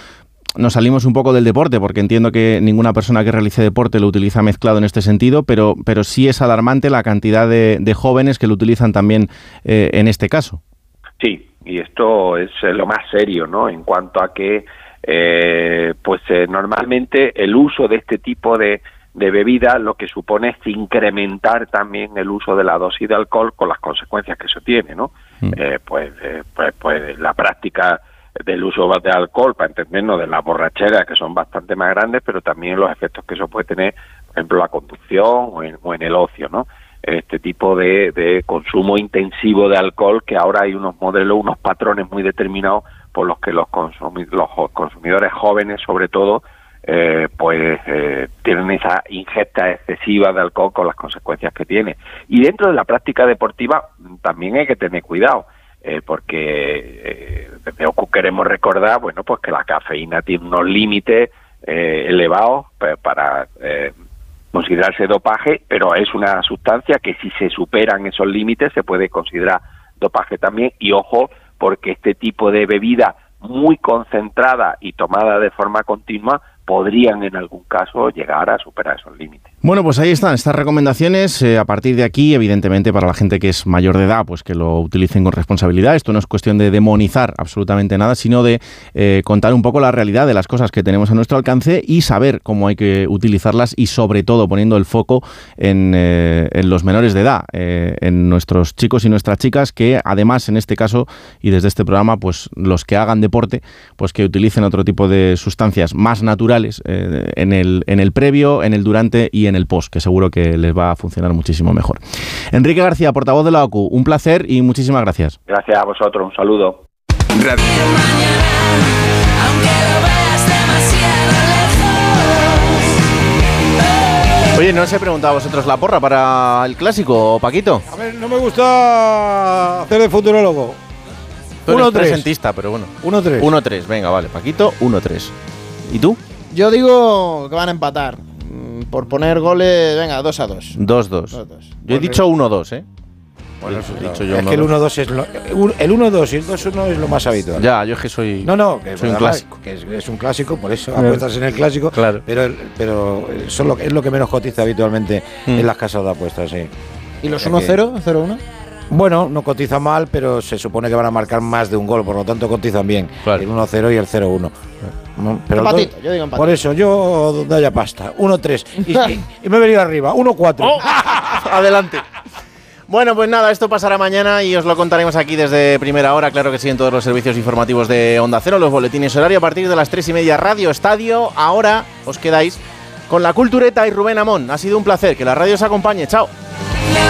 Speaker 2: nos salimos un poco del deporte, porque entiendo que ninguna persona que realice deporte lo utiliza mezclado en este sentido, pero, pero sí es alarmante la cantidad de, de jóvenes que lo utilizan también eh, en este caso.
Speaker 32: Sí, y esto es lo más serio, ¿no? En cuanto a que, eh, pues eh, normalmente el uso de este tipo de, de bebida lo que supone es incrementar también el uso de la dosis de alcohol con las consecuencias que eso tiene, ¿no? Eh, pues, eh, pues, pues la práctica del uso de alcohol, para entendernos, de las borracheras, que son bastante más grandes, pero también los efectos que eso puede tener, por ejemplo, la conducción o en, o en el ocio, ¿no? Este tipo de, de consumo intensivo de alcohol, que ahora hay unos modelos, unos patrones muy determinados por los que los, los consumidores jóvenes, sobre todo, eh, pues eh, tienen esa ingesta excesiva de alcohol con las consecuencias que tiene. Y dentro de la práctica deportiva también hay que tener cuidado, eh, porque eh, queremos recordar, bueno, pues que la cafeína tiene unos límites eh, elevados pa- para considerarse dopaje, pero es una sustancia que si se superan esos límites se puede considerar dopaje también. Y ojo, porque este tipo de bebida muy concentrada y tomada de forma continua podrían en algún caso llegar a superar esos límites.
Speaker 2: Bueno, pues ahí están estas recomendaciones. eh, a partir de aquí, evidentemente, para la gente que es mayor de edad, pues que lo utilicen con responsabilidad. Esto no es cuestión de demonizar absolutamente nada, sino de eh, contar un poco la realidad de las cosas que tenemos a nuestro alcance y saber cómo hay que utilizarlas y, sobre todo, poniendo el foco en, eh, los menores de edad, en nuestros chicos y nuestras chicas, que además, en este caso y desde este programa, pues los que hagan deporte, pues que utilicen otro tipo de sustancias más naturales eh, en, el, en el previo, en el durante y en el post, que seguro que les va a funcionar muchísimo mejor. Enrique García, portavoz de la OCU, un placer y muchísimas gracias.
Speaker 32: Gracias a vosotros, un saludo.
Speaker 2: Oye, ¿no os he preguntado a vosotros la porra para el clásico, Paquito?
Speaker 7: A ver, no me gusta hacer de futurólogo.
Speaker 2: Tú eres
Speaker 7: 1-3.
Speaker 2: presentista, pero bueno.
Speaker 7: 1-3.
Speaker 2: 1-3, venga, vale. Paquito, 1-3. ¿Y tú?
Speaker 26: Yo digo que van a empatar. Mm, Por poner goles, venga, 2 a 2.
Speaker 2: 2-2. Yo he dicho 1-2, ¿eh?
Speaker 7: Bueno,
Speaker 2: He dicho yo
Speaker 7: es que el
Speaker 2: 1-2.
Speaker 7: 1-2 es lo, el 1-2 y el 2-1 es lo más habitual.
Speaker 2: Ya, yo es que soy.
Speaker 7: No, no, que,
Speaker 2: soy un clásico.
Speaker 7: que es, es un clásico, por eso apuestas en el clásico.
Speaker 2: Claro.
Speaker 7: Pero, el- pero eso es lo, que- es lo que menos cotiza habitualmente
Speaker 2: Mm.
Speaker 7: en las casas de apuestas, sí.
Speaker 26: ¿Y los
Speaker 7: O sea que-
Speaker 26: 1-0? ¿0-1?
Speaker 7: Bueno, no cotiza mal, pero se supone que van a marcar más de un gol, por lo tanto cotizan bien. El 1-0 y el 0-1. No, pero
Speaker 26: Empatito,
Speaker 7: dos-
Speaker 26: yo digo empatito.
Speaker 7: Por eso, yo donde haya pasta. 1-3. Y, [LAUGHS] y- y me he venido arriba. 1-4.
Speaker 2: Oh. [LAUGHS] Adelante. Bueno, pues nada, esto pasará mañana y os lo contaremos aquí desde primera hora. Claro que sí, en todos los servicios informativos de Onda Cero, los boletines horario a partir de las tres y media, Radio Estadio. Ahora os quedáis con la cultureta y Rubén Amón. Ha sido un placer. Que la radio os acompañe. Chao.